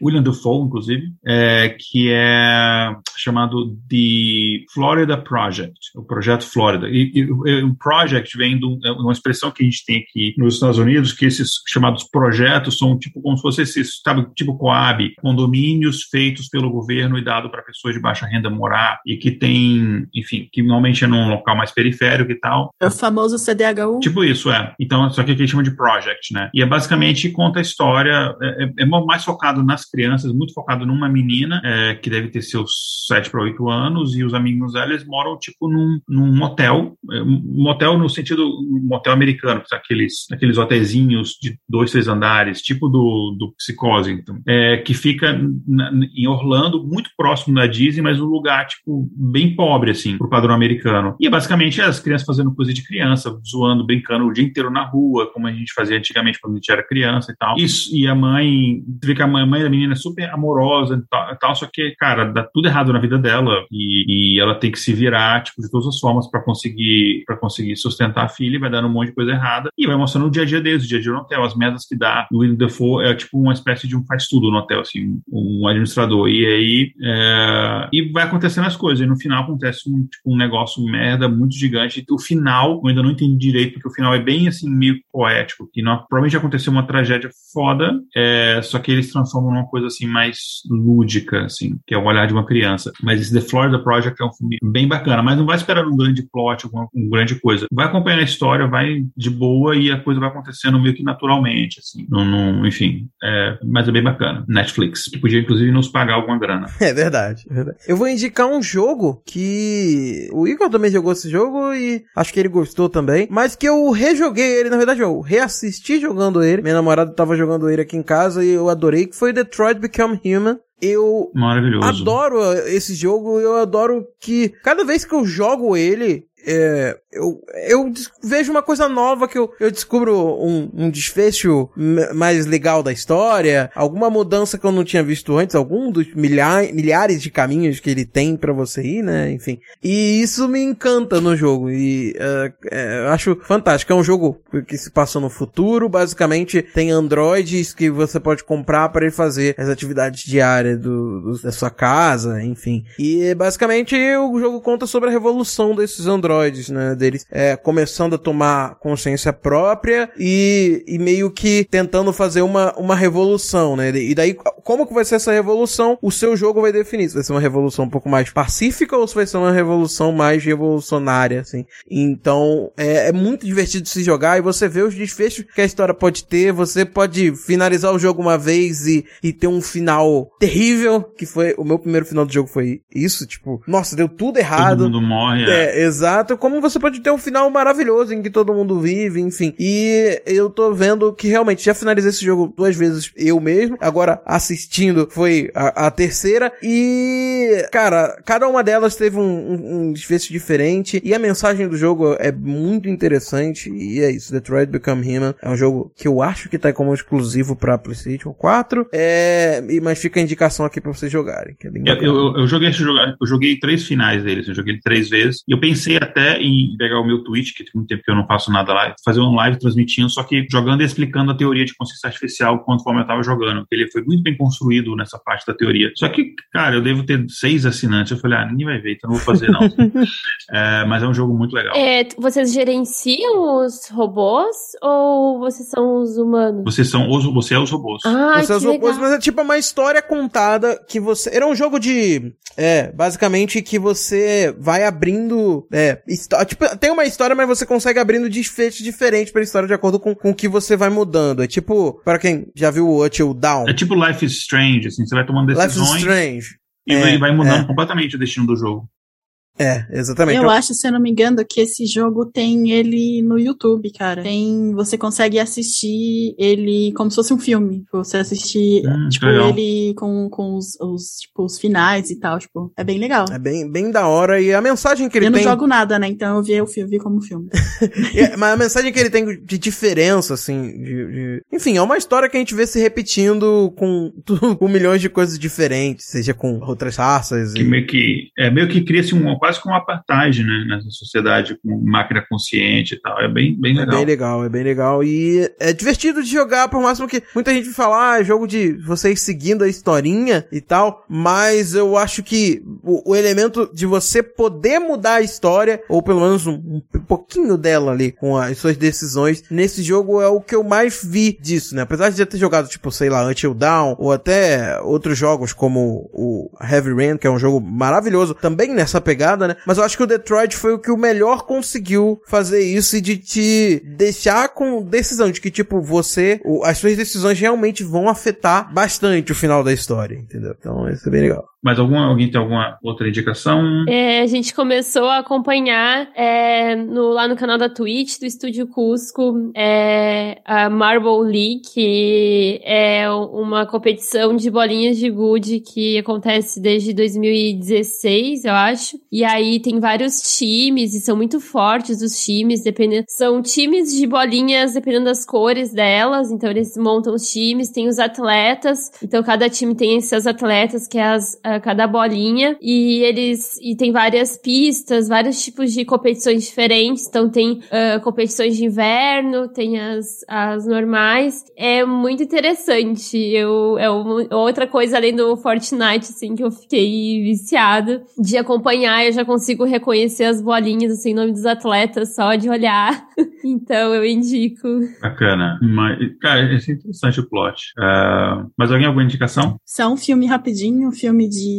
William Dafoe, inclusive, é, que é chamado The Florida Project, o Projeto Flórida. E, e o project vem de é uma expressão que a gente tem aqui nos Estados Unidos, que esses chamados projetos são tipo como se fosse esses, sabe, tipo Coab, condomínios feitos pelo governo e dado para pessoas de baixa renda morar e que tem, enfim, que normalmente é num local mais periférico e tal. É o famoso CDHU? Tipo isso, é. Então, só que aqui chama de project, né? E é basicamente conta a história, é, é, é mais focado nas crianças, muito focado numa menina é, que deve ter seus 7 para 8 anos e os amigos dela, eles moram tipo num, num motel, é, motel no sentido motel americano, aqueles, aqueles hotelzinhos de dois, três andares, tipo do, do Psicose, então, é, que fica na, em Orlando, muito próximo da Disney, mas um lugar, tipo, bem pobre, assim, pro padrão americano. E é basicamente as crianças fazendo coisa de criança, zoando, brincando o dia inteiro na rua, como a gente fazia antigamente quando a gente era criança e tal. Isso, e a mãe, você vê que a mãe, a mãe da menina é super amorosa e tal, e tal, só que, cara, dá tudo errado na vida dela e, e ela tem que se virar, tipo, de todas as formas para conseguir para conseguir sustentar a filha, vai dando um monte de coisa errada e vai mostrando o dia a dia deles, o dia a dia no hotel, as metas que dá. O William Defoe é tipo uma espécie de um faz tudo no hotel, assim, um administrador. E aí é, e vai acontecendo as coisas. E no final acontece um, tipo, um negócio merda muito gigante. O final, eu ainda não entendi direito, porque o final é bem assim, meio poético, que não, provavelmente aconteceu uma tragédia foda, é, só que eles transformam numa coisa assim mais lúdica, assim, que é o olhar de uma criança. Mas esse The Florida Project é um filme bem bacana, mas não vai esperar um grande plot, alguma, uma grande coisa. Vai acompanhando a história, vai de boa e a coisa vai acontecendo meio que naturalmente, assim. Enfim, é, mas é bem bacana. Netflix, que podia inclusive nos pagar alguma grana. É verdade, é verdade. Eu vou indicar um jogo que o Igor também jogou esse jogo e acho que ele gostou também, mas que eu rejoguei ele, na verdade eu reassisti jogando ele. Minha namorada tava jogando ele aqui em casa e eu adorei, que foi Detroit Become Human. Eu adoro esse jogo, eu adoro que cada vez que eu jogo ele, é, eu, eu vejo uma coisa nova que eu, eu descubro um, um desfecho mais legal da história, alguma mudança que eu não tinha visto antes, algum dos milhares, milhares de caminhos que ele tem para você ir, né? Enfim. E isso me encanta no jogo e uh, é, eu acho fantástico. É um jogo que se passa no futuro, basicamente tem androides que você pode comprar para ele fazer as atividades diárias do, do, da sua casa, enfim. E basicamente o jogo conta sobre a revolução desses androides, né? Deles é, começando a tomar consciência própria e, e meio que tentando fazer uma, uma revolução, né? E daí, como que vai ser essa revolução? O seu jogo vai definir se vai ser uma revolução um pouco mais pacífica ou se vai ser uma revolução mais revolucionária, assim. Então, é, é muito divertido se jogar e você vê os desfechos que a história pode ter, você pode finalizar o jogo uma vez e, e ter um final terrível, que foi, o meu primeiro final do jogo foi isso, tipo, nossa, deu tudo errado. Todo mundo morre. É, é exato. Como você pode ter um final maravilhoso em que todo mundo vive, enfim. E eu tô vendo que realmente já finalizei esse jogo duas vezes eu mesmo. Agora assistindo foi a, a terceira. E, cara, cada uma delas teve um, um, um desfecho diferente. E a mensagem do jogo é muito interessante. E é isso. Detroit Become Human é um jogo que eu acho que tá como exclusivo pra PlayStation 4. É, mas fica a indicação aqui pra vocês jogarem. Que é bem eu, eu, eu, joguei esse jogo, eu joguei três finais deles. Eu joguei três vezes. E eu pensei até em pegar o meu Twitch, que tem muito tempo que eu não faço nada lá, fazer um live transmitindo, só que jogando e explicando a teoria de consciência artificial conforme eu estava jogando. Ele foi muito bem construído nessa parte da teoria. Só que, cara, eu devo ter seis assinantes. Eu falei, ah, ninguém vai ver, então não vou fazer não. é, mas é um jogo muito legal. É, vocês gerenciam os robôs ou vocês são os humanos? Vocês são os, você é os robôs. Ah, você é os robôs, mas é tipo uma história contada que você. Era um jogo de. É, basicamente que você vai abrindo. É, tipo, tem uma história, mas você consegue abrindo desfechos diferentes pra história de acordo com, com o que você vai mudando. É tipo, para quem já viu o Until Down. É tipo Life is Strange, assim, você vai tomando decisões. Life is Strange. E é, vai mudando é. completamente o destino do jogo. É, exatamente. Eu acho, se eu não me engano, que esse jogo tem ele no YouTube, cara. Tem, você consegue assistir ele como se fosse um filme. Você assistir, hum, tipo, ele com, com os, os, tipo, os finais e tal, tipo, é bem legal. É bem, bem da hora e a mensagem que ele eu tem... Eu não jogo nada, né, então eu vi, eu vi como filme. é, mas a mensagem que ele tem de diferença, assim, de, de... enfim, é uma história que a gente vê se repetindo com, com milhões de coisas diferentes, seja com outras raças. Que e... meio que, é, meio que cria-se um quase como um apartheid, né? Nessa sociedade com máquina consciente e tal. É bem, bem legal. É bem legal, é bem legal. E é divertido de jogar, por máximo que muita gente fala, ah, é jogo de vocês seguindo a historinha e tal, mas eu acho que o, o elemento de você poder mudar a história, ou pelo menos um, um, pouquinho dela ali, com as suas decisões, nesse jogo é o que eu mais vi disso, né? Apesar de já ter jogado, tipo, sei lá, Until Down, ou até outros jogos como o Heavy Rain, que é um jogo maravilhoso, também nessa pegada, né? Mas eu acho que o Detroit foi o que o melhor conseguiu fazer isso e de te deixar com decisão de que, tipo, você, as suas decisões realmente vão afetar bastante o final da história, entendeu? Então, isso é bem legal. Mas alguma, alguém tem alguma outra indicação? É, a gente começou a acompanhar é, no, lá no canal da Twitch, do Estúdio Cusco, é, a Marble League, que é uma competição de bolinhas de gude que acontece desde 2016, eu acho. E aí tem vários times, e são muito fortes os times, dependendo. São times de bolinhas dependendo das cores delas, então eles montam os times, tem os atletas, então cada time tem seus atletas, que é as cada bolinha e eles e tem várias pistas, vários tipos de competições diferentes. Então tem uh, competições de inverno, tem as, as normais. É muito interessante. Eu é uma, outra coisa além do Fortnite assim que eu fiquei viciada de acompanhar. Eu já consigo reconhecer as bolinhas assim, nome dos atletas só de olhar. então eu indico. Bacana. Mas, cara, é interessante o plot. Uh, mas alguém alguma indicação? Só um filme rapidinho, um filme de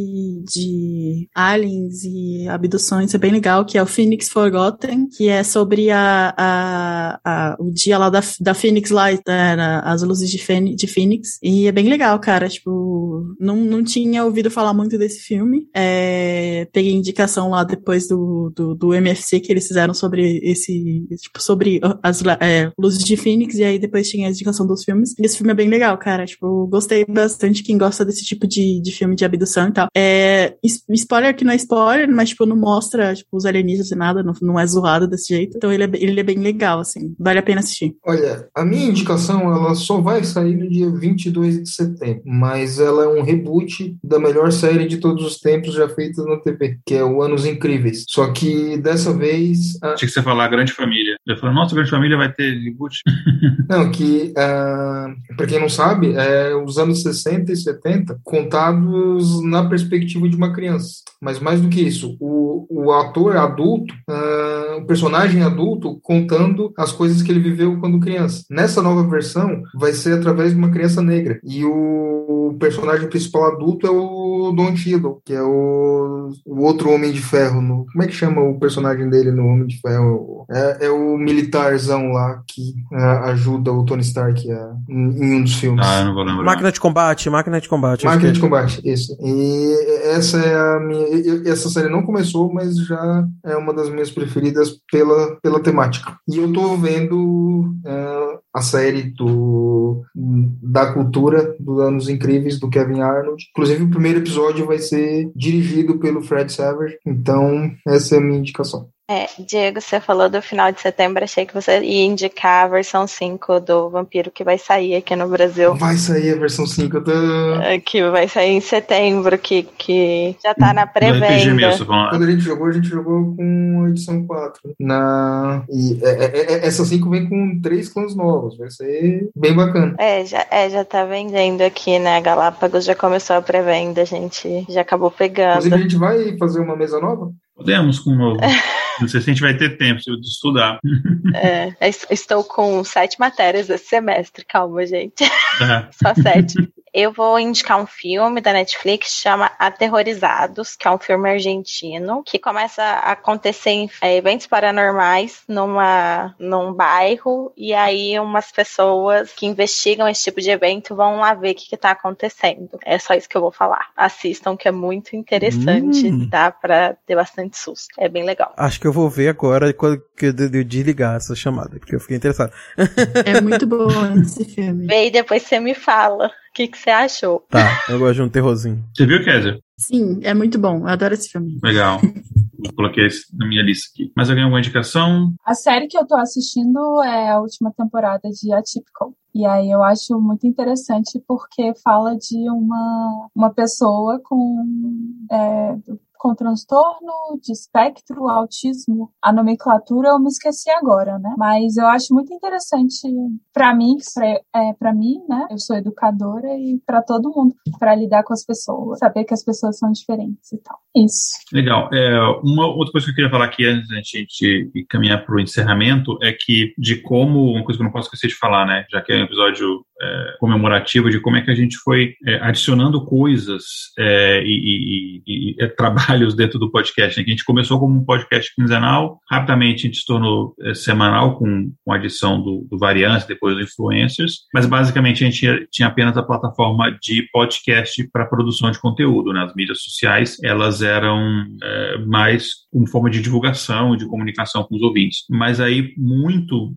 de, aliens e abduções é bem legal, que é o Phoenix Forgotten, que é sobre a, a, a o dia lá da, da Phoenix Light, né, as luzes de, Fen de Phoenix. E é bem legal, cara. Tipo, não, não tinha ouvido falar muito desse filme. É, peguei indicação lá depois do, do, do, MFC que eles fizeram sobre esse, tipo, sobre as é, luzes de Phoenix, e aí depois tinha a indicação dos filmes. E esse filme é bem legal, cara. Tipo, gostei bastante. Quem gosta desse tipo de, de filme de abdução e tal. É, spoiler que não é spoiler, mas, tipo, não mostra, tipo, os alienígenas e nada, não, não é zoado desse jeito. Então ele é, ele é bem legal, assim. Vale a pena assistir. Olha, a minha indicação, ela só vai sair no dia 22 de setembro, mas ela é um reboot da melhor série de todos os tempos já feita na TV, que é o Anos Incríveis. Só que dessa vez... A... Tinha que você falar a Grande Família. Eu falei, nossa, a Grande Família vai ter reboot. não, que, uh, pra quem não sabe, é os anos 60 e 70 contados na perspectiva de uma criança. Mas mais do que isso, o, o ator adulto, uh, o personagem adulto contando as coisas que ele viveu quando criança. Nessa nova versão, vai ser através de uma criança negra. E o personagem principal adulto é o Don Cheadle, que é o, o outro Homem de Ferro. No, como é que chama o personagem dele no Homem de Ferro? É, é o militarzão lá que uh, ajuda o Tony Stark a, em, em, um dos filmes. Ah, eu não vou lembrar. Máquina de combate, máquina de combate. Máquina de combate, isso. E essa é a minha. Essa série não começou, mas já é uma das minhas preferidas pela, pela temática. E eu tô vendo uh, a série do, da cultura dos Anos Incríveis do Kevin Arnold. Inclusive, o primeiro episódio vai ser dirigido pelo Fred Savage. Então, essa é a minha indicação. É, Diego, você falou do final de setembro, achei que você ia indicar a versão 5 do Vampiro que vai sair aqui no Brasil. Vai sair a versão 5 do. É, que vai sair em setembro, que, que já tá na pré-venda. Quando a gente jogou, a gente jogou com a edição 4. Na... E é, é, é essa 5 vem com três clãs novos, vai ser bem bacana. É, já, é, já tá vendendo aqui, né? Galápagos já começou a pré-venda, a gente já acabou pegando. Inclusive, a gente vai fazer uma mesa nova? Podemos com o novo. Não sei se a gente vai ter tempo de estudar. É, estou com sete matérias esse semestre, calma, gente. É. Só sete. Eu vou indicar um filme da Netflix chama Aterrorizados, que é um filme argentino, que começa a acontecer em é, eventos paranormais numa, num bairro, e aí umas pessoas que investigam esse tipo de evento vão lá ver o que, está acontecendo. É só isso que eu vou falar. Assistam, que é muito interessante, hum. dá pra ter bastante susto. É bem legal. Acho que eu vou ver agora quando eu desligar essa chamada, porque eu fiquei interessado. É muito bom esse filme. Vê e depois você me fala que, que você achou? Tá, eu gosto de um terrorzinho. Você viu, Kézia? Sim, é muito bom. Eu adoro esse filme. Legal. Eu coloquei isso na minha lista aqui. Mais alguém alguma indicação? A série que eu tô assistindo é a última temporada de Atypical. E aí eu acho muito interessante porque fala de uma, uma pessoa com é, com transtorno de espectro, autismo. A nomenclatura eu me esqueci agora, né? Mas eu acho muito interessante para mim, é, para mim, né? Eu sou educadora e para todo mundo, para lidar com as pessoas, saber que as pessoas são diferentes e tal. Isso. Legal. É, uma outra coisa que eu queria falar aqui antes da gente caminhar para o encerramento é que de como, uma coisa que eu não posso esquecer de falar, né? Já que é um episódio é, comemorativo de como é que a gente foi é, adicionando coisas é, e, e, e, é, trabalhos dentro do podcast. Né? A gente começou como um podcast quinzenal, rapidamente a gente se tornou é, semanal com, com a adição do, do depois do Influencers, mas basicamente a gente tinha, tinha apenas a plataforma de podcast para produção de conteúdo. Né? As mídias sociais, elas eram é, mais como forma de divulgação de comunicação com os ouvintes. Mas aí, muito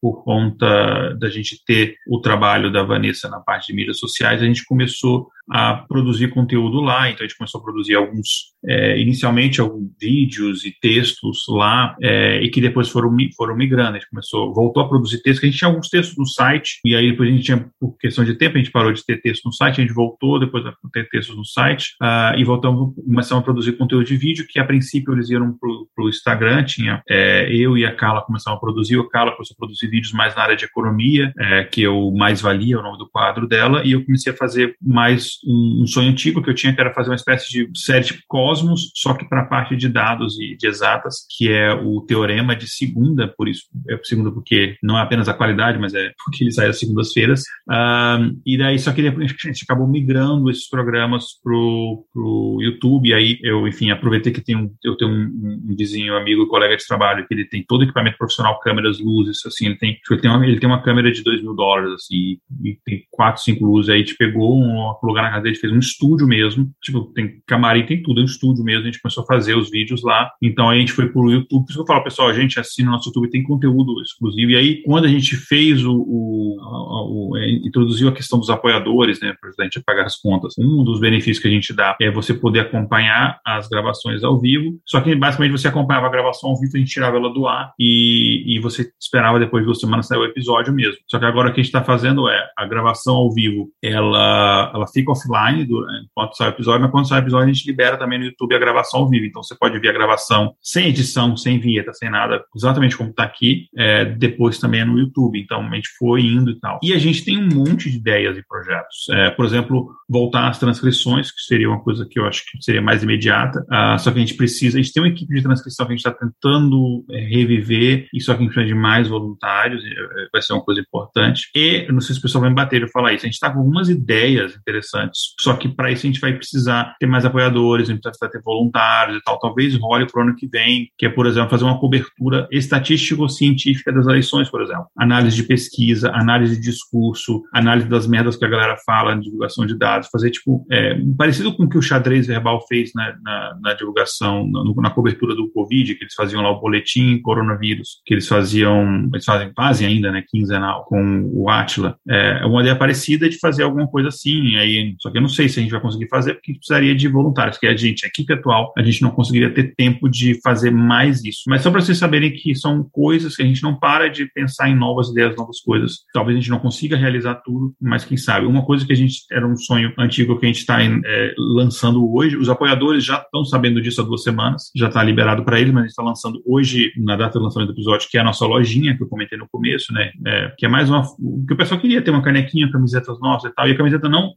por conta da gente ter o trabalho da Vanessa na parte de mídias sociais, a gente começou a produzir conteúdo lá. Então a gente começou a produzir alguns, é, inicialmente alguns vídeos e textos lá é, e que depois foram foram migrando. A gente começou, voltou a produzir textos. A gente tinha alguns textos no site e aí depois a gente tinha por questão de tempo a gente parou de ter texto no site. A gente voltou depois a ter textos no site uh, e voltamos começamos a produzir conteúdo de vídeo que a princípio eles iam para o Instagram. Tinha é, eu e a Carla começamos a produzir. O Carla começou a produzir vídeos mais na área de economia, é, que eu mais valia o nome do quadro dela e eu comecei a fazer mais um, um, sonho antigo que eu tinha, que era fazer uma espécie de série tipo Cosmos, só que para a parte de dados e de exatas, que é o teorema de segunda, por isso é segunda porque não é apenas a qualidade, mas é porque ele sai às segundas-feiras. Um, e daí, só que depois a gente acabou migrando esses programas pro, pro YouTube, e aí eu, enfim, aproveitei que tem um, eu tenho um, um vizinho, amigo, colega de trabalho, que ele tem todo o equipamento profissional, câmeras, luzes, assim, ele tem, ele tem uma, ele tem uma câmera de dois mil dólares, assim, e tem quatro, cinco luzes, aí a gente pegou um lugar na casa dele, fez um estúdio mesmo, tipo, tem camarim, tem tudo, é um estúdio mesmo, a gente começou a fazer os vídeos lá, então a gente foi pro YouTube, por isso que eu falo, pessoal, a gente assina o nosso YouTube, tem conteúdo exclusivo, e aí quando a gente fez o, o, o, é, introduziu a questão dos apoiadores, né, para a gente a pagar as contas, um dos benefícios que a gente dá é você poder acompanhar as gravações ao vivo, só que basicamente você acompanhava a gravação ao vivo, a gente tirava ela do ar e, e você esperava depois de duas semanas sair o episódio mesmo. Só que agora o que a gente está fazendo é a gravação ao vivo, ela, ela fica offline enquanto sai o episódio, mas quando sai o episódio a gente libera também no YouTube a gravação ao vivo. Então você pode ver a gravação sem edição, sem vinheta, sem nada, exatamente como está aqui, é, depois também é no YouTube. Então a gente foi indo e tal. E a gente tem um monte de ideias e projetos. É, por exemplo, voltar às transcrições, que seria uma coisa que eu acho que seria mais imediata. Uh, só que a gente precisa, a gente tem uma equipe de transcrição que a gente está tentando é, reviver, e só que a gente precisa de mais voluntários, é, vai ser uma coisa importante. E, não sei se o pessoal vai me bater eu falar isso, a gente está com algumas ideias interessantes, só que para isso a gente vai precisar ter mais apoiadores, a gente vai precisar ter voluntários e tal. Talvez role para o ano que vem, que é, por exemplo, fazer uma cobertura estatístico-científica das eleições, por exemplo. Análise de pesquisa, análise de discurso, análise das merdas que a galera fala na divulgação de dados, fazer, tipo, é, parecido com o que o xadrez verbal fez né, na, na, divulgação, na, na, cobertura do Covid, que eles faziam lá o boletim coronavírus, que eles faziam, eles fazem, fazem ainda, né, quinzenal, com o Atila. É uma ideia parecida de fazer alguma coisa assim, aí, só que eu não sei se a gente vai conseguir fazer, porque a gente precisaria de voluntários, que a gente, a equipe atual, a gente não conseguiria ter tempo de fazer mais isso. Mas só para vocês saberem que são coisas que a gente não para de pensar em novas ideias, novas coisas. Talvez a gente não consiga realizar tudo, mas quem sabe. Uma coisa que a gente era um sonho antigo que a gente está é, lançando hoje, os apoiadores já estão sabendo disso há duas semanas, já está liberado para eles, mas a gente está lançando hoje, na data do lançamento do episódio, que é a nossa lojinha, que eu comentei no começo, né? É, que é mais uma. que o pessoal queria ter uma canequinha, camisetas nossas e tal. E a camiseta não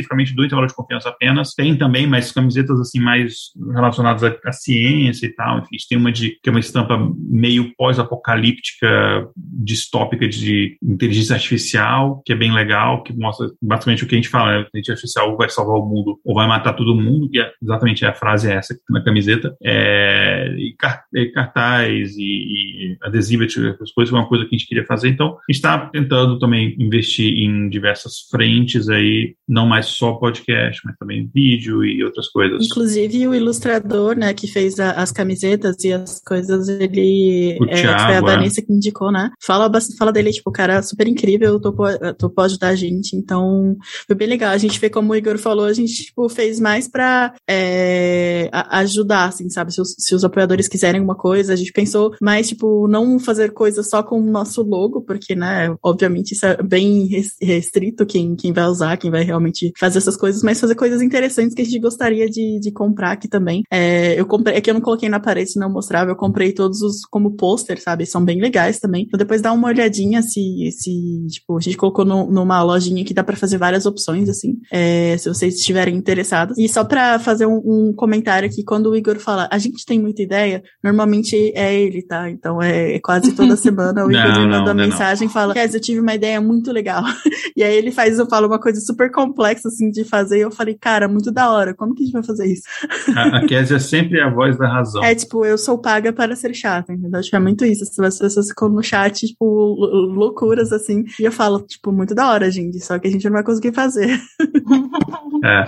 especificamente do intervalo de confiança apenas, tem também, mas camisetas assim mais relacionadas à, à ciência e tal. Enfim, a gente tem uma de que é uma estampa meio pós-apocalíptica, distópica de inteligência artificial, que é bem legal, que mostra basicamente o que a gente fala, né? A inteligência artificial vai salvar o mundo ou vai matar todo mundo, que é exatamente a frase é essa na camiseta. É, e cartaz e, e adesivo, essas coisas, é uma coisa que a gente queria fazer. Então, a gente está tentando também investir em diversas frentes aí, não mais só podcast, mas também vídeo e outras coisas. Inclusive o ilustrador, né, que fez a, as camisetas e as coisas, ele o é, Thiago, foi a é. Que indicou, né? Fala, fala dele, tipo, cara super incrível, topou, topou ajudar a gente, então foi bem legal. A gente vê como o Igor falou, a gente, tipo, fez mais pra é, ajudar, assim, sabe? Se os, se os apoiadores quiserem alguma coisa, a gente pensou mais, tipo, não fazer coisas só com o nosso logo, porque, né, obviamente isso é bem restrito quem, quem vai usar, quem vai realmente fazer essas coisas, mas fazer coisas interessantes que a gente gostaria de, de comprar aqui também. É, eu comprei, é que eu não coloquei na parede, senão eu mostrava, eu comprei todos os como pôster, sabe? São bem legais também. Então depois dá uma olhadinha se, se tipo, a gente colocou no, numa lojinha que dá para fazer várias opções, assim, é, se vocês estiverem interessados. E só para fazer um, um, comentário aqui, quando o Igor fala, a gente tem muita ideia, normalmente é ele, tá? Então é, é quase toda semana o Igor não, me manda não, mensagem e fala, Kes, eu tive uma ideia muito legal. e aí ele faz, eu falo uma coisa super complexa, assim, de fazer, e eu falei, cara, muito da hora, como que a gente vai fazer isso? A, a Kézia é sempre a voz da razão. É, tipo, eu sou paga para ser chata, entendeu? Acho que é muito isso. As pessoas ficam no chat, tipo, loucuras, assim, e eu falo, tipo, muito da hora, gente, só que a gente não vai conseguir fazer. É.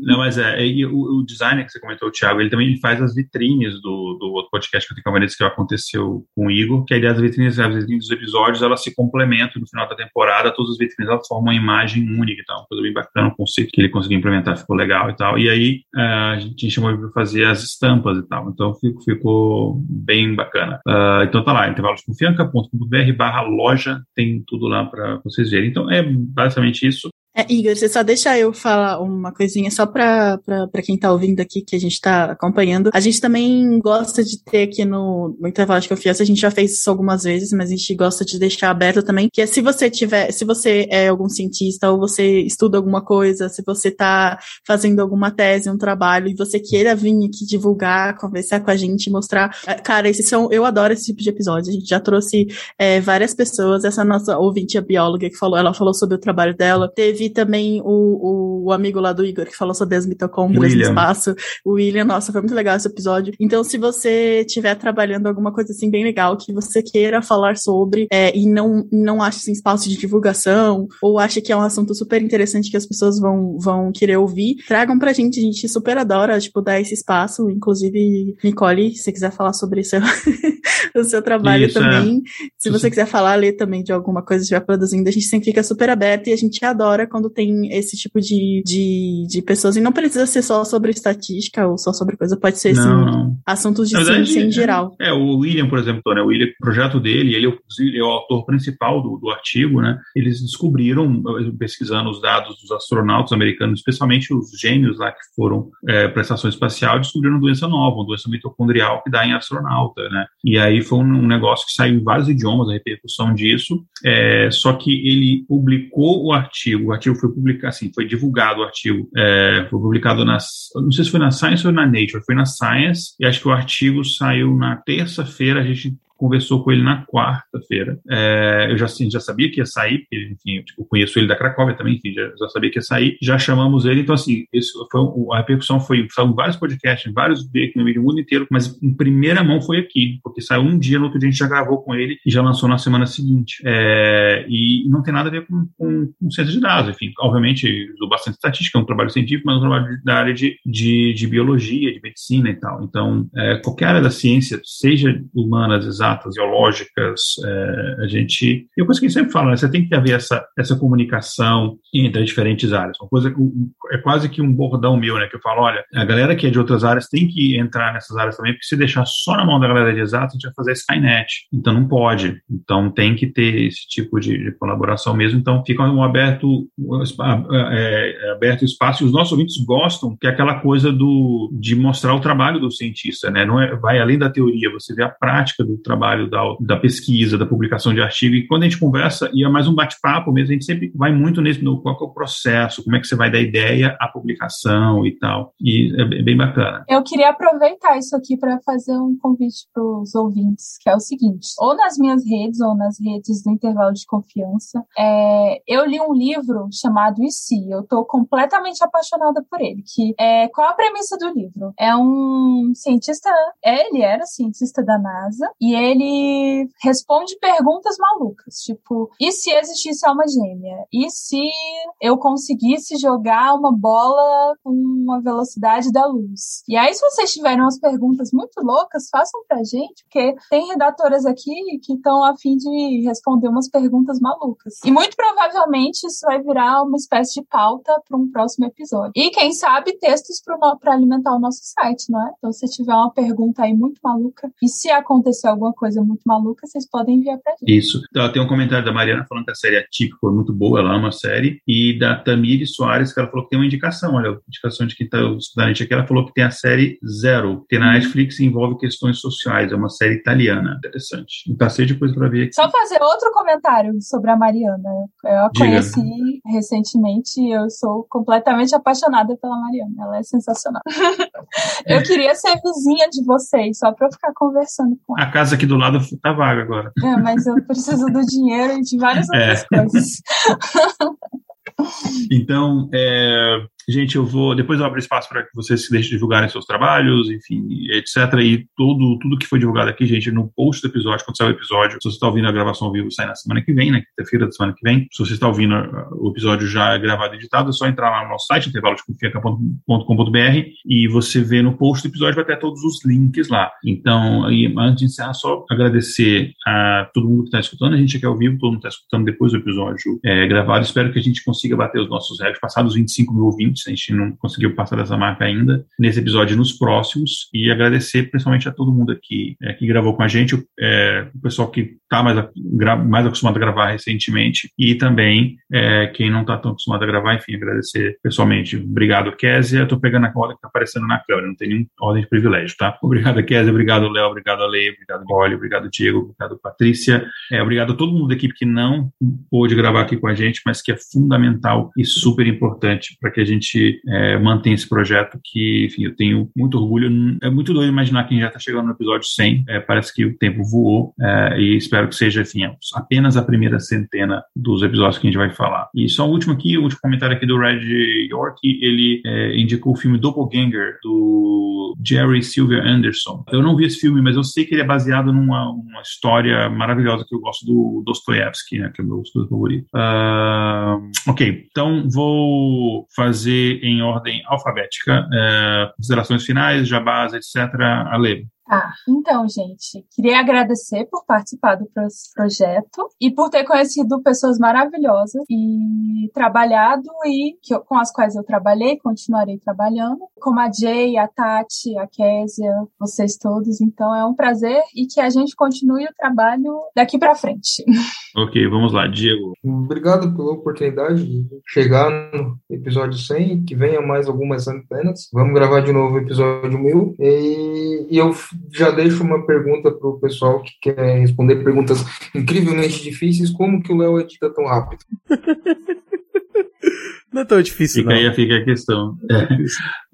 Não, mas é, o, o designer que você comentou, o Thiago, ele também faz as vitrines do, do outro podcast que eu tenho com a Vanessa, que aconteceu com o Igor, que a ideia das vitrines, as vitrines dos episódios, elas se complementam no final da temporada, todas as vitrines elas formam uma imagem única e tal, uma coisa bem bacana, um conceito que ele conseguiu implementar, ficou legal e tal. E aí uh, a gente chamou ele para fazer as estampas e tal, então ficou, ficou bem bacana. Uh, então tá lá, intervalosconfianca.com.br barra loja, tem tudo lá para vocês verem. Então é basicamente isso. É, Igor, você só deixa eu falar uma coisinha só para quem está ouvindo aqui, que a gente está acompanhando. A gente também gosta de ter aqui no, no intervalo de confiança, a gente já fez isso algumas vezes, mas a gente gosta de deixar aberto também, que é se você tiver, se você é algum cientista ou você estuda alguma coisa, se você está fazendo alguma tese, um trabalho, e você queira vir aqui divulgar, conversar com a gente, mostrar. É, cara, esses são, eu adoro esse tipo de episódio. A gente já trouxe é, várias pessoas, essa nossa ouvinte, a bióloga, que falou, ela falou sobre o trabalho dela. Teve também o, o amigo lá do Igor que falou sobre as mitocôndrias no espaço, o William, nossa, foi muito legal esse episódio. Então, se você estiver trabalhando alguma coisa assim bem legal que você queira falar sobre é, e não, não acha assim, espaço de divulgação, ou acha que é um assunto super interessante que as pessoas vão, vão querer ouvir, tragam pra gente, a gente super adora, tipo, dar esse espaço. Inclusive, Nicole, se você quiser falar sobre isso, o seu trabalho Isso, também. É. Se você quiser falar, ler também de alguma coisa que estiver produzindo, a gente sempre fica super aberto e a gente adora quando tem esse tipo de, de, de pessoas. E não precisa ser só sobre estatística ou só sobre coisa, pode ser, assim, assuntos de verdade, ciência em geral. É, o William, por exemplo, né, o William, o projeto dele, ele é o, autor principal do, do artigo, né? Eles descobriram, pesquisando os dados dos astronautas americanos, especialmente os gêmeos lá que foram é, para a estação espacial, descobriram uma doença nova, uma doença mitocondrial que dá em astronauta, né? E aí foi um, um negócio que saiu em vários idiomas, a repercussão disso, é, só que ele publicou o artigo, o artigo foi publicado, assim, foi divulgado o artigo, é, foi publicado nas, não sei se foi na Science ou na Nature, foi na Science, e acho que o artigo saiu na terça-feira, a gente conversou com ele na quarta-feira. É, eu já, assim, já sabia que ia sair, porque, enfim, eu tipo, conheço ele da Cracóvia também, enfim, já, já, sabia que ia sair. Já chamamos ele, então, assim, esse foi, a repercussão foi, saiu vários podcasts, vários aqui no meio do mundo inteiro, mas em primeira mão foi aqui, porque saiu um dia, no outro dia a gente já gravou com ele e já lançou na semana seguinte. É, e não tem nada a ver com, com, com ciência de dados, enfim, obviamente, usou bastante estatística, é um trabalho científico, mas é um trabalho da área de, de, de biologia, de medicina e tal. Então, é, qualquer área da ciência, seja humanas, exatas, exatas, geológicas, é, a gente. Eu coisa que sempre falo, né, você tem que haver essa, essa comunicação entre as diferentes áreas. Uma coisa é quase que um bordão meu, né? Que eu falo, olha, a galera que é de outras áreas tem que entrar nessas áreas também, porque se deixar só na mão da galera de exatas, a gente vai fazer Skynet. Então não pode. Então tem que ter esse tipo de, de colaboração mesmo. Então fica um aberto, é, é, aberto espaço. E os nossos ouvintes gostam, que é aquela coisa do, de mostrar o trabalho do cientista, né? Não é, vai além da teoria, você vê a prática do trabalho trabalho da, da pesquisa, da publicação de artigo. E quando a gente conversa, e é mais um bate-papo mesmo, a gente sempre vai muito nesse, no qual é o processo, como é que você vai da ideia à publicação e tal. E é bem bacana. Eu queria aproveitar isso aqui para fazer um convite para os ouvintes, que é o seguinte: ou nas minhas redes, ou nas redes do intervalo de confiança, é, eu li um livro chamado E Se. Eu estou completamente apaixonada por ele. Que é, qual a premissa do livro? É um cientista, ele era cientista da NASA, e ele responde perguntas malucas, tipo, e se existisse alma gêmea? E se eu conseguisse jogar uma bola com uma velocidade da luz? E aí, se vocês tiverem umas perguntas muito loucas, façam pra gente, porque tem redatoras aqui que estão a fim de responder umas perguntas malucas. E muito provavelmente isso vai virar uma espécie de pauta para um próximo episódio. E quem sabe textos para alimentar o nosso site, não é? Então, se tiver uma pergunta aí muito maluca, e se acontecer alguma coisa muito maluca, vocês podem enviar pra gente. Isso. Então, tem um comentário da Mariana falando que a série Atípico é muito boa, ela ama a série, e da Tamiri Soares, que ela falou que tem uma indicação, olha, indicação de quem está estudando a gente aqui, ela falou que tem a série Zero, que na Netflix e envolve questões sociais, é uma série italiana. Interessante. Um cacete de coisa para ver aqui. Só fazer outro comentário sobre a Mariana. Eu a conheci recentemente e eu sou completamente apaixonada pela Mariana. Ela é sensacional. eu queria ser vizinha de vocês, só para eu ficar conversando com ela. A casa aqui do lado tá vaga agora. É, mas eu preciso do dinheiro e de várias é. outras é. coisas. Então, é, Gente, eu vou. Depois eu abro espaço para que vocês se deixem divulgarem seus trabalhos, enfim, etc. E tudo, tudo que foi divulgado aqui, gente, no post do episódio, quando sair o episódio, se você está ouvindo a gravação ao vivo, sai na semana que vem, na quinta-feira da semana que vem. Se você está ouvindo o episódio já gravado e editado, é só entrar lá no nosso site, intervalodeconsfianca.com.br, e você vê no post do episódio, vai ter todos os links lá. Então, e, antes de encerrar, só agradecer a todo mundo que está escutando. A gente aqui ao vivo, todo mundo está escutando depois do episódio é, gravado. Espero que a gente consiga bater os nossos recordes, passados 25 mil ouvintes a gente não conseguiu passar dessa marca ainda, nesse episódio e nos próximos, e agradecer principalmente a todo mundo aqui é, que gravou com a gente, é, o pessoal que está mais, mais acostumado a gravar recentemente, e também é, quem não está tão acostumado a gravar, enfim, agradecer pessoalmente. Obrigado, Kézia. Estou pegando a ordem que está aparecendo na câmera, não tem nenhuma ordem de privilégio, tá? Obrigado, Kézia, obrigado, Léo, obrigado, Ale, obrigado, Gole, obrigado, Diego, obrigado, Patrícia. É, obrigado a todo mundo da equipe que não pôde gravar aqui com a gente, mas que é fundamental e super importante para que a gente é, mantenha esse projeto que, enfim, eu tenho muito orgulho. É muito doido imaginar que a gente já está chegando no episódio 100. É, parece que o tempo voou é, e espero que seja, enfim, apenas a primeira centena dos episódios que a gente vai falar. E só o último aqui, o último comentário aqui do Red York, ele é, indicou o filme Doppelganger, do Jerry Sylvia Anderson. Eu não vi esse filme, mas eu sei que ele é baseado numa história maravilhosa que eu gosto do Dostoevsky, né, que é o meu escritor favorito. Uh, ok, então vou fazer em ordem alfabética. É, considerações finais, jabás, etc. Ale. Tá, então, gente, queria agradecer por participar do projeto e por ter conhecido pessoas maravilhosas e trabalhado e que, com as quais eu trabalhei, continuarei trabalhando, como a Jay, a Tati, a Késia, vocês todos. Então, é um prazer e que a gente continue o trabalho daqui para frente. Ok, vamos lá, Diego. Obrigado pela oportunidade de chegar no episódio 100, que venha mais algumas antenas. Vamos gravar de novo o episódio mil. E, e eu já deixo uma pergunta para o pessoal que quer responder perguntas incrivelmente difíceis. Como que o Léo edita tão rápido? Não é tão difícil, fica não. Aí, fica a questão.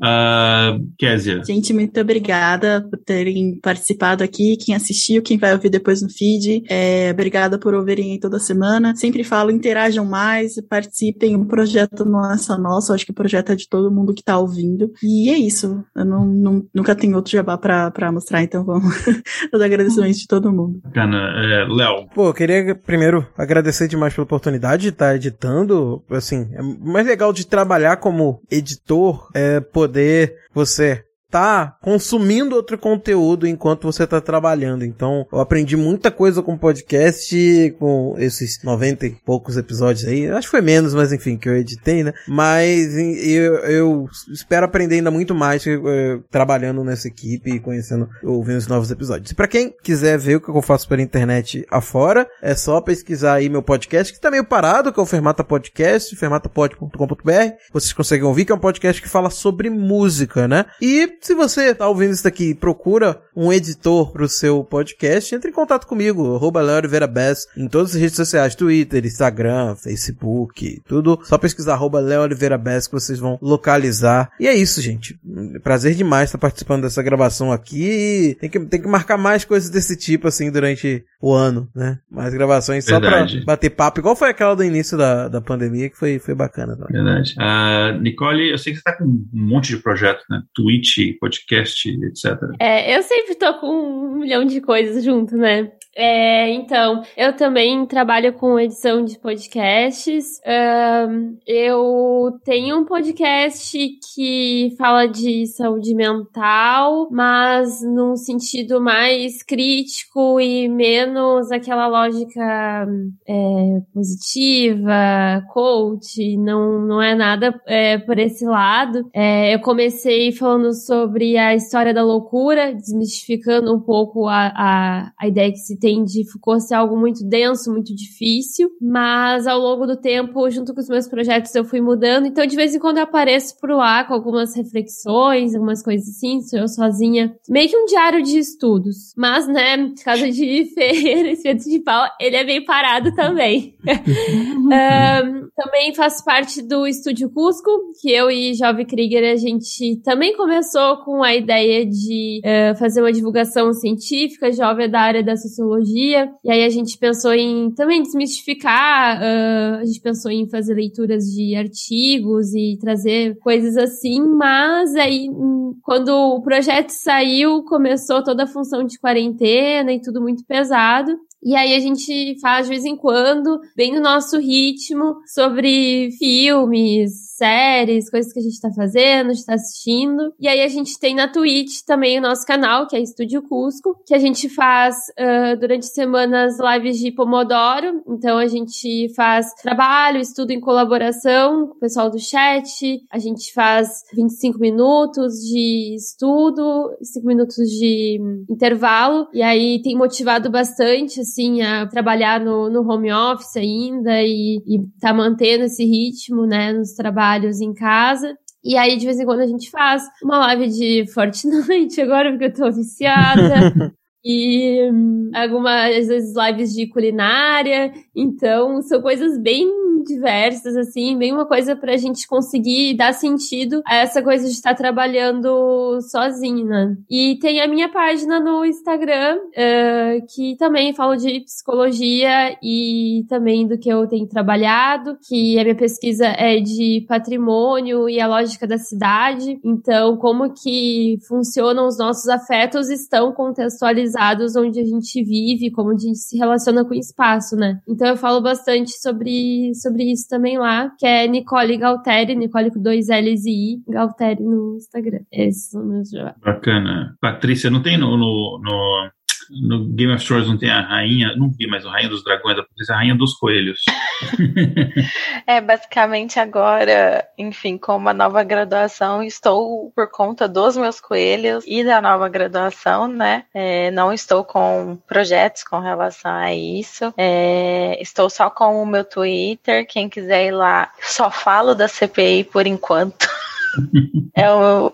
Uh, Késia. Gente, muito obrigada por terem participado aqui. Quem assistiu, quem vai ouvir depois no feed. É, obrigada por ouvirem toda semana. Sempre falo, interajam mais, participem. O projeto não é só nosso, acho que o projeto é de todo mundo que está ouvindo. E é isso. Eu não, não, nunca tenho outro jabá para mostrar, então vamos. Os agradecimentos de todo mundo. Bacana. É, Léo. Pô, eu queria primeiro agradecer demais pela oportunidade de estar editando. Assim, é mais legal de trabalhar como editor é poder você tá consumindo outro conteúdo enquanto você tá trabalhando. Então, eu aprendi muita coisa com podcast, com esses 90 e poucos episódios aí. Acho que foi menos, mas enfim, que eu editei, né? Mas eu, eu espero aprender ainda muito mais uh, trabalhando nessa equipe e conhecendo, ouvindo os novos episódios. E pra quem quiser ver o que eu faço pela internet afora, é só pesquisar aí meu podcast, que tá meio parado, que é o Fermata Podcast, fermatapod.com.br. Vocês conseguem ouvir que é um podcast que fala sobre música, né? E se você tá ouvindo isso daqui procura um editor pro seu podcast, entre em contato comigo, arroba Bass, em todas as redes sociais, Twitter, Instagram, Facebook, tudo. Só pesquisar arroba Bass que vocês vão localizar. E é isso, gente. Prazer demais estar participando dessa gravação aqui. Tem que, tem que marcar mais coisas desse tipo, assim, durante o ano, né? Mais gravações Verdade. só pra bater papo, igual foi aquela do início da, da pandemia, que foi, foi bacana. Também. Verdade. Uh, Nicole, eu sei que você tá com um monte de projetos, né? Twitch, podcast, etc. É, eu sempre tô com um milhão de coisas junto, né? É, então, eu também trabalho com edição de podcasts. Um, eu tenho um podcast que fala de saúde mental, mas num sentido mais crítico e menos aquela lógica é, positiva, coach. Não, não é nada é, por esse lado. É, eu comecei falando sobre a história da loucura, desmistificando um pouco a, a, a ideia que se tem de Foucault ser algo muito denso, muito difícil, mas ao longo do tempo, junto com os meus projetos, eu fui mudando. Então, de vez em quando eu apareço por lá com algumas reflexões, algumas coisas assim, sou eu sozinha. Meio que um diário de estudos. Mas, né, caso de Ferreira, Espeto de Pau, ele é bem parado também. um, também faço parte do Estúdio Cusco, que eu e Jovem Krieger, a gente também começou com a ideia de uh, fazer uma divulgação científica. Jovem é da área da sociologia e aí a gente pensou em também desmistificar, uh, a gente pensou em fazer leituras de artigos e trazer coisas assim, mas aí hum, quando o projeto saiu, começou toda a função de quarentena e tudo muito pesado. E aí a gente faz de vez em quando, bem no nosso ritmo, sobre filmes, séries, coisas que a gente tá fazendo, está assistindo. E aí a gente tem na Twitch também o nosso canal, que é Estúdio Cusco, que a gente faz uh, durante semanas lives de Pomodoro. Então a gente faz trabalho, estudo em colaboração com o pessoal do chat. A gente faz 25 minutos de estudo, 5 minutos de intervalo. E aí tem motivado bastante, assim, a trabalhar no, no home office ainda e, e tá mantendo esse ritmo, né, nos trabalhos em casa. E aí, de vez em quando, a gente faz uma live de Fortnite agora, porque eu tô viciada. e hum, algumas vezes lives de culinária. Então, são coisas bem diversas, assim, bem uma coisa pra gente conseguir dar sentido a essa coisa de estar trabalhando sozinha. Né? E tem a minha página no Instagram, uh, que também falo de psicologia e também do que eu tenho trabalhado, que a minha pesquisa é de patrimônio e a lógica da cidade. Então, como que funcionam os nossos afetos estão contextualizados onde a gente vive, como a gente se relaciona com o espaço, né? Então, eu falo bastante sobre, sobre sobre isso também lá, que é Nicole Galteri, Nicole com dois L's e I, Galteri no Instagram. Esses são meus. Bacana. Patrícia, não tem no, no, no no Game of Thrones não tem a rainha, não vi, mas a rainha dos dragões, a rainha dos coelhos. é, basicamente agora, enfim, com uma nova graduação, estou por conta dos meus coelhos e da nova graduação, né? É, não estou com projetos com relação a isso. É, estou só com o meu Twitter. Quem quiser ir lá, só falo da CPI por enquanto. é o,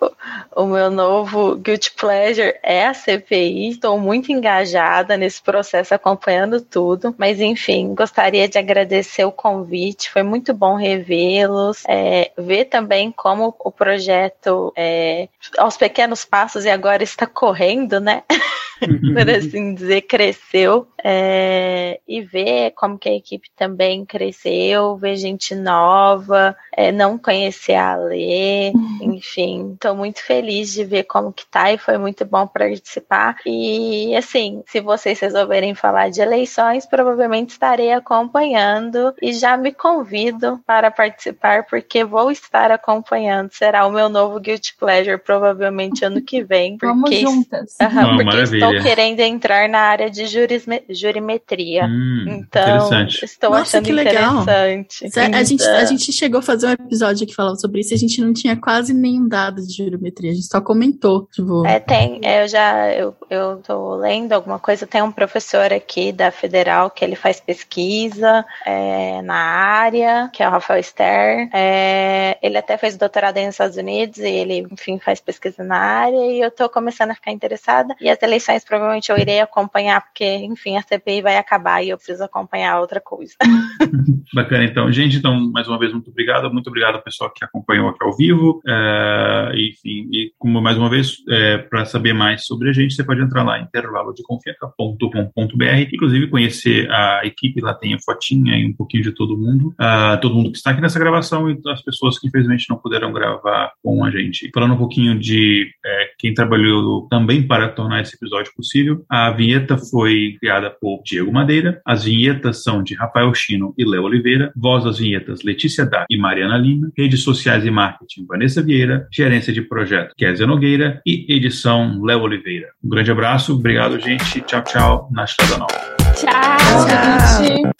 o meu novo Guilty Pleasure é a CPI. Estou muito engajada nesse processo, acompanhando tudo. Mas, enfim, gostaria de agradecer o convite. Foi muito bom revê-los. É, ver também como o projeto, é, aos pequenos passos, e agora está correndo, né? por assim dizer, cresceu. É, e ver como que a equipe também cresceu, ver gente nova, é, não conhecer a Lê, uhum. enfim, estou muito feliz de ver como que tá e foi muito bom participar. E assim, se vocês resolverem falar de eleições, provavelmente estarei acompanhando e já me convido para participar porque vou estar acompanhando. Será o meu novo Guilty Pleasure provavelmente ano que vem. Porque, Vamos juntas. Uh -huh, porque estou querendo entrar na área de jurisme, jurimetria. Hum, então, estou Nossa, achando interessante. Então... A, gente, a gente chegou a fazer um episódio que falava sobre isso e a gente não tinha quase nenhum dado de jurimetria, a gente só comentou. Tipo... É, tem, eu já, eu, eu tô lendo alguma coisa, tem um professor aqui da Federal que ele faz pesquisa é, na área, que é o Rafael Ster, é, ele até fez doutorado nos Estados Unidos e ele, enfim, faz pesquisa na área e eu tô começando a ficar interessada e as eleições provavelmente eu irei acompanhar porque, enfim, a CPI vai acabar e eu preciso acompanhar outra coisa. Bacana, então. Gente, então, mais uma vez, muito obrigado. Muito obrigado ao pessoal que acompanhou aqui ao vivo. É, enfim, e como mais uma vez, é, para saber mais sobre a gente, você pode entrar lá em intervalodeconfiança.com.br, inclusive conhecer a equipe, lá tem a fotinha e um pouquinho de todo mundo, uh, todo mundo que está aqui nessa gravação e as pessoas que infelizmente não puderam gravar com a gente. Falando um pouquinho de é, quem trabalhou também para tornar esse episódio possível. A vinheta foi criada por Diego Madeira. As vinhetas são de Rafael Chino e Léo Oliveira. Voz das vinhetas Letícia Dá e Mariana Lima. Redes sociais e marketing Vanessa Vieira. Gerência de projeto Kézia Nogueira e edição Léo Oliveira. Um grande abraço, obrigado, gente. Tchau, tchau. Na Estrada Nova. Tchau, Tchau, gente.